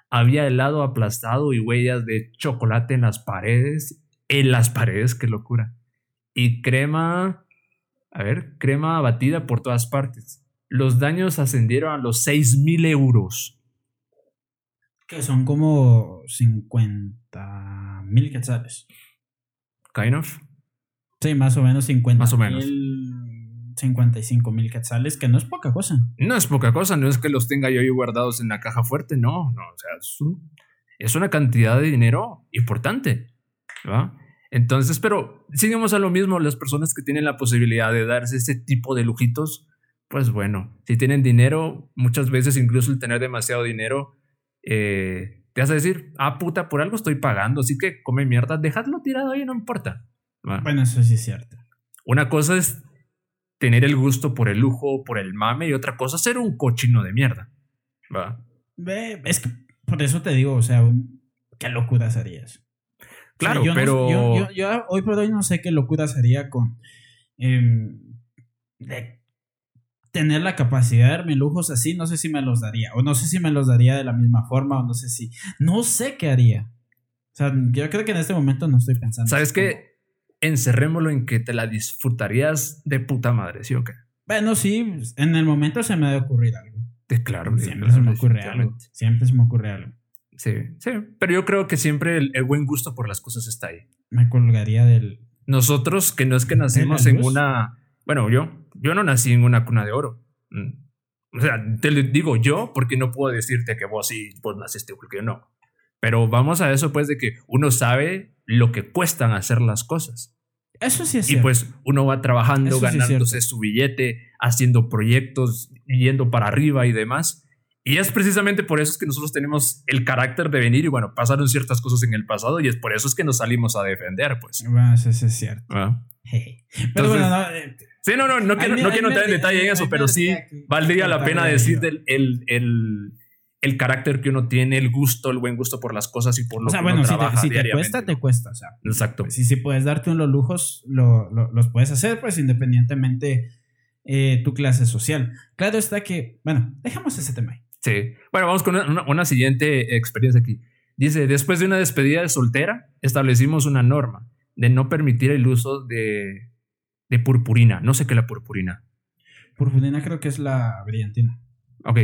Había helado aplastado y huellas de chocolate en las paredes. En las paredes, qué locura. Y crema, a ver, crema batida por todas partes. Los daños ascendieron a los 6 mil euros. Que son como 50 mil quetzales. Kind of. Sí, más o menos 50 Más o menos. 55 mil quetzales, que no es poca cosa. No es poca cosa, no es que los tenga yo ahí guardados en la caja fuerte, no, no, o sea, es, es una cantidad de dinero importante, ¿va? Entonces, pero sigamos a lo mismo, las personas que tienen la posibilidad de darse ese tipo de lujitos, pues bueno, si tienen dinero, muchas veces incluso el tener demasiado dinero, eh, te hace decir, ah, puta, por algo estoy pagando, así que come mierda, dejadlo tirado ahí, no importa. Bueno, eso sí es cierto. Una cosa es tener el gusto por el lujo, por el mame, y otra cosa ser un cochino de mierda. ¿Va? Es que por eso te digo, o sea, qué locura serías. Claro, pero. yo, yo, hoy por hoy no sé qué locura sería con. Em, de tener la capacidad de darme lujos así, no sé si me los daría. O no sé si me los daría de la misma forma, o no sé si. No sé qué haría. O sea, yo creo que en este momento no estoy pensando. ¿Sabes qué? encerrémoslo en que te la disfrutarías de puta madre, ¿sí o qué? Bueno, sí, en el momento se me ha de ocurrir algo. claro, siempre se me ocurre algo. Siempre se me ocurre algo. Sí, sí, pero yo creo que siempre el, buen gusto por las cosas está ahí. Me colgaría del... Nosotros, que no es que nacimos en una... Bueno, yo, yo no nací en una cuna de oro. Mm. O sea, te digo yo porque no puedo decirte que vos sí, vos naciste porque yo no. Pero vamos a eso pues de que uno sabe lo que cuestan hacer las cosas. Eso sí es cierto. Y pues uno va trabajando, ganándose su billete, haciendo proyectos, yendo para arriba y demás. Y es precisamente por eso es que nosotros tenemos el carácter de venir y bueno, pasaron ciertas cosas en el pasado y es por eso es que nos salimos a defender, pues. Bueno, eso, es cierto. Ah. pero bueno, no, eh, sí, no, no, no quiero, no quiero entrar en detalle en eso, pero sí valdría la pena decir el, el el carácter que uno tiene, el gusto, el buen gusto por las cosas y por lo o sea, que bueno, uno si trabaja te, si te cuesta, te cuesta. O sea, Exacto. Si, si puedes darte unos lujos, lo, los puedes hacer, pues independientemente eh, tu clase social. Claro está que, bueno, dejamos ese tema ahí. Sí. Bueno, vamos con una, siguiente experiencia aquí. Dice, después de una despedida de soltera, establecimos una norma de no permitir el uso de, de purpurina. No sé qué es la purpurina. Purpurina creo que es la brillantina. Ok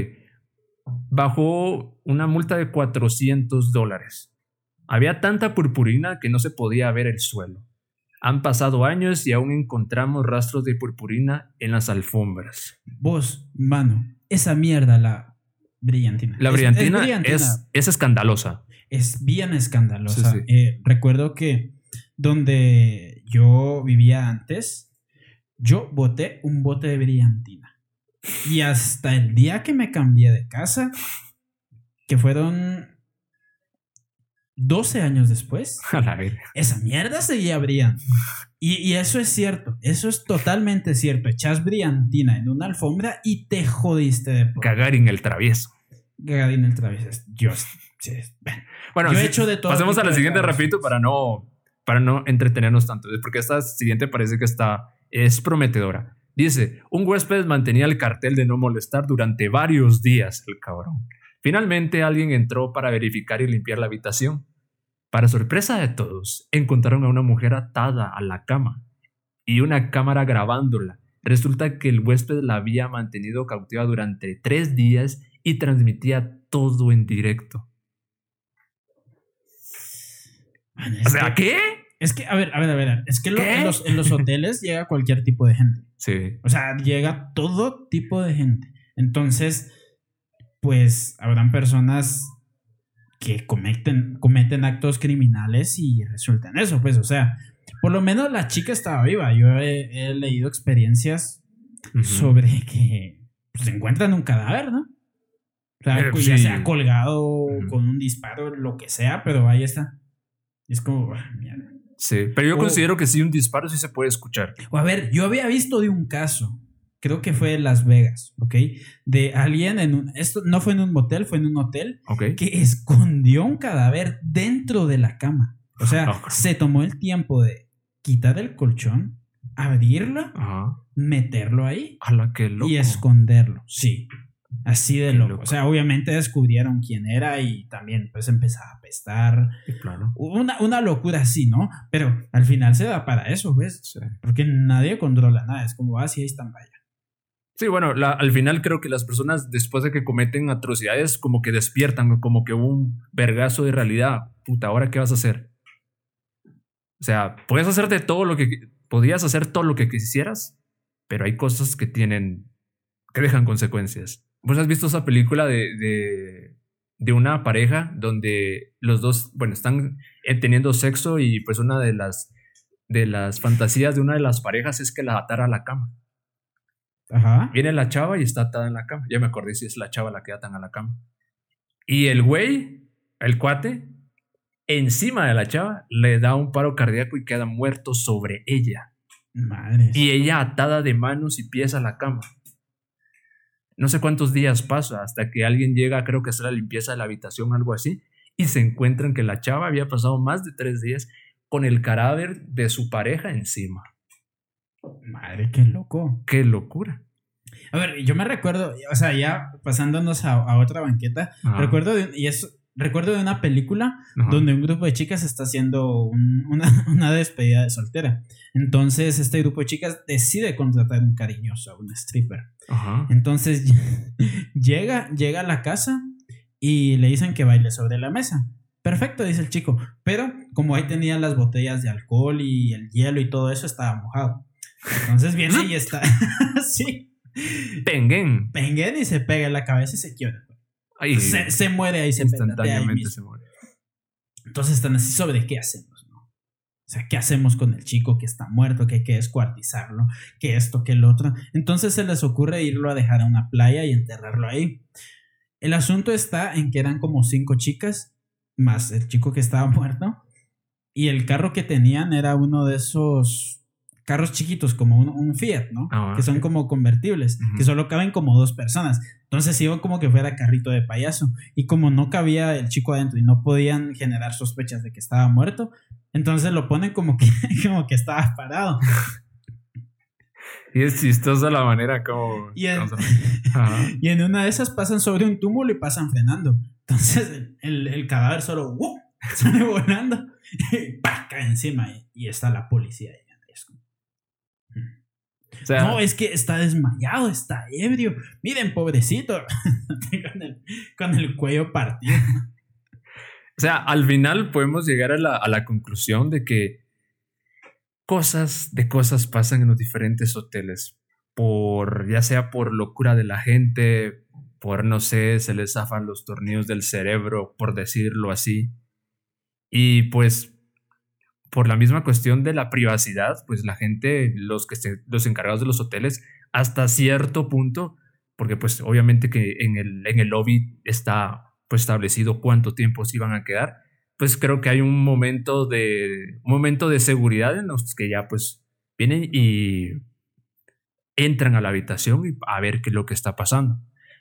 bajó una multa de 400 dólares. Había tanta purpurina que no se podía ver el suelo. Han pasado años y aún encontramos rastros de purpurina en las alfombras. Vos, mano, esa mierda, la brillantina. La brillantina es, es, escandalosa. Es bien escandalosa. Eh, recuerdo que donde yo vivía antes, yo boté un bote de brillantina. Y hasta el día que me cambié de casa, que fueron 12 años después, esa mierda seguía brillando. Y, y, eso es cierto, eso es totalmente cierto. Echas brillantina en una alfombra y te jodiste de por. en el travieso. en el travieso. Dios. Bueno, yo he hecho de todo. Pasemos a la siguiente rapidito para no, para no entretenernos tanto. Porque esta siguiente parece que está, es prometedora. Dice, un huésped mantenía el cartel de no molestar durante varios días, el cabrón. Finalmente alguien entró para verificar y limpiar la habitación. Para sorpresa de todos, encontraron a una mujer atada a la cama y una cámara grabándola. Resulta que el huésped la había mantenido cautiva durante tres días y transmitía todo en directo. o sea, ¿qué? Es que, a ver, a ver, a ver. Es que en, los, en los hoteles llega cualquier tipo de gente. Sí. O sea, llega todo tipo de gente. Entonces, pues habrán personas que cometen, cometen actos criminales y resultan eso, pues, o sea, por lo menos la chica estaba viva. Yo he, leído experiencias sobre que pues, se encuentran un cadáver, ¿no? O sea, eh, ya sea colgado con un disparo, lo que sea, pero ahí está. Es como, ah, mierda. Sí, pero yo O- considero que sí, un disparo sí se puede escuchar. O a ver, yo había visto de un caso, creo que fue en Las Vegas, ¿ok? De alguien en un, esto no fue en un motel, fue en un hotel, ¿Ok? que escondió un cadáver dentro de la cama. O sea, Ah, se tomó el tiempo de quitar el colchón, abrirlo, Ajá. meterlo ahí A la que loco. y esconderlo. Sí. Así de loco. loco. O sea, obviamente descubrieron quién era y también pues empezaba a apestar. Claro. Una, una locura así, ¿no? Pero al final se da para eso, ¿ves? Sí. Porque nadie controla nada. Es como, ah, sí, ahí están, vaya. Sí, bueno, la- al final creo que las personas después de que cometen atrocidades como que despiertan, como que un vergazo de realidad. Puta, ¿ahora qué vas a hacer? O sea, puedes hacerte todo lo que... Podías hacer todo lo que quisieras, pero hay cosas que tienen... que dejan consecuencias. ¿Vos has visto esa película de, de, de una pareja donde los dos, bueno, están eh, teniendo sexo y pues una de las, de las fantasías de una de las parejas es que la atara a la cama? Ajá. Viene la chava y está atada en la cama. Ya me acordé si es la chava la que atan a la cama. Y el güey, el cuate, encima de la chava, le da un paro cardíaco y queda muerto sobre ella. Madre. Y ella atada de manos y pies a la cama. No sé cuántos días pasa hasta que alguien llega, creo que hacer la limpieza de la habitación, algo así, y se encuentran que la chava había pasado más de tres días con el cadáver de su pareja encima. Madre, qué loco. ¡Qué locura! A ver, yo me recuerdo, o sea, ya pasándonos a, a otra banqueta, recuerdo de, y es, recuerdo de una película ajá. donde un grupo de chicas está haciendo un- una, una despedida de soltera. Entonces, este grupo de chicas decide contratar un cariñoso, un stripper. Ajá. Entonces, llega, llega a la casa y le dicen que baile sobre la mesa. Perfecto, dice el chico. Pero como ahí tenía las botellas de alcohol y el hielo y todo eso, estaba mojado. Entonces viene y está. sí. Penguén. Penguén y se pega en la cabeza y se quiebra. Ay, Se, se muere ahí, se ahí se muere. Entonces están así sobre qué hacemos, ¿no? O sea, ¿qué hacemos con el chico que está muerto, que hay que descuartizarlo, que esto, que el otro? Entonces se les ocurre irlo a dejar a una playa y enterrarlo ahí. El asunto está en que eran como cinco chicas, más el chico que estaba muerto, y el carro que tenían era uno de esos carros chiquitos, como un, un Fiat, ¿no? Ah, que son como convertibles, que solo caben como dos personas. Entonces iba como que fuera carrito de payaso. Y como no cabía el chico adentro y no podían generar sospechas de que estaba muerto, entonces lo ponen como que, como que estaba parado. Y es chistosa la manera como. Y en, y una de esas pasan sobre un túmulo y pasan frenando. Entonces el, el cadáver solo ¡wup! sale volando y ¡pa! cae encima y, y está la policía ahí. O sea, No, es que está desmayado, está ebrio. Miren, pobrecito. con, el, con el cuello partido. o sea, al final podemos llegar a la, a la conclusión de que cosas de cosas pasan en los diferentes hoteles. Por, ya sea por locura de la gente, por no sé, se les zafan los tornillos del cerebro, por decirlo así. Y pues por la misma cuestión de la privacidad, pues la gente, los que se- los encargados de los hoteles, hasta cierto punto, porque pues obviamente que en el, en el lobby está pues establecido cuánto tiempo se iban a quedar, pues creo que hay un momento de un momento de seguridad en los que ya pues vienen y entran a la habitación y a ver qué es lo que está pasando.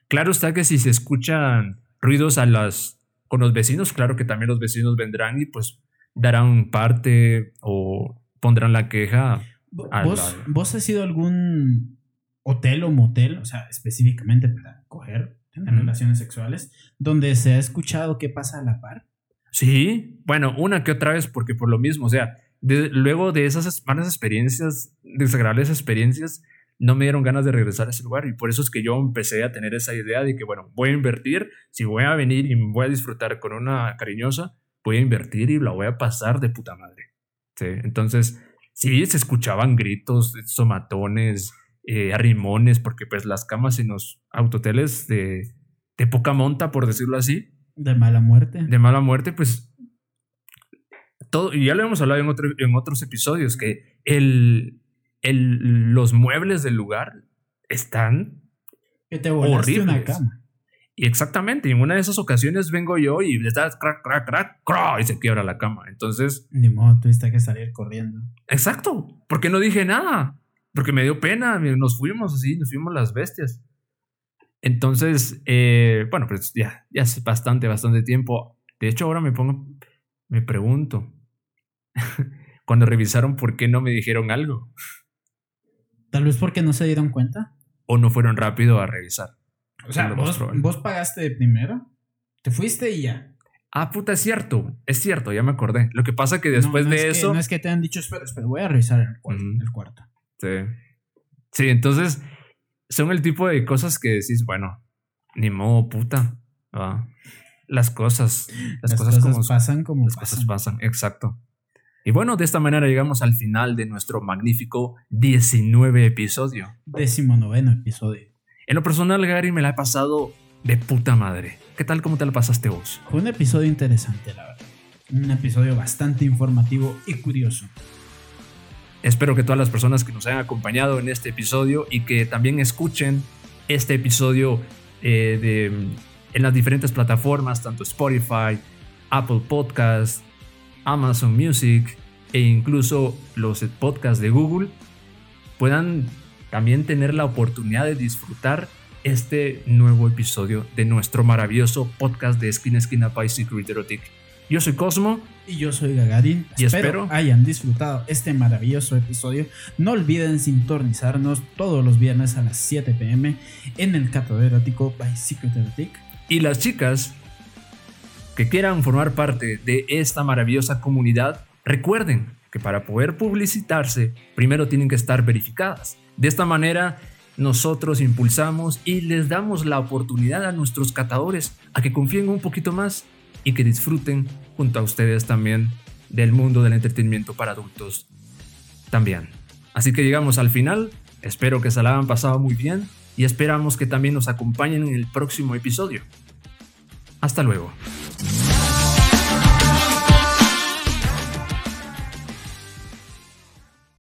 Claro está que si se escuchan ruidos a las con los vecinos, claro que también los vecinos vendrán y pues darán parte o pondrán la queja. ¿Vos, la- ¿Vos has ido a algún hotel o motel, o sea, específicamente para coger, tener relaciones sexuales, donde se ha escuchado qué pasa a la par? Sí, bueno, una que otra vez, porque por lo mismo, o sea, de- luego de esas malas experiencias, desagradables experiencias, no me dieron ganas de regresar a ese lugar y por eso es que yo empecé a tener esa idea de que, bueno, voy a invertir, si voy a venir y voy a disfrutar con una cariñosa, voy a invertir y la voy a pasar de puta madre. Sí, entonces, sí, se escuchaban gritos, somatones, eh, arrimones, porque pues las camas en los autoteles de, de poca monta, por decirlo así, De mala muerte. de mala muerte, pues todo, y ya lo hemos hablado en, otro- en otros episodios, que el, el- los muebles del lugar están que te volaste una horribles. cama. Y exactamente, en una de esas ocasiones vengo yo y le está crack, crack, crack, crack, y se quiebra la cama. Entonces. Ni modo, tuviste que salir corriendo. Exacto, porque no dije nada, porque me dio pena, nos fuimos así, nos fuimos las bestias. Entonces, eh, bueno, pues ya, ya hace bastante, bastante tiempo. De hecho, ahora me pongo, me pregunto, cuando revisaron por qué no me dijeron algo. Tal vez porque no se dieron cuenta. O no fueron rápido a revisar. O sea, vos, vos, pagaste primero, te fuiste y ya. Ah, puta, es cierto, es cierto, ya me acordé. Lo que pasa que después de eso... no es que te han dicho, espera, espera, voy a revisar el cuarto. el cuarto. Sí. Sí, entonces son el tipo de cosas que decís, bueno, ni modo, puta. Las cosas, las, cosas, como pasan como las cosas pasan, exacto. Y bueno, de esta manera llegamos al final de nuestro magnífico 19 episodio. Décimo noveno episodio. En lo personal, Gary, me la he pasado de puta madre. ¿Qué tal? ¿Cómo te la pasaste vos? Fue un episodio interesante, la verdad. Un episodio bastante informativo y curioso. Espero que todas las personas que nos hayan acompañado en este episodio y que también escuchen este episodio eh, de, en las diferentes plataformas, tanto Spotify, Apple Podcasts, Amazon Music e incluso los podcasts de Google, puedan también tener la oportunidad de disfrutar este nuevo episodio de nuestro maravilloso podcast de Esquina Esquina by Secret Erotic. Yo soy Cosmo. Y yo soy Gagarin. Y espero, hayan disfrutado este maravilloso episodio. No olviden sintonizarnos todos los viernes a las 7 pm en el Cato Erótico by Secret Erotic. Y las chicas que quieran formar parte de esta maravillosa comunidad, recuerden que para poder publicitarse, primero tienen que estar verificadas. De esta manera, nosotros impulsamos y les damos la oportunidad a nuestros catadores a que confíen un poquito más y que disfruten junto a ustedes también del mundo del entretenimiento para adultos también. Así que llegamos al final, espero que se la hayan pasado muy bien y esperamos que también nos acompañen en el próximo episodio. Hasta luego.